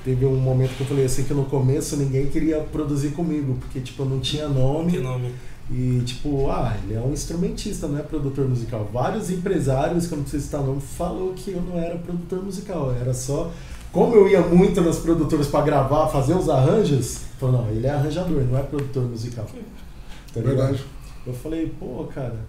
teve um momento que eu falei assim que no começo ninguém queria produzir comigo, porque tipo, eu não tinha Que nome nome? e tipo, ah, ele é um instrumentista, não é produtor musical. Vários empresários, que eu não preciso citar nome, falou que eu não era produtor musical, era só como eu ia muito nas produtoras pra gravar, fazer os arranjos, falou, não, ele é arranjador, não é produtor musical. Tá? Verdade. Eu falei, pô, cara,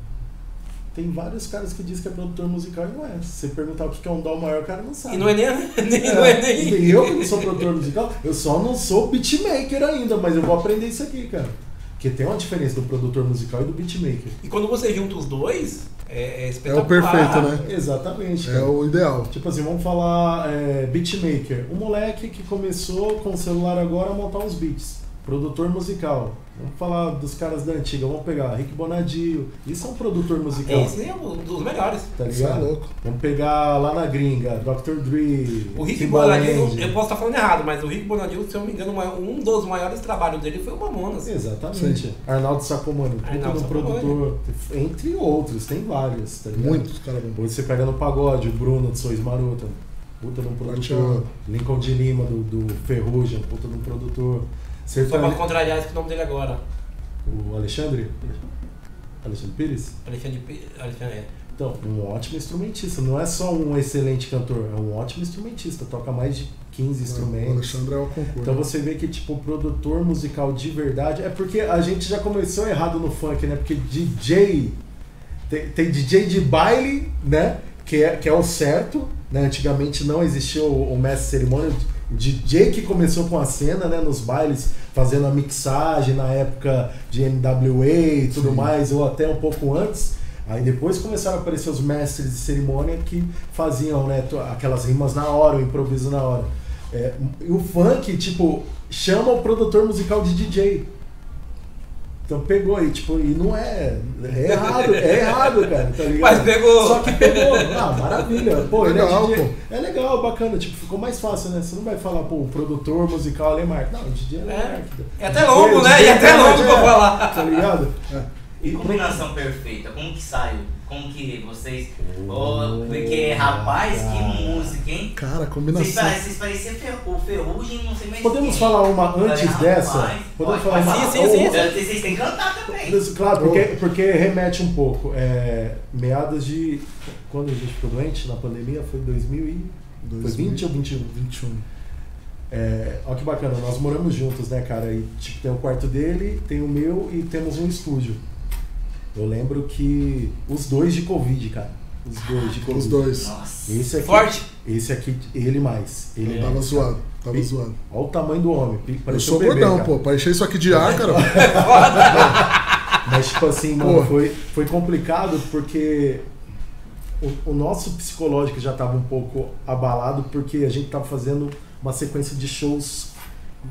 tem vários caras que dizem que é produtor musical e não é. Se você perguntar o que é um dó maior, o cara não sabe. E não é nem. nem, não é nem... Eu que não sou produtor musical, eu só não sou beatmaker ainda, mas eu vou aprender isso aqui, cara. Porque tem uma diferença do produtor musical e do beatmaker. E quando você junta os dois, é, é É espetacular. o perfeito, né? Exatamente. É cara. o ideal. Tipo assim, vamos falar é, beatmaker. Um moleque que começou com o celular agora a montar uns beats. Produtor musical. Vamos falar dos caras da antiga. Vamos pegar Rick Bonadio. Isso é um produtor musical. Esse é um dos melhores. Tá Isso é ligado? louco. Vamos pegar lá na gringa, Dr. Dre, O Rick. Bonadil, eu posso estar falando errado, mas o Rick Bonadil, se eu não me engano, um dos maiores trabalhos dele foi o Mamonas. Exatamente. Arnaldo Sacomani, puta Arnaldo do Sacomani. produtor. Entre outros, tem vários, tá ligado? Muitos, cara. Hoje você pega no pagode, o Bruno de Sois Marota, puta de um produtor. Lincoln de Lima, do, do Ferrugem, puta de um produtor. Você Só pra contrariar esse nome dele agora. o Alexandre? Alexandre Pires? Alexandre P. Alexandre, é. Então, um ótimo instrumentista. Não é só um excelente cantor, é um ótimo instrumentista. Toca mais de 15 O instrumentos. Alexandre é o concurso. Então você vê que, tipo, o produtor musical de verdade. É porque a gente já começou errado no funk, né? Porque DJ. Tem, tem DJ de baile, né? Que é, que é o certo. Né? Antigamente não existia o, o mestre cerimônia. O DJ que começou com a cena, né? Nos bailes, fazendo a mixagem na época de NWA e tudo Sim. mais, ou até um pouco antes. Aí depois começaram a aparecer os mestres de cerimônia que faziam né, aquelas rimas na hora, o improviso na hora. É, e o funk, tipo, chama o produtor musical de DJ. Então pegou aí, tipo, e não é. É errado, é errado, cara, tá ligado? Mas pegou. Só que pegou. Ah, maravilha. Pô, ele Legal, é DJ. pô. É legal, bacana. Tipo, ficou mais fácil, né? Você não vai falar, pô, o produtor musical é Mark. Não, o DJ é É. Mark. É até longo, né? E até longo pra falar. Tá ligado? E combinação perfeita, como que saiu? Como que vocês. Oh, porque, rapaz, que música, hein? Cara, combinação. vocês pareciam fer- o Ferrugem, não sei mais Podemos quem. falar uma antes dessa? Podemos pode, falar uma. Sim, sim, sim. Vocês têm que cantar também. Claro, porque, porque remete um pouco. É, meados de. Quando a gente ficou doente na pandemia? Foi 2000 e. Foi 20 ou 21? 21. É, olha que bacana, nós moramos juntos, né, cara? E tipo, tem o quarto dele, tem o meu e temos um estúdio. Eu lembro que os dois de Covid, cara. Os dois de Covid. Os dois. Nossa. Esse aqui, Forte. Esse aqui, ele mais. Ele Tava mais. zoado. Tava zoado. Olha o tamanho do homem. Eu parecia sou um bebê, gordão, cara. pô. Pra encher isso aqui de ar, cara. Mas, tipo assim, mano, foi, foi complicado porque o, o nosso psicológico já tava um pouco abalado porque a gente tava fazendo uma sequência de shows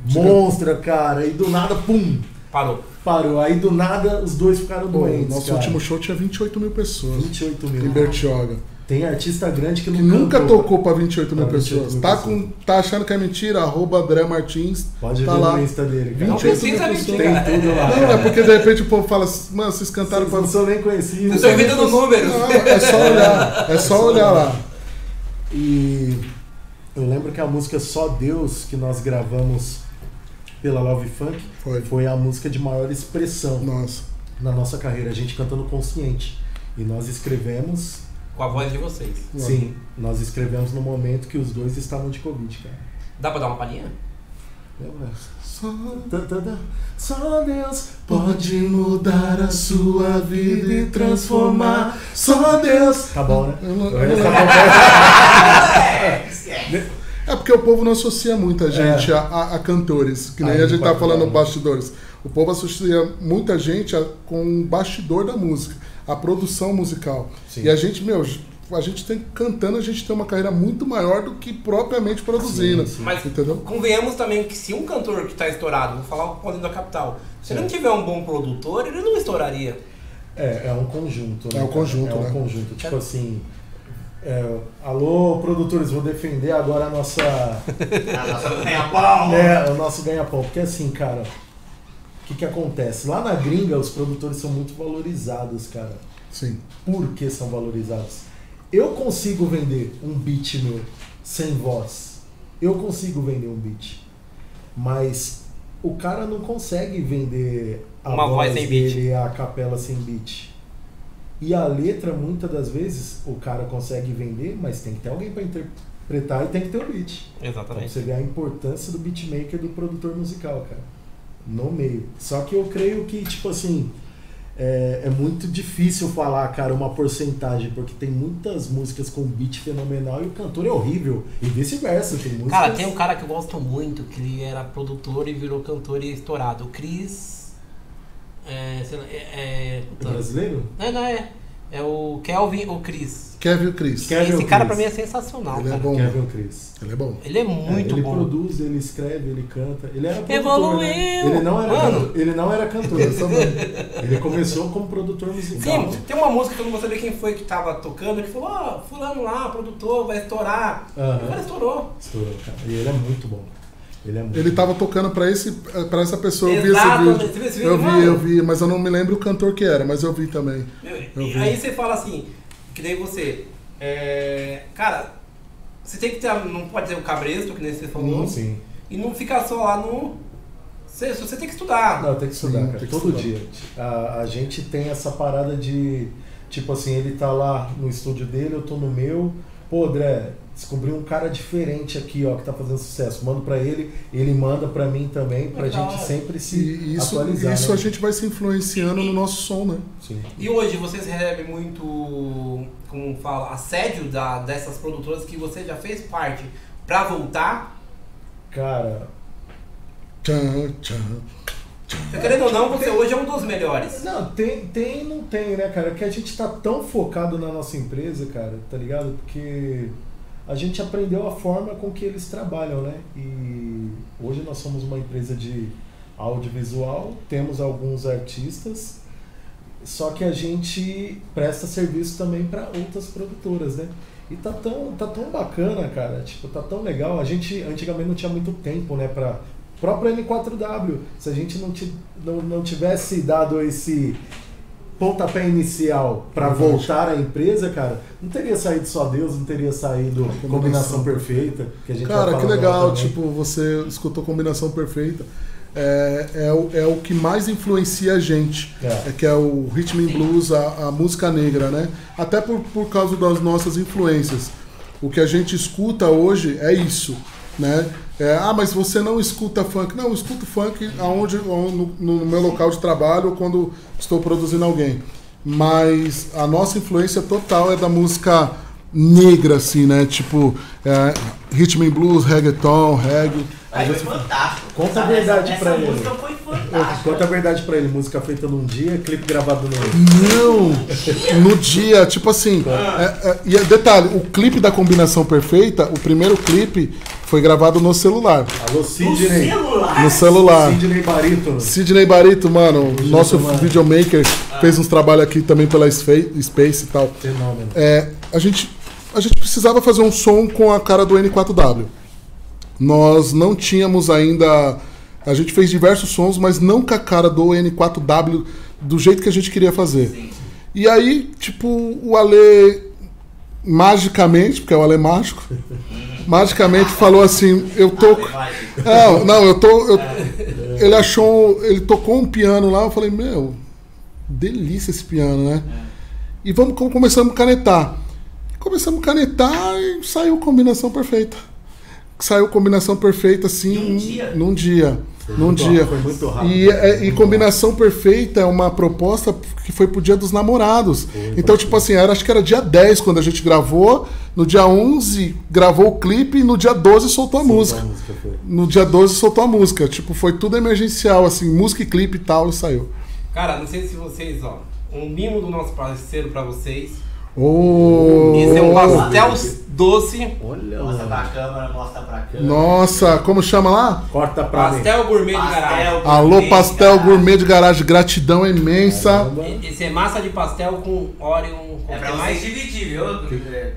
monstra, cara, e do nada, pum, Parou. parou. Aí do nada os dois ficaram Pô, doentes. nosso cara. último show tinha 28 mil pessoas. 28 mil. Em Bertioga. Tem artista grande que, Que não nunca cantou. tocou pra 28 mil Pra 28 pessoas. mil Tá, pessoas. com, tá achando que é mentira? Arroba André Martins. Pode tá ver lá. no Insta dele, cara. Não 28 precisa mil mentir. Tem tudo lá. Não, é porque de repente o povo fala assim, mano, vocês cantaram Vocês pra. não são nem conhecidos. Eu tô inventando números. Não, é só olhar. É só olhar lá. E eu lembro que a música Só Deus que nós gravamos pela Love Funk Foi. foi a música de maior expressão Nossa. na nossa carreira, a gente cantando consciente. E nós escrevemos, Com a voz de vocês. Sim, nós escrevemos no momento que os dois estavam de Covid, cara. Dá pra dar uma palhinha? Só. Só Deus pode mudar a sua vida e transformar. Só Deus. Tá bom, né? Eu não- eu não- tá bom. É. É porque o povo não associa muita gente É. a, a- a cantores, que nem Aí a gente tá falando falar. bastidores. O povo associa muita gente a- com o bastidor da música, a produção musical. Sim. E a gente, meu, a gente tem cantando, a gente tem uma carreira muito maior do que propriamente produzindo. Sim, sim. Mas Entendeu? convenhamos também que se um cantor que tá estourado, vou falar o Paulinho da Capital, se ele não tiver um bom produtor, ele não estouraria. É, é um conjunto. É um conjunto, É um né? conjunto. Tipo assim. É, alô, produtores, vou defender agora a nossa. A nossa ganha-pau. né, o nosso ganha-pão. Porque assim, cara, o que, que acontece? Lá na gringa, os produtores são muito valorizados, cara. Sim. Por que são valorizados? Eu consigo vender um beat meu sem voz. Eu consigo vender um beat. Mas o cara não consegue vender a Uma voz voz sem beat. dele, a capela sem beat. E a letra, muitas das vezes, o cara consegue vender, mas tem que ter alguém para interpretar e tem que ter o beat. Exatamente. você ver a importância do beatmaker do produtor musical, cara. No meio. Só que eu creio que, tipo assim, é, é muito difícil falar, cara, uma porcentagem, porque tem muitas músicas com beat fenomenal e o cantor é horrível. E vice-versa, tem músicas. Cara, tem um cara que eu gosto muito, que ele era produtor e virou cantor e estourado. O Chris. É. sei lá, é, é, É puta. brasileiro? Não, não é. É o Kelvin ou Chris. Kevin e o Chris. Kevin Esse ou cara Chris? pra mim é sensacional, Ele é cara. bom. Kevin Chris. Ele é bom. Ele é muito ele bom. produz, ele escreve, ele canta. Ele era produtor, Evoluiu! né? Ele não era, Mano. cantor, ele não era cantor. ele começou como produtor musical. Sim, tem uma música que eu não vou saber quem foi que tava tocando, que falou, ó, fulano lá, produtor, vai estourar. Aham. O cara estourou. Estourou, cara. E ele é muito bom. Ele é muito Ele tava tocando pra, esse, pra essa pessoa, eu vi esse Você viu esse vídeo. Eu vídeo, vi, mano? eu vi, mas eu não me lembro o cantor que era, mas eu vi também. Meu, Eu e vi. aí você fala assim, que nem você. é, cara, você tem que ter. Não pode ter o cabresto, que nem você falou. Sim, sim. E não ficar só lá no. Você, você tem que estudar. Não, tem que estudar, Sim, cara. que Todo estudar. dia. A, a gente tem essa parada de. Tipo assim, ele tá lá no estúdio dele, eu tô no meu. Pô, André, descobri um cara diferente aqui, ó, que tá fazendo sucesso. Mando pra ele, ele manda pra mim também, pra Legal. gente sempre se E isso, atualizar. isso né? a gente vai se influenciando no nosso som, né? Sim. E hoje vocês recebem muito, como fala, assédio da, dessas produtoras que você já fez parte pra voltar? Cara, Tchan, tchan. Você querendo ou não, você hoje é um dos melhores. Não, tem, tem e não tem, né, cara? Que a gente tá tão focado na nossa empresa, cara, tá ligado? Porque a gente aprendeu a forma com que eles trabalham, né? E hoje nós somos uma empresa de audiovisual, temos alguns artistas, só que a gente presta serviço também para outras produtoras, né? E tá tão, tá tão bacana, cara, tipo, tá tão legal. A gente antigamente não tinha muito tempo, né, pra próprio N4W. Se a gente não, não, não tivesse dado esse pontapé inicial para Verdade. voltar à empresa, cara, não teria saído só Deus, não teria saído Combinação. combinação perfeita. Que a gente vai Cara, que legal, tipo, você escutou combinação perfeita. É, é, o, é o que mais influencia a gente, É. é que é o rhythm and blues, a, a música negra, né? Até por, por causa das nossas influências. O que a gente escuta hoje é isso, né? É, ah, mas você não escuta funk. Não, eu escuto funk aonde, no, no meu local de trabalho ou quando estou produzindo alguém. Mas a nossa influência total é da música negra, assim, né? Tipo, é, rhythm and blues, reggaeton, reggae. Aí foi fantástico. Conta a verdade essa, pra essa ele. música foi fantástica. Conta a verdade pra ele, música feita num dia, clipe gravado no Não! No dia, tipo assim. é- é- e é- detalhe, o clipe da combinação perfeita, o primeiro clipe foi gravado no celular. Alô, No Sidney. celular? No celular. Sidney Barito. Sidney Barito, mano, nosso mano. videomaker, fez uns trabalhos aqui também pela Space e tal. Fenômeno. É, a, gente, a gente precisava fazer um som com a cara do N4W. Nós não tínhamos ainda. A gente fez diversos sons, mas não com a cara do N4W do jeito que a gente queria fazer. Sim. E aí, tipo, o Ale magicamente, porque é o Ale mágico, magicamente falou assim, eu tô. Ave Maria. Não, não, eu tô. eu- ele achou. Ele tocou um piano lá, eu falei, meu, delícia esse piano, né? E vamos com- começamos a canetar. Começamos a canetar e saiu combinação perfeita. Saiu combinação perfeita assim Num dia? num dia. Num muito dia. foi muito rápido. E, é- e combinação perfeita é uma proposta que foi pro dia dos namorados. então, tipo assim, era, acho que era dia 10 quando a gente gravou. No dia 11 gravou o clipe e no dia 12 soltou a música. A música foi. No dia 12 soltou a música. Tipo, foi tudo emergencial, assim, música e clipe e tal, e saiu. Cara, não sei se vocês, ó, um mimo do nosso parceiro pra vocês. Oh. Esse é um pastel doce. Olha, Mostra pra câmera, mostra pra câmera. Nossa, como chama lá? Corta pra mim. Pastel gourmet de garagem. Pastel Alô, gourmet, Pastel cara. Gourmet de Garagem, gratidão imensa. Esse é massa de pastel com óleo, com É pra mais? dividir, viu?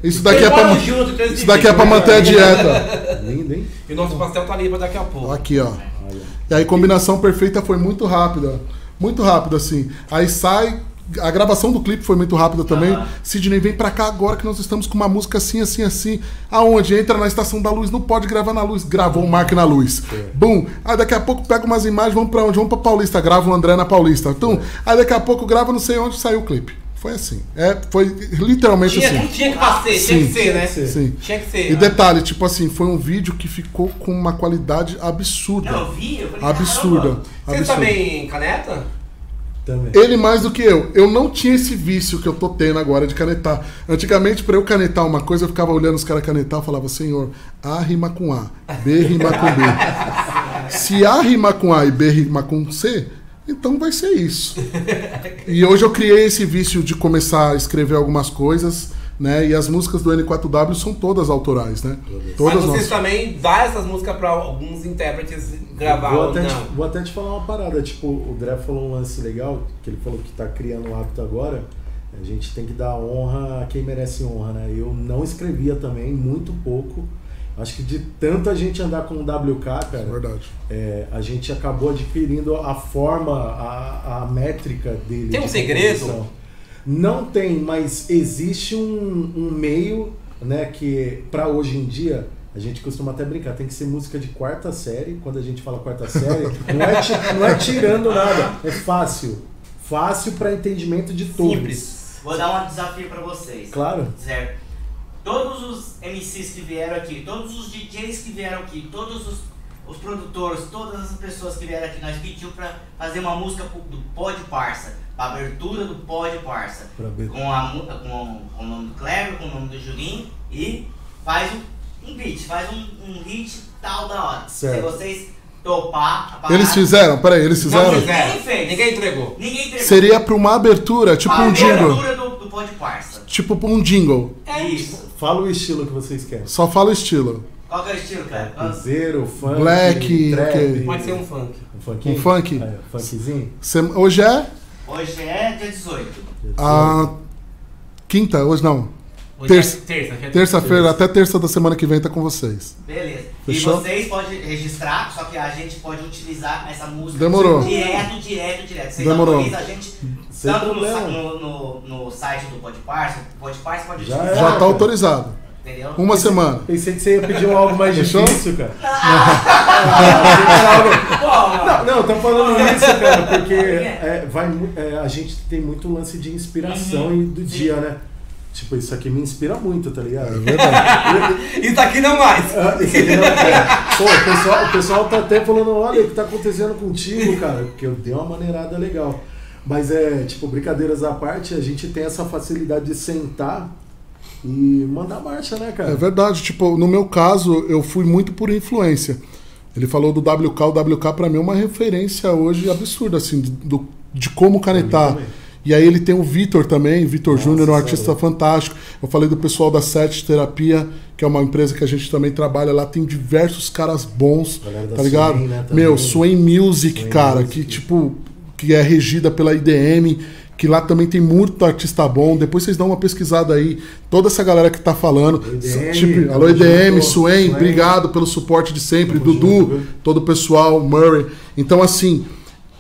Isso daqui é pra, junto, isso daqui é pra manter a dieta. Lindo, hein? E o nosso pastel tá ali pra daqui a pouco. Aqui, ó. Olha. E aí, combinação perfeita foi muito rápida. Muito rápido, assim. Aí sai. A gravação do clipe foi muito rápida também. Aham. Sidney, vem pra cá agora que nós estamos com uma música assim, assim, assim. Aonde? Entra na estação da luz, não pode gravar na luz. Gravou o Mark na luz. Bum. Aí daqui a pouco pega umas imagens, vamos pra onde? Vamos pra Paulista, grava o André na Paulista. Tum. Aí daqui a pouco grava não sei onde saiu o clipe. Foi assim. É, foi literalmente Tinha, assim. tinha que ser, tinha Sim. que ser, né? Sim. Tinha que ser. E detalhe, tipo assim, foi um vídeo que ficou com uma qualidade absurda. Não, eu vi, eu falei, Absurda. caramba. Você absurda. também caneta? Também. Ele mais do que eu. Eu não tinha esse vício que eu tô tendo agora de canetar. Antigamente, pra eu canetar uma coisa, eu ficava olhando os caras canetar e falava, senhor, A rima com A, B rima com B. Se A rima com A e B rima com C, então vai ser isso. E hoje eu criei esse vício de começar a escrever algumas coisas, né? E as músicas do N4W são todas autorais, né? Todas Mas vocês nossas. também dão essas músicas pra alguns intérpretes gravar Vou ou até, te, não? vou até te falar uma parada. Tipo, o Dré falou um lance legal, que ele falou que tá criando um hábito agora. A gente tem que dar honra a quem merece honra, né? Eu não escrevia também, muito pouco. Acho que de tanta gente andar com o WK, cara, É verdade. é, a gente acabou adquirindo a forma, a, a métrica dele. Tem um de segredo? composição. Não tem, mas existe um, um meio, né, que pra hoje em dia, a gente costuma até brincar, tem que ser música de quarta série. Quando a gente fala quarta série, não é, não é tirando nada, é fácil. Fácil pra entendimento de todos. Simples. Vou dar um desafio pra vocês. Claro. Certo. Todos os MCs que vieram aqui, todos os DJs que vieram aqui, todos os, os produtores, todas as pessoas que vieram aqui, nós pedimos pra fazer uma música do Pod Parça, abertura do Pod Parça. Com, a, com, com o nome do Cleber, com o nome do Julinho e faz um, um beat, faz um, um hit tal da hora. Certo. Se vocês topar a parada, Eles fizeram? Peraí, eles Não fizeram? fizeram. Ninguém fez. Ninguém entregou. Ninguém entregou. Seria pra uma abertura, tipo a um jingle. abertura do, do Pod Parça. Tipo um jingle. É Isso. Fala o estilo que vocês querem. Só fala o estilo. Qual que é o estilo, cara? Cruzeiro, funk, Black, trap, ok. Pode ser um funk. um funkinho? Um funk? É, funkzinho? Sem- Hoje é Hoje é dia 18. a quinta, hoje não. Hoje Terça. é terça. é Terça-feira, até terça da semana que vem tá com vocês. Beleza. Fechou? E vocês podem registrar, só que a gente pode utilizar essa música Demorou. direto, direto, direto. Vocês Demorou. autorizam a gente Sem tanto no, no, no, no site do Podparse, o Podparse pode Já utilizar. Já tá autorizado. Entendeu? Uma semana. Pensei que você ia pedir um algo mais difícil, cara. Não, não, tô falando isso, cara, porque é, vai, é, a gente tem muito lance de inspiração Uhum. e do dia, né? Tipo, isso aqui me inspira muito, tá ligado? É verdade. Isso aqui não mais. Ah, isso aqui não é. Pô, o pessoal, o pessoal tá até falando, olha o que tá acontecendo contigo, cara, porque eu dei uma maneirada legal. Mas é, tipo, brincadeiras à parte, a gente tem essa facilidade de sentar e mandar marcha, né, cara? É verdade. Tipo, no meu caso, eu fui muito por influência. Ele falou do WK, o WK pra mim é uma referência hoje absurda, assim, do, de como canetar. também. E aí ele tem o Vitor também, Vitor Júnior, um artista louco. fantástico. Eu falei do pessoal da Sete Terapia, que é uma empresa que a gente também trabalha lá, tem diversos caras bons, tá ligado? Swain, né. Meu, Swain Music, Swain cara, Music. que tipo, que é regida pela IDM, que lá também tem muito artista bom. Depois vocês dão uma pesquisada aí, toda essa galera que tá falando. IDM, tipo, alô IDM, Swain, Swain. obrigado pelo suporte de sempre, Tamo Dudu, junto, todo o pessoal, Murray. Então, assim,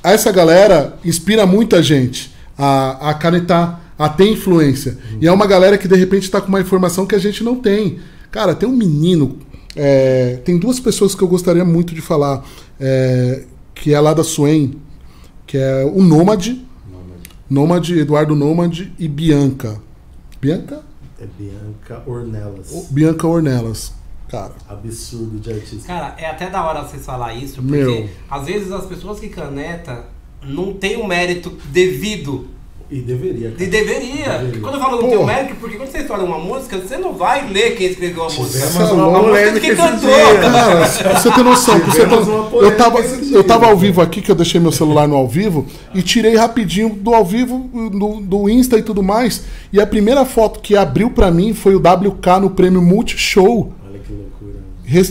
essa galera inspira muita gente a, a canetar, a ter influência. E é uma galera que de repente tá com uma informação que a gente não tem. Cara, tem um menino. é, tem duas pessoas que eu gostaria muito de falar. é, que é lá da Swain, que é o Nômade, Nômade, Eduardo Nômade e Bianca. Bianca? É Bianca Ornelas. Ou Bianca Ornelas. Cara, Absurdo de artista. Cara, é até da hora vocês falar isso, porque Meu. às vezes as pessoas que caneta não tem o mérito devido E deveria. E deveria. Deveria. Quando eu falo Pô. teu mérito, porque quando você estoura uma música, você não vai ler quem escreveu a música. Tivemos Você é uma louco. polêmica que esses cantou. Cara, você ter noção, você uma eu, tava, eu tava ao vivo aqui, que eu deixei meu celular no ao vivo, e tirei rapidinho do ao vivo, do, do Insta e tudo mais. E a primeira foto que abriu pra mim foi o WK no prêmio Multishow.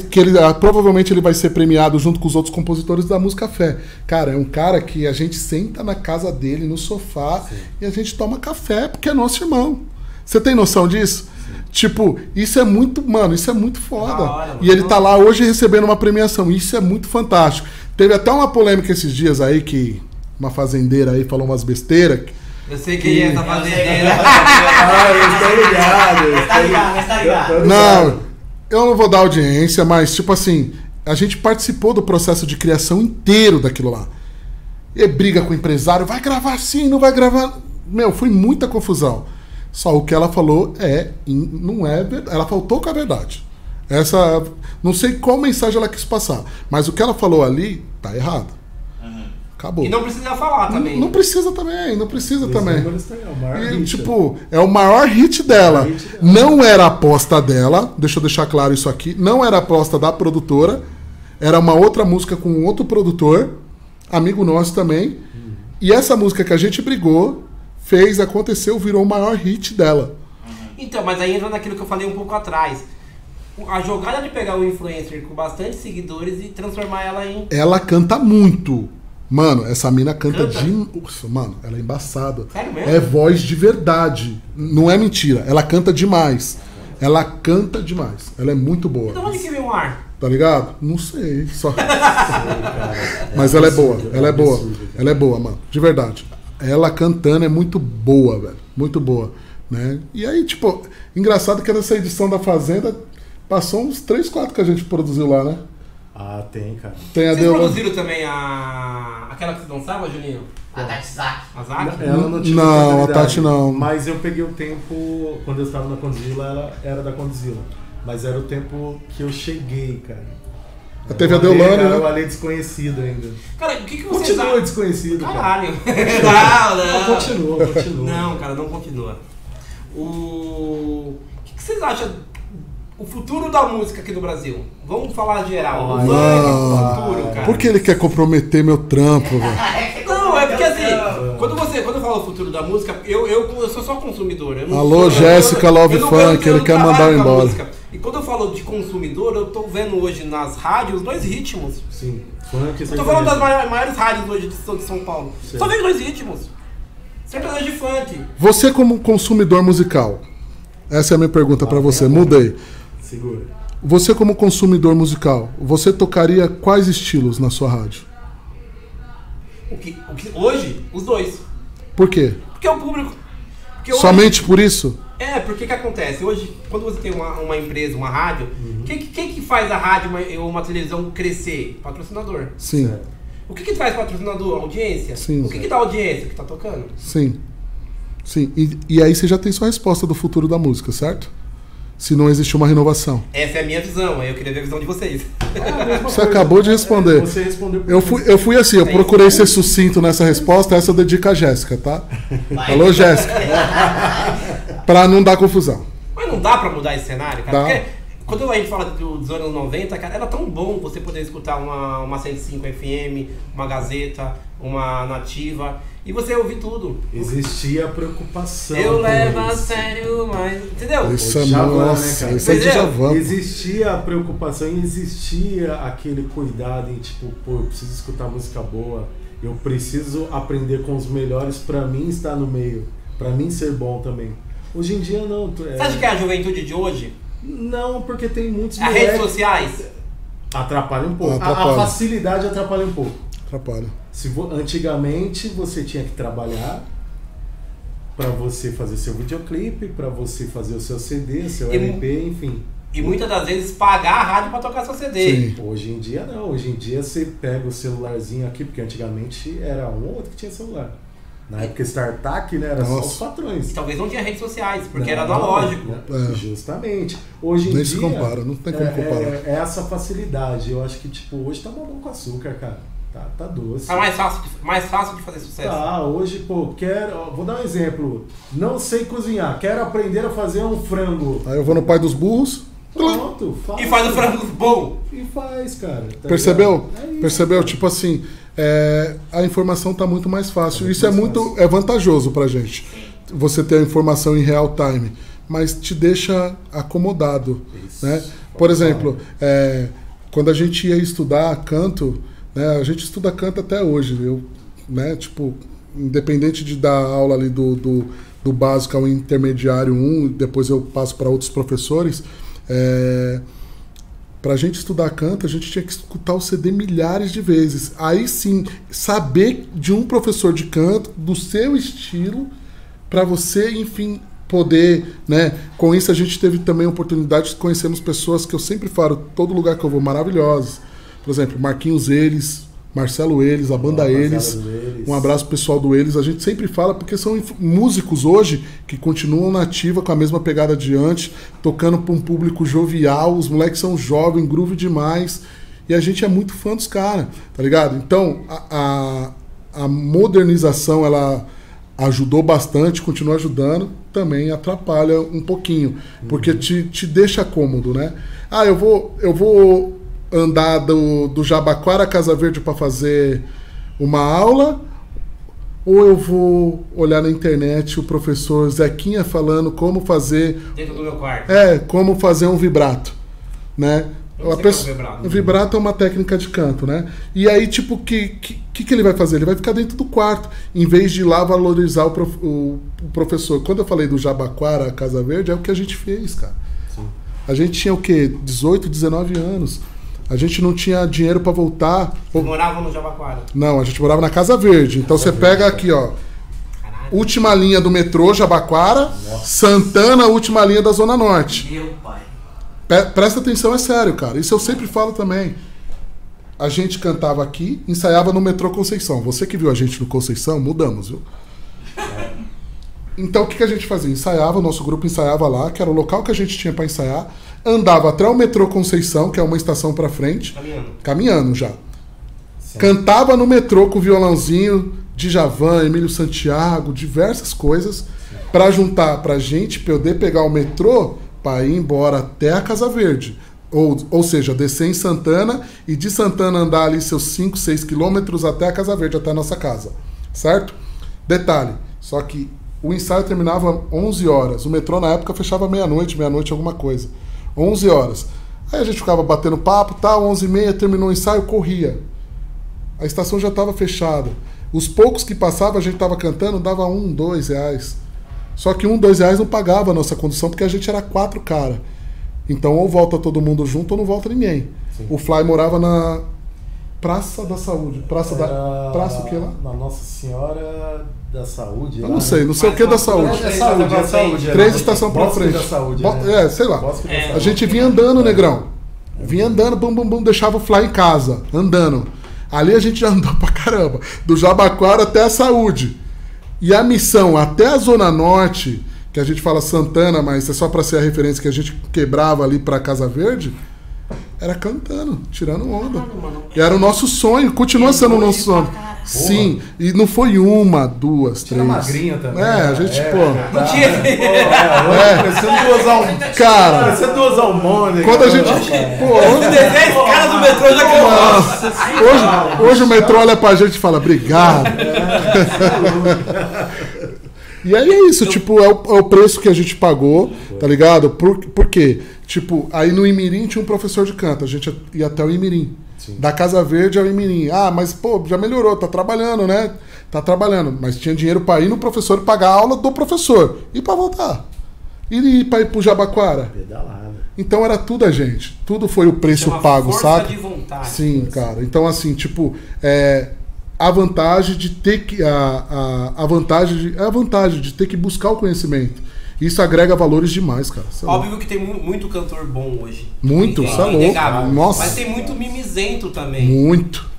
Que ele, ah, provavelmente ele vai ser premiado junto com os outros compositores da música Fé. Cara, é um cara que a gente senta na casa dele, no sofá, e a gente toma café, porque é nosso irmão. Você tem noção disso? Tipo, isso é muito, mano, isso é muito foda. Da hora, e ele tá lá hoje recebendo uma premiação. Isso é muito fantástico. Teve até uma polêmica esses dias aí que uma fazendeira aí falou umas besteiras. Eu sei quem é essa fazendeira. Ah, eu estou ligado. Tá ligado, tá ligado. Tô Não, eu não vou dar audiência, mas tipo assim, a gente participou do processo de criação inteiro daquilo lá. E briga com o empresário, vai gravar assim, não vai gravar. Meu, foi muita confusão. Só o que ela falou é, não é. Ela faltou com a verdade. Essa, não sei qual mensagem ela quis passar, mas o que ela falou ali tá errado. Acabou. E não precisa falar Não- também. não precisa também, não precisa Os também. é o maior E, hit. tipo, é o maior hit dela. Maior hit dela. Não era a aposta dela, deixa eu deixar claro isso aqui. Não era a aposta da produtora. Era uma outra música com um outro produtor, amigo nosso também. E essa música que a gente brigou, fez, aconteceu, virou o maior hit dela. Então, mas aí entra naquilo que eu falei um pouco atrás. A jogada de pegar o influencer com bastante seguidores e transformar ela em. Ela canta muito. Mano, essa mina canta, Canta? de. Mano, ela é embaçada. Sério mesmo? É voz de verdade. Não é mentira. Ela canta demais. Ela canta demais. Ela é muito boa. Então onde que vem o ar? Tá ligado? Não sei. Só... Mas ela é boa. Ela é boa. Ela é boa, mano. De verdade. Ela cantando é muito boa, velho. Muito boa. Né? E aí, tipo, engraçado que nessa edição da Fazenda passou uns 3, 4 que a gente produziu lá, né? Ah, tem, cara. Tem a Vocês Deu- produziram também a. aquela que você dançava, Juninho? A Datzak. A Zac? Ela não tinha Não, a Tati não. Mas eu peguei o tempo, quando eu estava na Condzilla, ela era da Condzilla. Mas era o tempo que eu cheguei, cara. A O Ale, Deolane, cara, né? O Ale desconhecido ainda. Cara, o que, que vocês Continua desconhecido, cara. Caralho. não, Não, não. continua, continua. Não, cara, não continua. O. O que, que vocês acham? O futuro da música aqui no Brasil? Vamos falar geral. O funk, não. o futuro, cara. Por que ele quer comprometer meu trampo, velho? Não, é porque assim, quando você quando eu falo futuro da música, eu, eu, eu sou só consumidor. eu não Alô, Jéssica eu- Love eu não- Funk, eu- eu ele quer mandar embora. música. E quando eu falo de consumidor, eu tô vendo hoje nas rádios dois ritmos. Sim, funk Eu tô falando das maiores, maiores rádios hoje de São, de São Paulo. Sim. Só vem dois ritmos. Sertanejo de funk. Você, como consumidor musical, essa é a minha pergunta pra você. Mudei. Segura. Você, como consumidor musical, você tocaria quais estilos na sua rádio? O que, o que, hoje, os dois. Por quê? Porque é o público. Porque hoje- Somente por isso? É, porque que acontece? Hoje, quando você tem uma, uma empresa, uma rádio, quem, que- quem que faz a rádio uma- ou uma televisão crescer? Patrocinador. Sim, Certo. O que que traz patrocinador? Audiência? Sim. O que que dá audiência? O que tá tocando? sim. Sim. E, e aí você já tem sua resposta do futuro da música, certo? Se não existe uma renovação. Essa é a minha visão, aí eu queria ver a visão de vocês. Você acabou de responder. É, Você respondeu por Eu fui, eu fui assim, eu procurei ser sucinto nessa resposta, essa eu dedico a Jéssica, tá? Vai. Alô, Jéssica. pra não dar confusão. Mas não dá pra mudar esse cenário, cara? Dá. Porque quando a gente fala do- dos anos 90, cara, era tão bom você poder escutar uma, uma 105 FM, uma Gazeta, uma Nativa, e você ouvir tudo. Existia a preocupação. Eu levo a sério, mas. Entendeu? Isso é Djavan, né, nossa, cara? isso é Djavan. Existia a preocupação e existia aquele cuidado em tipo, pô, eu preciso escutar música boa, eu preciso aprender com os melhores pra mim estar no meio, pra mim ser bom também. Hoje em dia não. é- Você acha que é a juventude de hoje? Não, porque tem muitos As redes sociais? Atrapalha um pouco. A- Atrapalha. A, facilidade atrapalha um pouco. Atrapalha. Se vo- Antigamente você tinha que trabalhar pra você fazer seu videoclipe, pra você fazer o seu CD, seu E LP, enfim. E muitas das vezes pagar a rádio pra tocar seu CD. Sim. Hoje em dia não, hoje em dia você pega o celularzinho aqui, porque antigamente era um ou outro que tinha celular. Na época StarTAC, né, era só Nossa. os patrões. E talvez não tinha redes sociais, porque Não, era analógico. né? É. Justamente. Hoje em Nem dia. se compara, não tem como é, comparar. É, é essa facilidade. Eu acho que, tipo, hoje tá mamão com açúcar, cara. Tá, tá doce. Tá mais fácil, de, mais fácil de fazer sucesso. Tá, hoje, pô, quero. ó, Vou dar um exemplo. Não sei cozinhar, quero aprender a fazer um frango. Aí eu vou no pai dos burros. Pronto, faz. E faz o frango bom. E faz, cara. tá Percebeu? É Percebeu? Tipo assim, é, a informação tá muito mais fácil. Tá muito Isso é mais muito fácil. é vantajoso pra gente. Você ter a informação em real time, mas te deixa acomodado, Isso. né? Por exemplo, é, quando a gente ia estudar canto, né, a gente estuda canto até hoje. Eu, né, tipo, independente de dar aula ali do, do, do básico ao intermediário 1, depois eu passo para outros professores. É, para a gente estudar canto, a gente tinha que escutar o CD milhares de vezes. Aí sim, saber de um professor de canto, do seu estilo, para você, enfim, poder, né? Com isso a gente teve também a oportunidade de conhecermos pessoas que eu sempre falo, todo lugar que eu vou, maravilhosas. Por exemplo, Marquinhos Eles, Marcelo Eles, a banda Rapaziada Eles. Um abraço pessoal do Eles. A gente sempre fala porque são músicos hoje que continuam na ativa com a mesma pegada de antes, tocando para um público jovial. Os moleques são jovens, groove demais. E a gente é muito fã dos caras, tá ligado? Então, a, a, a modernização, ela ajudou bastante, continua ajudando, também atrapalha um pouquinho, porque te, te deixa cômodo, né? Ah, eu vou, eu vou andar do, do Jabaquara a Casa Verde para fazer uma aula, ou eu vou olhar na internet o professor Zequinha falando como fazer, Dentro do meu quarto. é, como fazer um vibrato, né? A pessoa- é o vibrato. o vibrato é uma técnica de canto, né? E aí, tipo, o que, que, que que ele vai fazer? Ele vai ficar dentro do quarto, em vez de ir lá valorizar o, prof- o- o professor. Quando eu falei do Jabaquara, Casa Verde, é o que a gente fez, cara. Sim. A gente tinha o quê? 18, 19 anos. A gente não tinha dinheiro pra voltar. Vocês moravam no Jabaquara. Não, a gente morava na Casa Verde. Então você pega aqui, ó. Caralho. Última linha do metrô, Jabaquara. Santana, última linha da Zona Norte. Meu pai. Pe- Presta atenção, é sério, cara. Isso eu sempre falo também. A gente cantava aqui, ensaiava no metrô Conceição. Você que viu a gente no Conceição, mudamos, viu? Então o que, que a gente fazia? Ensaiava, o nosso grupo ensaiava lá, que era o local que a gente tinha pra ensaiar. Andava até o metrô Conceição, que é uma estação pra frente, Caminhando. caminhando já. Sim. Cantava no metrô com violãozinho, Djavan, Emílio Santiago, diversas coisas, pra juntar pra gente poder pegar o metrô pra ir embora até a Casa Verde. Ou, ou seja, descer em Santana e de Santana andar ali seus 5, 6 quilômetros até a Casa Verde, até a nossa casa. Certo? Detalhe, só que o ensaio terminava 11 horas. O metrô na época fechava meia-noite, meia-noite alguma coisa. 11 horas. Aí a gente ficava batendo papo, tal, 11 e meia, terminou o ensaio, corria. A estação já estava fechada. Os poucos que passavam, a gente estava cantando, dava um, dois reais. Só que um, dois reais não pagava a nossa condução, porque a gente era quatro cara. Então, ou volta todo mundo junto, ou não volta ninguém. Sim. O Fly morava na Praça da Saúde. Praça da. Era Praça o que lá? Na Nossa Senhora da Saúde. Eu lá, não sei, né? não sei o que da não- saúde. É saúde, é saúde. Três é. estação pra Bosque frente. da saúde. Bo- né? É, sei lá. Da É. A gente vinha andando, negrão. Vinha andando, bum, bum, bum, deixava o Fly em casa, andando. Ali a gente já andou pra caramba. Do Jabaquara até a Saúde. E a missão até a Zona Norte, que a gente fala Santana, mas é só pra ser a referência que a gente quebrava ali pra Casa Verde, era cantando, tirando onda. E era o nosso sonho, continua sendo o nosso sonho. Sim, e não foi uma, duas, Tinha três. magrinha também. É, a né? gente, É, pô. tá. Não tinha- Pô, é, É. Parecendo duas almoças. Cara, Parecendo duas almôndegas. quando a gente. É. Pô, hoje, Os 10 caras do metrô já. Nossa, hoje, hoje o metrô olha pra gente e fala, obrigado. E aí é isso, tipo, é o, é o preço que a gente pagou, tá ligado? Por, por quê? Tipo, aí no Imirim tinha um professor de canto, a gente ia até o Imirim. Sim. Da Casa Verde ao Imirim. Ah, mas pô, já melhorou, tá trabalhando, né? Tá trabalhando. Mas tinha dinheiro pra ir no professor e pagar a aula do professor. E pra voltar. E ir pra ir pro Jabaquara. Pedalada. Então era tudo a gente. Tudo foi o preço Chama pago, força saca? de vontade. Sim, cara. Então, assim, tipo, é, a vantagem de ter que. A, a, a vantagem de, é a vantagem de ter que buscar o conhecimento. Isso agrega valores demais, cara. Cê é louco. Óbvio que tem mu- muito cantor bom hoje. Muito, Ninguém- cê é louco. Nossa. Mas tem muito mimizento também. Muito.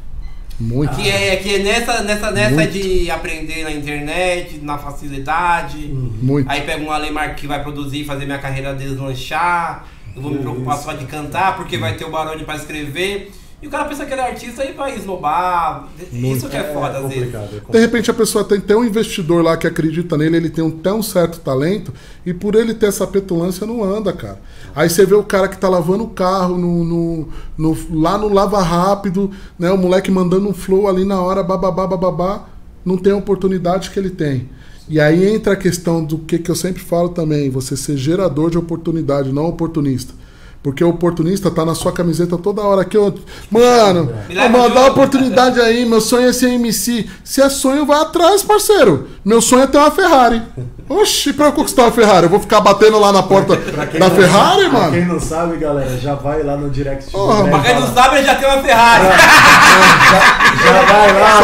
Muito. Que é, que é nessa, nessa, nessa Muito. de aprender na internet, na facilidade. Muito. Aí pega um Alemar que vai produzir e fazer minha carreira deslanchar. Eu vou me preocupar só de cantar, porque vai ter o Barone pra escrever. E o cara pensa que ele é artista e vai esnobar. Isso que é, foda, às vezes. é De repente a pessoa tem até um investidor lá que acredita nele, ele tem um, até um certo talento, e por ele ter essa petulância não anda, cara. Aí você vê o cara que tá lavando o carro no, no- no- lá no Lava Rápido, né? O moleque mandando um flow ali na hora, bababá, bababá, não tem a oportunidade que ele tem. E aí entra a questão do que, que eu sempre falo também, você ser gerador de oportunidade, não oportunista. Porque o oportunista tá na sua camiseta toda hora aqui, ó. Mano, dá oportunidade aí, meu sonho é ser MC. Se é sonho, vai atrás, parceiro. Meu sonho é ter uma Ferrari. Oxi, pra eu conquistar uma Ferrari, eu vou ficar batendo lá na porta Pra da não Ferrari, sabe- pra mano? Quem não sabe, galera, já vai lá no direct. Porra, André Pra quem não fala- sabe, ele já tem uma Ferrari. Já vai lá,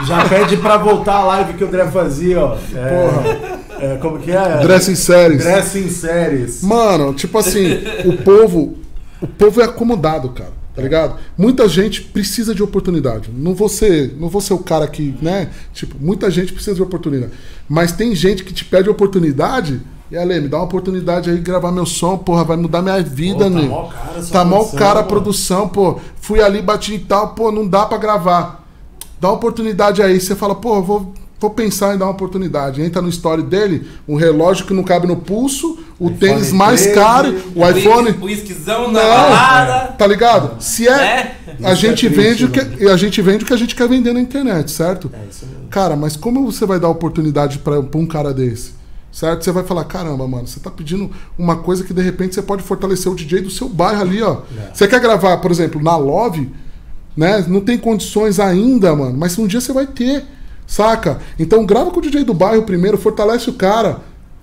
ó. Já pede pra voltar a live que o André fazia, ó. É, é, como que é? Dressing séries. Dressing séries. Mano, tipo assim, o povo. O povo é acomodado, cara. Tá ligado? Muita gente precisa de oportunidade. Não vou ser, não vou ser o cara que, né? Tipo, muita gente precisa de oportunidade. Mas tem gente que te pede oportunidade. E Ale, me dá uma oportunidade aí de gravar meu som, porra, vai mudar minha vida, Pô, tá né? mó cara Tá produção, cara a produção, pô. Fui ali, bati e tal, pô, não dá pra gravar. Dá uma oportunidade aí. Você fala, pô, vou, vou pensar em dar uma oportunidade. Entra no story dele, um relógio que não cabe no pulso, o iPhone tênis mais 13, caro, o iPhone. O whiskyzão na Não, balada. tá ligado? Se é. É. A Isso gente é vende triste, o que a gente vende o que a gente quer vender na internet, certo? É isso mesmo. Cara, mas como você vai dar oportunidade pra pra um cara desse? Certo? Você vai falar, caramba, mano, você tá pedindo uma coisa que de repente você pode fortalecer o DJ do seu bairro ali, ó. É. Você quer gravar, por exemplo, na Love, né? Não tem condições ainda, mano, mas um dia você vai ter, saca? Então grava com o DJ do bairro primeiro, fortalece o cara.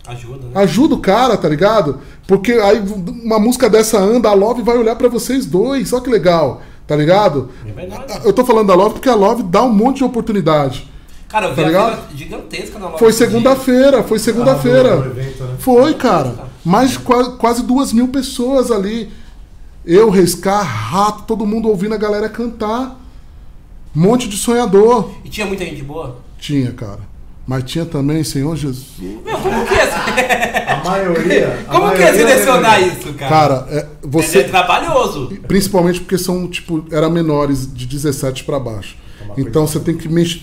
Ajuda, né? Ajuda o cara, tá ligado? Porque aí uma música dessa anda, a Love vai olhar pra vocês dois. Olha que legal, tá ligado? É verdade. Eu tô falando da Love porque a Love dá um monte de oportunidade. Cara, eu vi Tá a gigantesca na loja. Foi segunda-feira, foi Ah, segunda-feira. evento, né? Foi, cara. Mais de qua- quase duas mil pessoas ali. Eu, Rescar, Rato, todo mundo ouvindo a galera cantar. Um monte de sonhador. E tinha muita gente boa? Tinha, cara. Mas tinha também, Senhor Jesus. Meu, como que é? A maioria. a Como que é maioria selecionar deveria. isso, cara? Cara, é, É você. trabalhoso. Principalmente porque são, tipo, era menores de 17 pra baixo. Tomar Então você tem que mexer,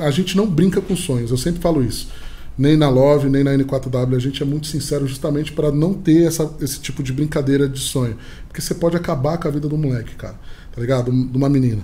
A gente não brinca com sonhos, eu sempre falo isso. Nem na Love, nem na N4W, a gente é muito sincero justamente para não ter essa, esse tipo de brincadeira de sonho. Porque você pode acabar com a vida do moleque, cara. Tá ligado? De uma menina.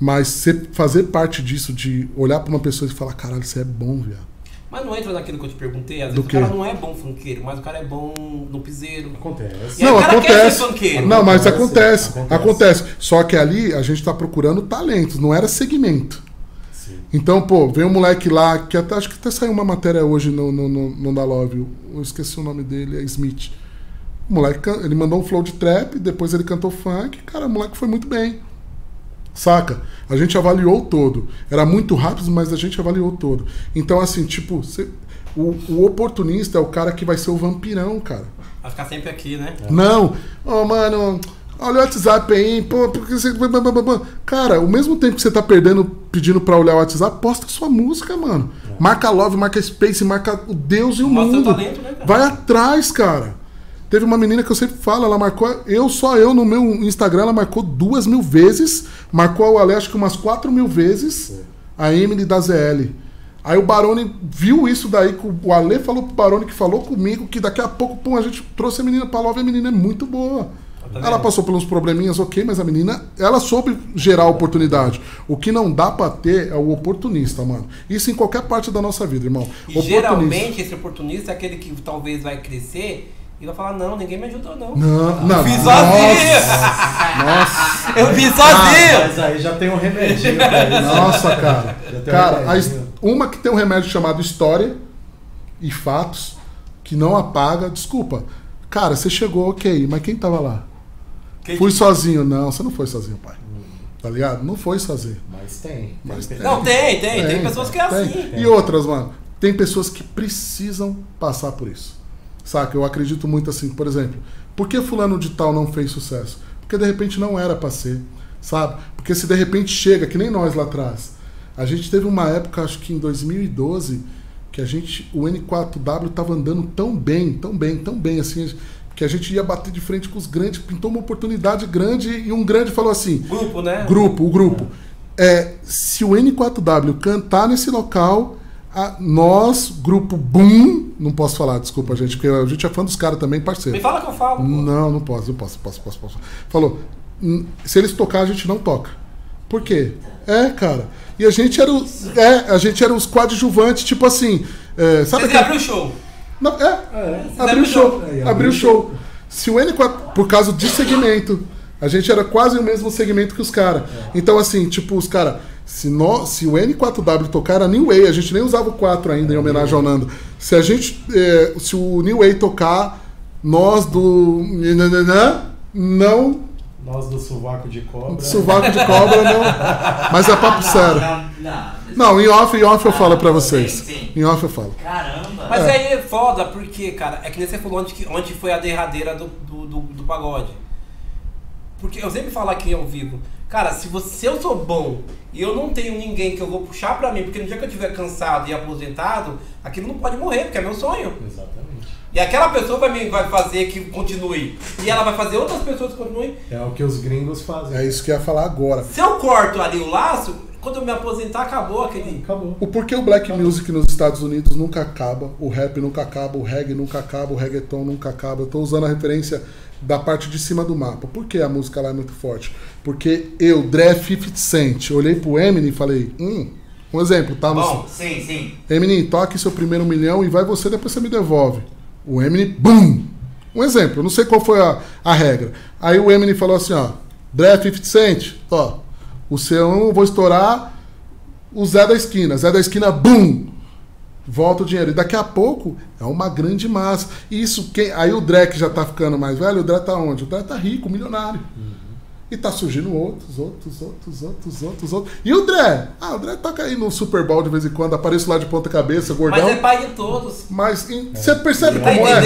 Mas você fazer parte disso, de olhar pra uma pessoa e falar, caralho, você é bom, viado. Mas não entra naquilo que eu te perguntei. Às Do vezes o quê? cara não é bom funkeiro, mas o cara é bom no piseiro. Acontece. E Não, o cara quer acontece. ser funkeiro. Não, mas Acontece, acontece, acontece. Só que ali a gente tá procurando talentos, não era segmento. Sim. Então, pô, vem um moleque lá, que até, acho que até saiu uma matéria hoje no, no, no, no da Love, eu esqueci o nome dele, é Smith. O moleque, ele mandou um flow de trap, depois ele cantou funk, cara, o moleque foi muito bem. Saca? A gente avaliou todo. Era muito rápido, mas a gente avaliou todo. Então, assim, tipo, cê- o, o oportunista é o cara que vai ser o vampirão, cara. Vai ficar sempre aqui, né? Não, ô mano, olha o WhatsApp aí, pô, porque você. Cara, ao mesmo tempo que você tá perdendo, pedindo pra olhar o WhatsApp, posta sua música, mano. Marca Love, marca Space, marca o Deus e o Mostra o mundo. talento, né, cara? Vai atrás, cara. Teve uma menina que eu sempre falo, ela marcou, eu só eu no meu Instagram, ela marcou duas mil vezes, marcou o Ale acho que umas quatro mil vezes, a Emily da ZL. Aí o Barone viu isso daí, o Ale falou pro Barone que falou comigo, que daqui a pouco, pum, a gente trouxe a menina pra Love, e a menina é muito boa. Tá ela passou por uns probleminhas, ok, mas a menina, ela soube gerar oportunidade. O que não dá pra ter é o oportunista, mano. Isso em qualquer parte da nossa vida, irmão. Geralmente esse oportunista é aquele que talvez vai crescer e vai falar, não, ninguém me ajudou, não. Não, não. Eu fiz nossa, sozinho! Nossa. Eu fiz Ah, sozinho! mas aí já tem um isso. Nossa, cara. Tem Cara, um uma que tem um remédio chamado história e fatos, que não apaga. Desculpa. Cara, você chegou, ok, mas quem tava lá? Quem- Fui sozinho. Não, você não foi sozinho, pai. Tá ligado? Não foi sozinho. Mas tem. Mas tem. Não, tem, tem. Tem, pessoas que é tem. assim. E outras, mano. Tem pessoas que precisam passar por isso. Saca? Eu acredito muito assim, por exemplo, por que fulano de tal não fez sucesso? Porque de repente não era pra ser, sabe? Porque se de repente chega, que nem nós lá atrás. A gente teve uma época, acho que em 2012, que a gente, o N4W tava andando tão bem, tão bem, tão bem assim, que a gente ia bater de frente com os grandes, pintou uma oportunidade grande e um grande falou assim: Grupo, né? grupo, o grupo. É, se o N4W cantar nesse local, a- nós, grupo Boom, não posso falar, desculpa, gente, porque a gente é fã dos caras também, parceiro. Me fala que eu falo. pô. Não, não posso, não posso, posso, posso, posso. Falou, "Hum, se eles tocar, a gente não toca. Por quê? É, cara. E a gente era os. É, a gente era os coadjuvantes, tipo assim. é, sabe Vocês aquele- o show. Não, é, É. abriu o show. É, Abriu abriu o show. Se o N4. Por causa de segmento. A gente era quase o mesmo segmento que os caras. Então, assim, tipo, os caras. Se, nó- se o N4W tocar era New Way, a gente nem usava o 4 ainda em homenagem ao Nando. Se a gente. é, se o New Way tocar, nós do. Não. Nós do sovaco de cobra. Sovaco de cobra, não. Mas é papo sério. Não, não. Não, em off, em off eu falo pra vocês. sim, sim. Em off eu falo. Caramba. Mas aí é foda, porque, cara, é que nem você falou onde, onde foi a derradeira do, do, do, do pagode. Porque eu sempre falo aqui ao vivo, cara, se, você, se eu sou bom e eu não tenho ninguém que eu vou puxar pra mim, porque no dia que eu estiver cansado e aposentado, aquilo não pode morrer, porque é meu sonho. Exatamente. E aquela pessoa vai, me, vai fazer que continue. E ela vai fazer outras pessoas que continuem. É o que os gringos fazem. É isso que eu ia falar agora. Se eu corto ali o laço, quando eu me aposentar, acabou aquele. Acabou. O porquê o black music nos Estados Unidos nunca acaba, o rap nunca acaba, o reggae nunca acaba, o reggaeton nunca acaba. Eu tô usando a referência da parte de cima do mapa. Por que a música lá é muito forte? Porque eu, Dre 50 Cent, olhei pro Eminem e falei, hum, um exemplo, tá? No, Bom, sim, sim. Eminem, toque seu primeiro milhão e vai você, depois você me devolve. O Eminem, BUM! Um exemplo, eu não sei qual foi a, a regra. Aí o Eminem falou assim, ó, Dre 50 Cent, ó, o seu eu vou estourar o Zé da esquina. Zé da esquina, BUM! Volta o dinheiro. E daqui a pouco é uma grande massa. E isso, quem, aí o Dre que já tá ficando mais velho, o Dre tá onde? O Dre tá rico, milionário. E tá surgindo outros, outros, outros, outros, outros, outros. E o Dre? Ah, o Dre toca aí no Super Bowl de vez em quando, aparece lá de ponta cabeça, gordão. Mas é pai de todos. Mas em- você percebe Tá como é?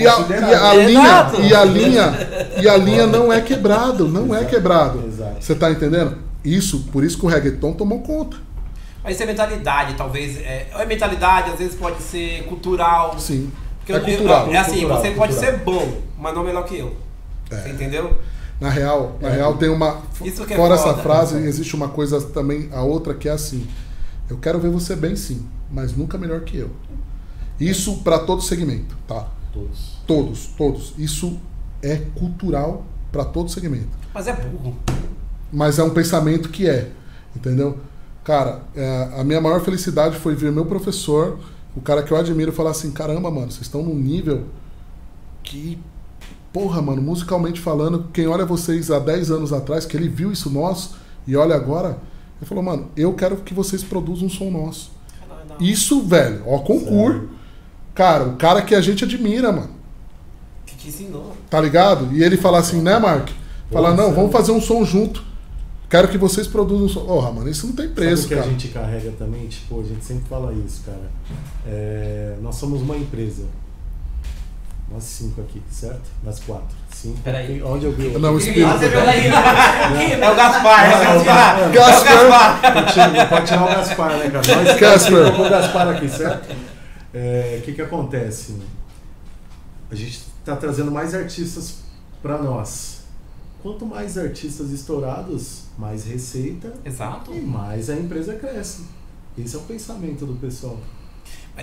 E a, e a linha, e a linha, e a linha não é quebrado, não é quebrado. Você tá entendendo? Isso, por isso que o reggaeton tomou conta. Mas isso é mentalidade, talvez. É, é mentalidade, às vezes pode ser cultural. Sim. Porque É eu- cultural. é assim, cultural, você pode cultural. ser bom, mas não melhor que eu. É. Você entendeu? Na real, na real tem uma. Isso que é fora foda. essa frase, existe uma coisa também, a outra que é assim. Eu quero ver você bem sim, mas nunca melhor que eu. Isso para todo segmento, tá? Todos. Todos, todos. Isso é cultural para todo segmento. Mas é burro. mas é um pensamento que é, entendeu? Cara, é, a minha maior felicidade foi ver meu professor, o cara que eu admiro, falar assim: caramba, mano, vocês estão num nível que, porra, mano, musicalmente falando, quem olha vocês há 10 anos atrás, que ele viu isso nosso e olha agora, ele falou: mano, eu quero que vocês produzam um som nosso. Não, não. Isso, velho, ó, concurso. Cara, o cara que a gente admira, mano. Que te ensinou. Tá ligado? E ele fala assim, né, Mark? Fala, Porra, não, vamos fazer um som junto. Quero que vocês produzam um. Porra, mano, isso não tem preço, Sabe o que cara. a gente carrega também? Tipo, a gente sempre fala isso, cara. É, nós somos uma empresa. Nós cinco aqui, certo? Nós quatro. Cinco. Peraí. Onde eu vi? Não, o espírito. Ah, você viu aí? É o Gaspar, Não, é o Gaspar. É o Gaspar. Gaspar. Pode tirar, o Gaspar, né, cara? Nós cinco com o Gaspar aqui, certo? É, O que que acontece? A gente tá trazendo mais artistas para nós. Quanto mais artistas estourados, mais receita Exato. e mais a empresa cresce. Esse é o pensamento do pessoal.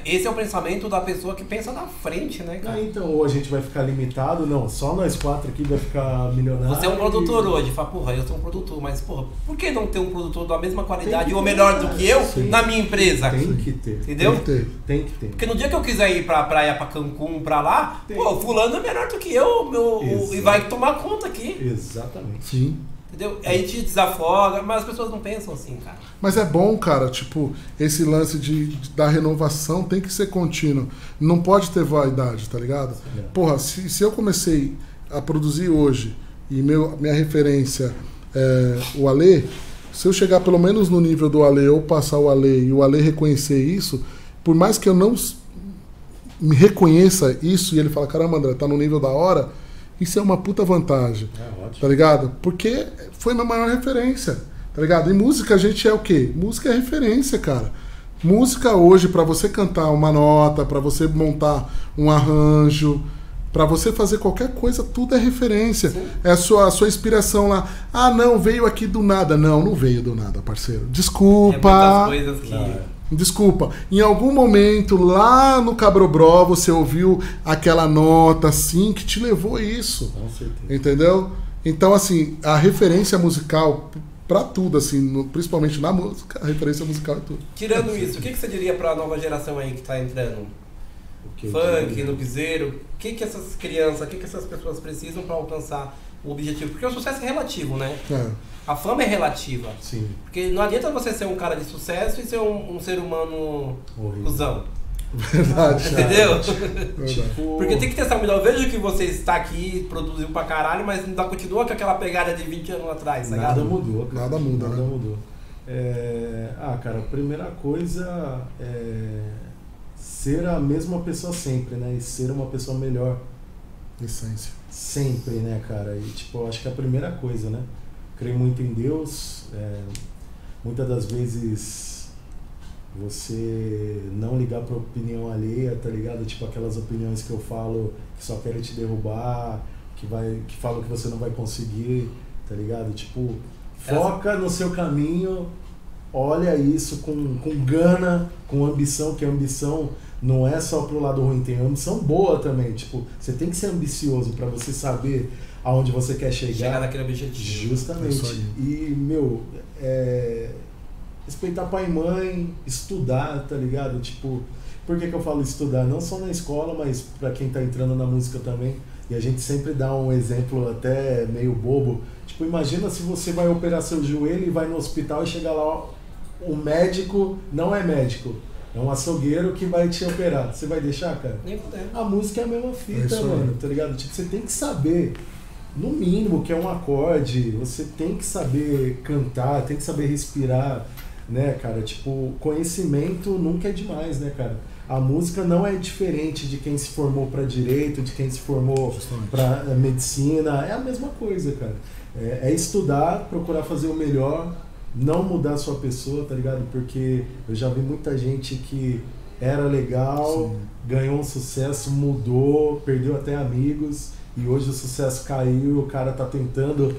Esse é o pensamento da pessoa que pensa na frente, né, Ah, cara? então, ou a gente vai ficar limitado, não, só nós quatro aqui vai ficar milionário. Você é um produtor e- hoje, fala, porra, eu sou um produtor, mas, porra, por que não ter um produtor da mesma qualidade ou ter, melhor do cara. que eu Sim. na minha empresa? Tem que ter. Entendeu? Tem que ter. Tem que ter. Porque no dia que eu quiser ir pra praia, pra Cancún, pra lá, Tem. pô, fulano é melhor do que eu, meu, Exato. e vai tomar conta aqui, Exatamente. Sim. Entendeu? Aí te desafoga, mas as pessoas não pensam assim, cara. Mas é bom, cara, tipo, esse lance de, de- da renovação tem que ser contínuo. Não pode ter vaidade, tá ligado? É. Porra, se, se eu comecei a produzir hoje e meu, minha referência é o Ale, se eu chegar pelo menos no nível do Ale ou passar o Ale e o Ale reconhecer isso, por mais que eu não me reconheça isso e ele fala, caramba, André, tá no nível da hora, isso é uma puta vantagem. É Tá ótimo. ligado? Porque foi minha maior referência. Tá ligado? Em música a gente é o quê? Música é referência, cara. Música hoje, pra você cantar uma nota, pra você montar um arranjo, Pra você fazer qualquer coisa, tudo é referência. É a sua, a sua inspiração lá. Ah, não, veio aqui do nada. Não, não veio do nada, parceiro. É muitas Desculpa. coisas que. Desculpa, em algum momento lá no Cabrobró você ouviu aquela nota assim que te levou a isso. Com certeza. Entendeu? Então, assim, a referência musical pra tudo, assim, no- principalmente na música, a referência musical é tudo. Tirando isso, o que, que você diria pra nova geração aí que tá entrando? O que Funk, no piseiro. O que, que essas crianças, o que, que essas pessoas precisam pra alcançar o objetivo? Porque o sucesso é relativo, né? É, A fama é relativa. Sim, Porque não adianta você ser um cara de sucesso e ser um, um ser humano horrível. cuzão. verdade. Entendeu? verdade. Tipo, Porque tem que ter essa. Eu vejo que você está aqui, produziu pra caralho, mas ainda continua com aquela pegada de 20 anos atrás, tá Nada mudou, cara. Nada muda, Nada né? mudou. É, Ah, cara, a primeira coisa é ser a mesma pessoa sempre, né? E ser uma pessoa melhor Essência. sempre, né, cara? E tipo, eu acho que é a primeira coisa, né? Creio muito em Deus. é, Muitas das vezes você não ligar pra opinião alheia, tá ligado? Tipo aquelas opiniões que eu falo que só querem te derrubar, que vai que falam que você não vai conseguir, tá ligado? Tipo, foca no seu caminho, olha isso com, com gana, com ambição, que a ambição não é só pro lado ruim, tem ambição boa também. Tipo, você tem que ser ambicioso pra você saber aonde você quer chegar. Chegar naquele objetivo. Justamente. Aí. E, meu, é, respeitar pai e mãe, estudar, tá ligado? Tipo, por que, que eu falo estudar? Não só na escola, mas pra quem tá entrando na música também. E a gente sempre dá um exemplo até meio bobo. Tipo, imagina se você vai operar seu joelho e vai no hospital e chega lá, ó, o médico não é médico. É um açougueiro que vai te operar. Você vai deixar, cara? Nem fudendo. A música é a mesma É fita, aí. mano, tá ligado? Tipo, você tem que saber, no mínimo, que é um acorde, você tem que saber cantar, tem que saber respirar, né, cara? Tipo, conhecimento nunca é demais, né, cara? A música não é diferente de quem se formou pra direito, de quem se formou pra eh, medicina, é a mesma coisa, cara. É, é estudar, procurar fazer o melhor, não mudar a sua pessoa, tá ligado? Porque eu já vi muita gente que era legal, Sim. ganhou um sucesso, mudou, perdeu até amigos e hoje o sucesso caiu, o cara tá tentando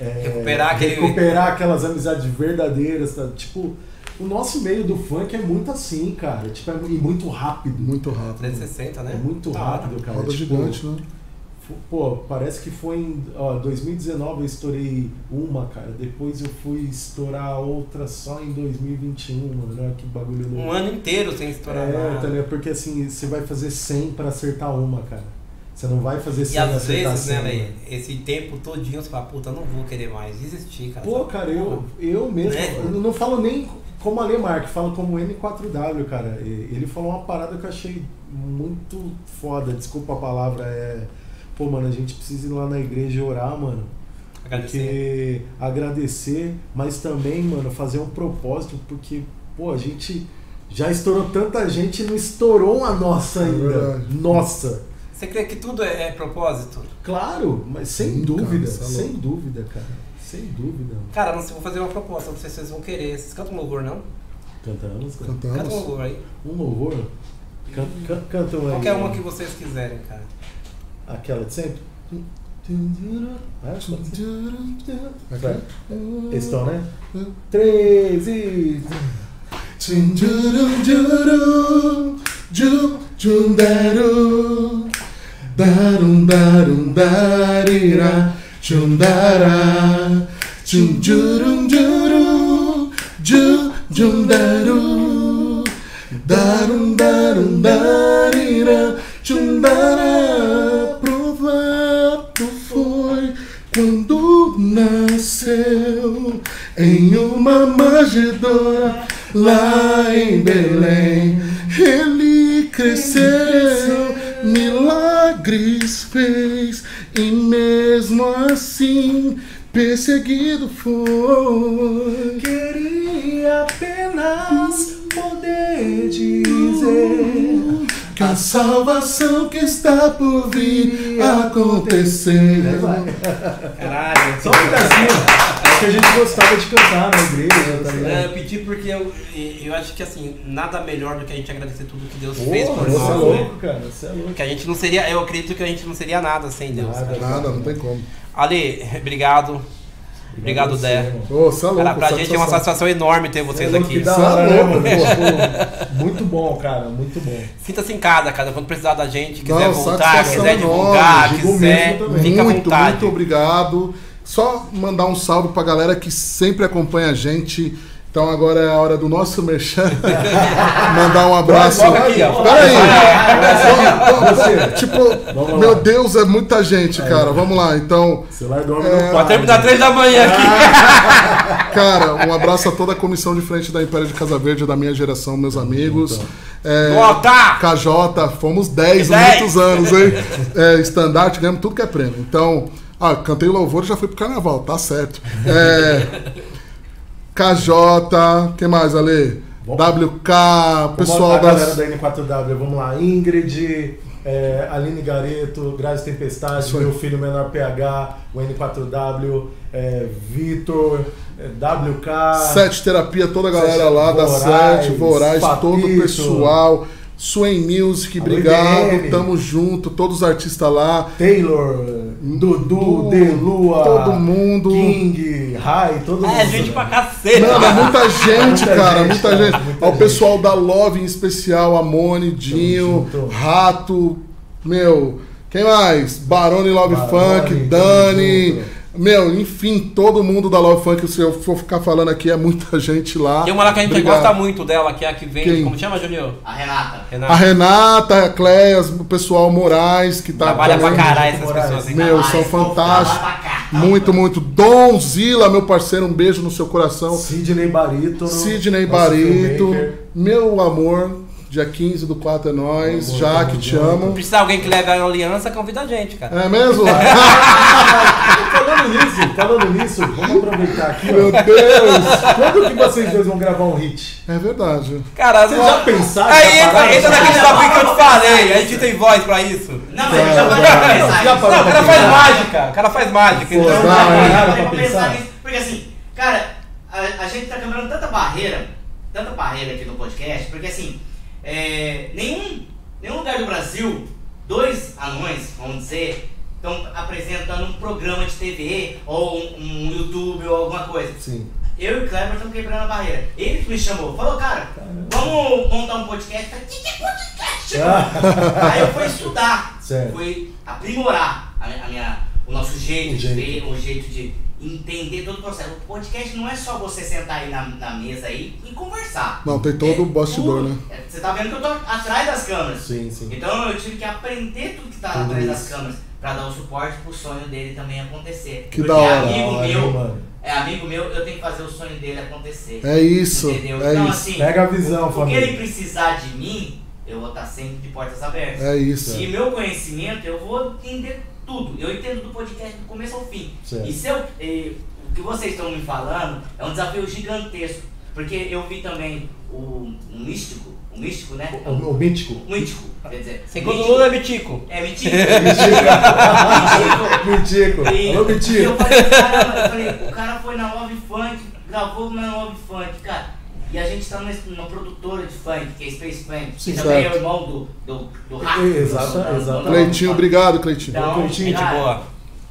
é, Recuperar aquele- recuperar aquelas amizades verdadeiras, tá? Tipo, o nosso meio do funk é muito assim, cara, tipo, é, e muito rápido. Muito rápido. 360, né? É muito hora. rápido, cara. Roda Tipo, gigante, né? Pô, parece que foi em ó, 2019 eu estourei uma, cara. Depois eu fui estourar outra só em 2021, mano. Olha que bagulho louco. Um ano inteiro sem estourar É, nada. tá ligado? Porque assim, você vai fazer 100 pra acertar uma, cara. Você não vai fazer 100 E às acertar vezes, 100. né, esse tempo todinho você fala, puta, não vou querer mais, desistir, cara. Pô, cara, eu, eu mesmo, Né? eu não falo nem como a Lemark, falo como N4W, cara. Ele falou uma parada que eu achei muito foda, desculpa a palavra, é... Pô, mano, a gente precisa ir lá na igreja e orar, mano. Agradecer. Porque agradecer, mas também, mano, fazer um propósito, porque, pô, a gente já estourou tanta gente e não estourou a nossa É ainda. verdade. Nossa. Você crê que tudo é, é propósito? Claro, mas sem Sim, cara, dúvida, é sem louco. dúvida, cara. Sem dúvida. Cara, não sei, vou fazer uma proposta, não sei se vocês vão querer. Vocês cantam louvor, não? Cantamos, cara. Canta um Cantamos. louvor aí. Um louvor. Can, can, canta um aí. Qualquer uma que vocês quiserem, cara. aquela de sempre. Vai. Esse tom, né? Três e. 준다루 다룬 다룬 다리라 준다라 준주룽주룽 준준다루 다룬 다룬 다리라 준다라 quando nasceu em uma manjedoura lá em Belém. Ele cresceu, milagres fez e mesmo assim perseguido foi. Queria apenas poder dizer. Que a salvação que está por vir acontecer. Caralho. Só um pedacinho. que a gente gostava de cantar na igreja, tá ligado? É, eu pedi porque eu, eu acho que assim, nada melhor do que a gente agradecer tudo que Deus fez Porra, por você é nós. louco, né? cara. Você é louco. Que a gente não seria, eu acredito que a gente não seria nada sem Deus. Nada. Nada, não tem como. Ale, obrigado. Obrigado, Dé. Ô, você é louco. Cara, pra gente é uma satisfação enorme ter vocês Você é aqui. é né, louco, mano? pô. Pô, Muito bom, cara. Muito bom. Sinta-se em casa, cara. Quando precisar da gente, quiser Não, voltar, quiser enorme. divulgar, Digo quiser, fica à muito, vontade. muito obrigado. Só mandar um salve pra galera que sempre acompanha a gente. Então agora é a hora do nosso merchan. Mandar um abraço. Peraí. Você. Tipo, Vamos meu lá. Deus, é muita gente, cara. Vamos lá. Então, Você largou o É, Vai pai. terminar três da manhã aqui. cara, um abraço a toda a comissão de frente da Império de Casa Verde, da minha geração, meus amigos. É, Bota! KJ, fomos 10 há Dez. muitos anos, hein? É, estandarte, ganhamos tudo que é prêmio. Então, ah, cantei louvor e já fui pro carnaval, tá certo. É, KJ, quem mais, Ale? Bom. WK, pessoal das. da N4W, vamos lá. Ingrid, é, Aline Gareto, Grazi Tempestade, Isso aí. meu filho menor PH, o N4W, é, Vitor, é, WK. Sete Terapia, toda a galera lá da Sete, Vorais, todo o pessoal. Sway Music, obrigado, IBM. tamo junto, todos os artistas lá. Taylor, Dudu, Du- Delua, todo mundo. King, Todo mundo. É, gente pra cacete. Mano, é muita gente, cara, muita gente. muita Ó, o gente. pessoal da Love em especial, Amone, Dinho, junto. Rato, meu, quem mais? Barone Love Barone, Funk, Dani, junto. Meu, enfim, todo mundo da Love Funk, se eu for ficar falando aqui, é muita gente lá. Tem uma lá que a gente Obrigado. gosta muito dela, que é a que vem. Quem? Como chama, Junior? A Renata. A Renata. Renata, a Cleias, o pessoal Moraes, que tá Trabalha pra também. caralho essas Moraes. pessoas, hein? Meu, Trabalha, são povo fantásticos. trabalha pra cá. Muito, muito. Donzila, meu parceiro, um beijo no seu coração. Sidney Barito. Sidney Barito, filmmaker. meu amor, dia 15 do 4 é nóis. Amor, Jaque, tamo te amo. Precisa alguém que leve a aliança, convida a gente, cara. É mesmo? Falando nisso, falando nisso, vamos aproveitar aqui, meu ó. Deus! Quando que vocês dois vão gravar um hit? É verdade. Cara, Vocês já pensaram? Aí já entra, entra naquele desafio que eu te falei. A gente tem voz pra isso. Não, mas eu já Não, parei não, pra não, pensar já parou Não, o cara faz mágica. O cara faz mágica. Pô, Então, não, já é. pra pensar. pensar nisso. Porque assim, cara, a, a gente tá quebrando tanta barreira, tanta barreira aqui no podcast, porque assim, é, nenhum, nenhum lugar do Brasil, dois anões, vamos dizer, estão apresentando um programa de TV ou um, um YouTube ou alguma coisa. Sim. Eu e o Kleber estamos quebrando a barreira. Ele que me chamou, falou, cara, vamos montar um podcast. Eu falei, que que é podcast? Aí eu fui estudar, Certo. fui aprimorar a, a minha, o nosso jeito O de jeito. ver, o jeito de entender todo o processo. O podcast não é só você sentar aí na, na mesa aí e conversar. Não, tem todo o É bastidor, tudo. né? É, Você tá vendo que eu tô atrás das câmeras. Sim, sim. Então eu tive que aprender tudo que tá Tudo atrás isso. das câmeras pra dar o suporte pro sonho dele também acontecer. Que Porque da hora. amigo hora, meu, mano? é amigo meu, eu tenho que fazer o sonho dele acontecer. É isso, Entendeu? é então, isso. assim, Pega a visão, o que família. ele precisar de mim, eu vou estar sempre de portas abertas. É isso. E meu conhecimento, eu vou entender tudo. Eu entendo do podcast do começo ao fim. Certo. E se eu, eh, o que vocês estão me falando é um desafio gigantesco. Porque eu vi também o, o místico, o místico, né? O, o mítico. O mítico, quer dizer. Segundo mítico- Lula é Mitico. É mítico. Mítico. Mítico. E, Alô, e eu Mítico. falei, caramba, eu falei, o cara foi na Love Funk, gravou na Love Funk, cara. E a gente tá numa, produtora de funk, que é Space Funk, Sim, que também é o irmão do, do, do Rato. Do- do- exatamente. do- Cleitinho, obrigado, Cleitinho. Então, Cleitinho, cara, boa.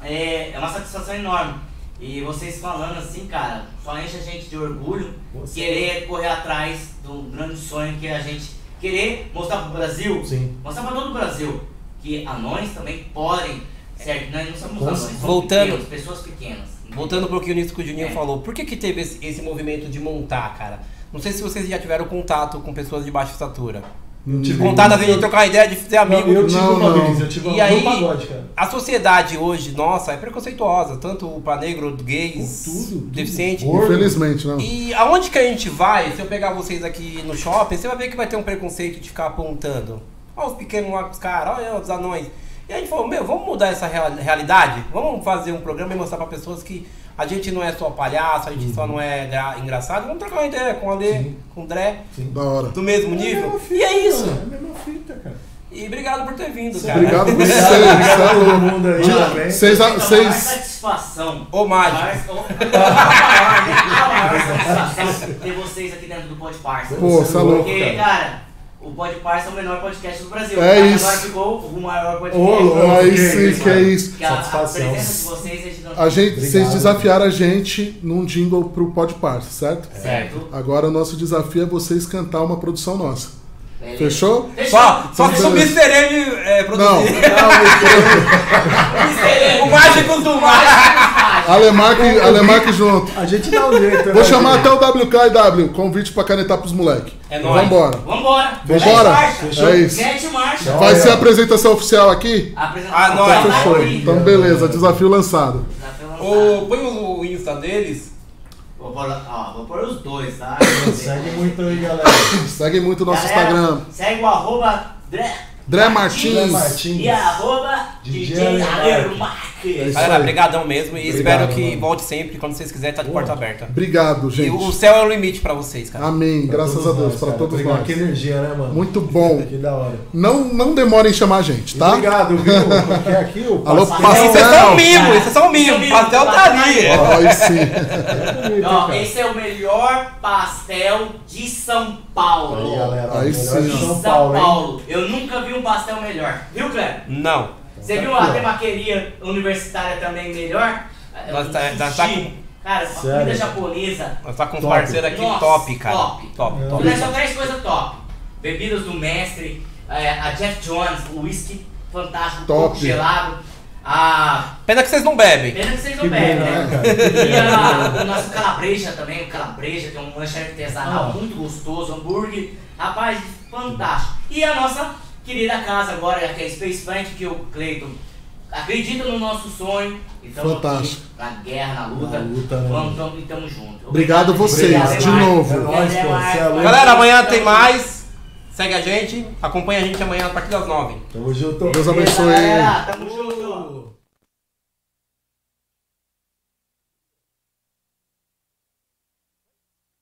É, é uma satisfação enorme. E vocês falando assim, cara, só enche a gente de orgulho Você- querer correr atrás do grande sonho que é a gente querer mostrar pro Brasil, Sim. mostrar pra todo o Brasil que anões também podem, certo? Nós não somos anões, somos Voltando. pequenos, pessoas pequenas. Voltando que nisso que o Juninho É. falou, por que que teve esse, esse movimento de montar, cara? Não sei se vocês já tiveram contato com pessoas de baixa estatura. Eu tive- Contato às vezes de trocar ideia, de ser Não, amigo. eu tive Não, uma não. vez, eu tive E uma aí- pagode, cara. A sociedade hoje, nossa, é preconceituosa, tanto pra negro, gays, Tudo, tudo. deficiente. Infelizmente, não. E aonde que a gente vai, se eu pegar vocês aqui no shopping, você vai ver que vai ter um preconceito de ficar apontando. Olha os pequenos lá com os caras, olha os anões. E a gente falou, meu, vamos mudar essa real- realidade? Vamos fazer um programa e mostrar pra pessoas que a gente não é só palhaço, a gente só não é gra- engraçado. Vamos trocar uma ideia com o Ale, Sim. com o André, Da hora. do mesmo É nível. mesma fita, E é isso. mano, É a mesma fita, cara. E obrigado por ter vindo, cara. Obrigado por vocês, é todo mundo aí também. Vocês, É vocês, satisfação. Ô, Mágico. A maior satisfação ter vocês aqui dentro do Pod Parça. Pô, você é louco, Porque, cara. cara, o Pod Parça é o menor podcast do Brasil. É Mas isso. Agora ficou o maior podcast. Ô, aí que sim, isso, que é isso. Que a, a Satisfação. presença de vocês é gigante. A gente, Obrigado. vocês desafiaram a gente num jingle pro Pod Parça, certo? Certo? Agora o nosso desafio é vocês cantar uma produção nossa. Beleza. Fechou? Só, só se o. Mr. M é, Não, produzir. Não, o Mágico do Mágico. Alemarque, Alemarque junto. A gente dá um jeito, né? Vou chamar até o WK e W, convite pra canetar pros moleques. É nóis. Vambora. Vambora. Vambora? Marcha. É isso. Mete marcha. Então, Vai Olha. ser a apresentação oficial aqui? A apresentação Ah, nós. tá Fechou. Então beleza, desafio lançado. Desafio lançado. Ô, põe o o Insta deles. Vou pôr, ó, vou pôr os dois, tá? Segue muito aí, galera. Segue muito o nosso Galera, Instagram. Segue o arroba Dré, Dré Martins. Martins. e arroba DJ DJ Alemarque. Isso Galera, aí. brigadão mesmo. E Obrigado, espero que mano. volte sempre. Quando vocês quiserem, tá de porta aberta. Obrigado, E o gente. céu é o limite pra vocês, cara. Amém. Pra Graças a Deus, nós, pra cara. todos Obrigado. nós. Que energia, né, mano? Muito bom. Que da hora. Não, não demorem em chamar a gente, tá? Obrigado, viu? Porque aqui o Alô, pastel- pastel. Vocês são mimos, vocês são mimos. Mimos, Pastel tá ali. pastel. Ó, Aí sim. É bonito, Ó, hein, esse é o melhor pastel de São Paulo. Aí, galera. Aí sim, São São Paulo, hein? Paulo. Eu nunca vi um pastel melhor. Viu, Cleber? Não. Você Tá viu a temaqueria universitária também melhor? É, Nós um tá- nós tá com- Cara, a Sério? comida japonesa. Nós tá com Top. parceiros aqui Nossa, top, cara. top. Top, É. top. É só três coisas top. Bebidas do mestre, é, a Jeff Jones, o whisky fantástico, Top. gelado. A. Pena que vocês não bebem. Pena que vocês não Que bebem, bom, né? né, cara? E a, o nosso calabreja também, o calabreja, que é um lanche artesanal Ah. muito gostoso, hambúrguer, rapaz, fantástico. E a nossa querida casa agora, que é a Space Plant, que o Cleiton acredita no nosso sonho. E estamos Fantástico. aqui na guerra, na luta. Na luta, né? Vamos, tamo, e tamo junto. Obrigado a vocês, Obrigado, de Marcos. novo. É nóis, é louco. Galera, amanhã tem mais. Segue a gente. Acompanha a gente amanhã a partir das nove. Tamo junto. Deus abençoe. Galera, tamo junto.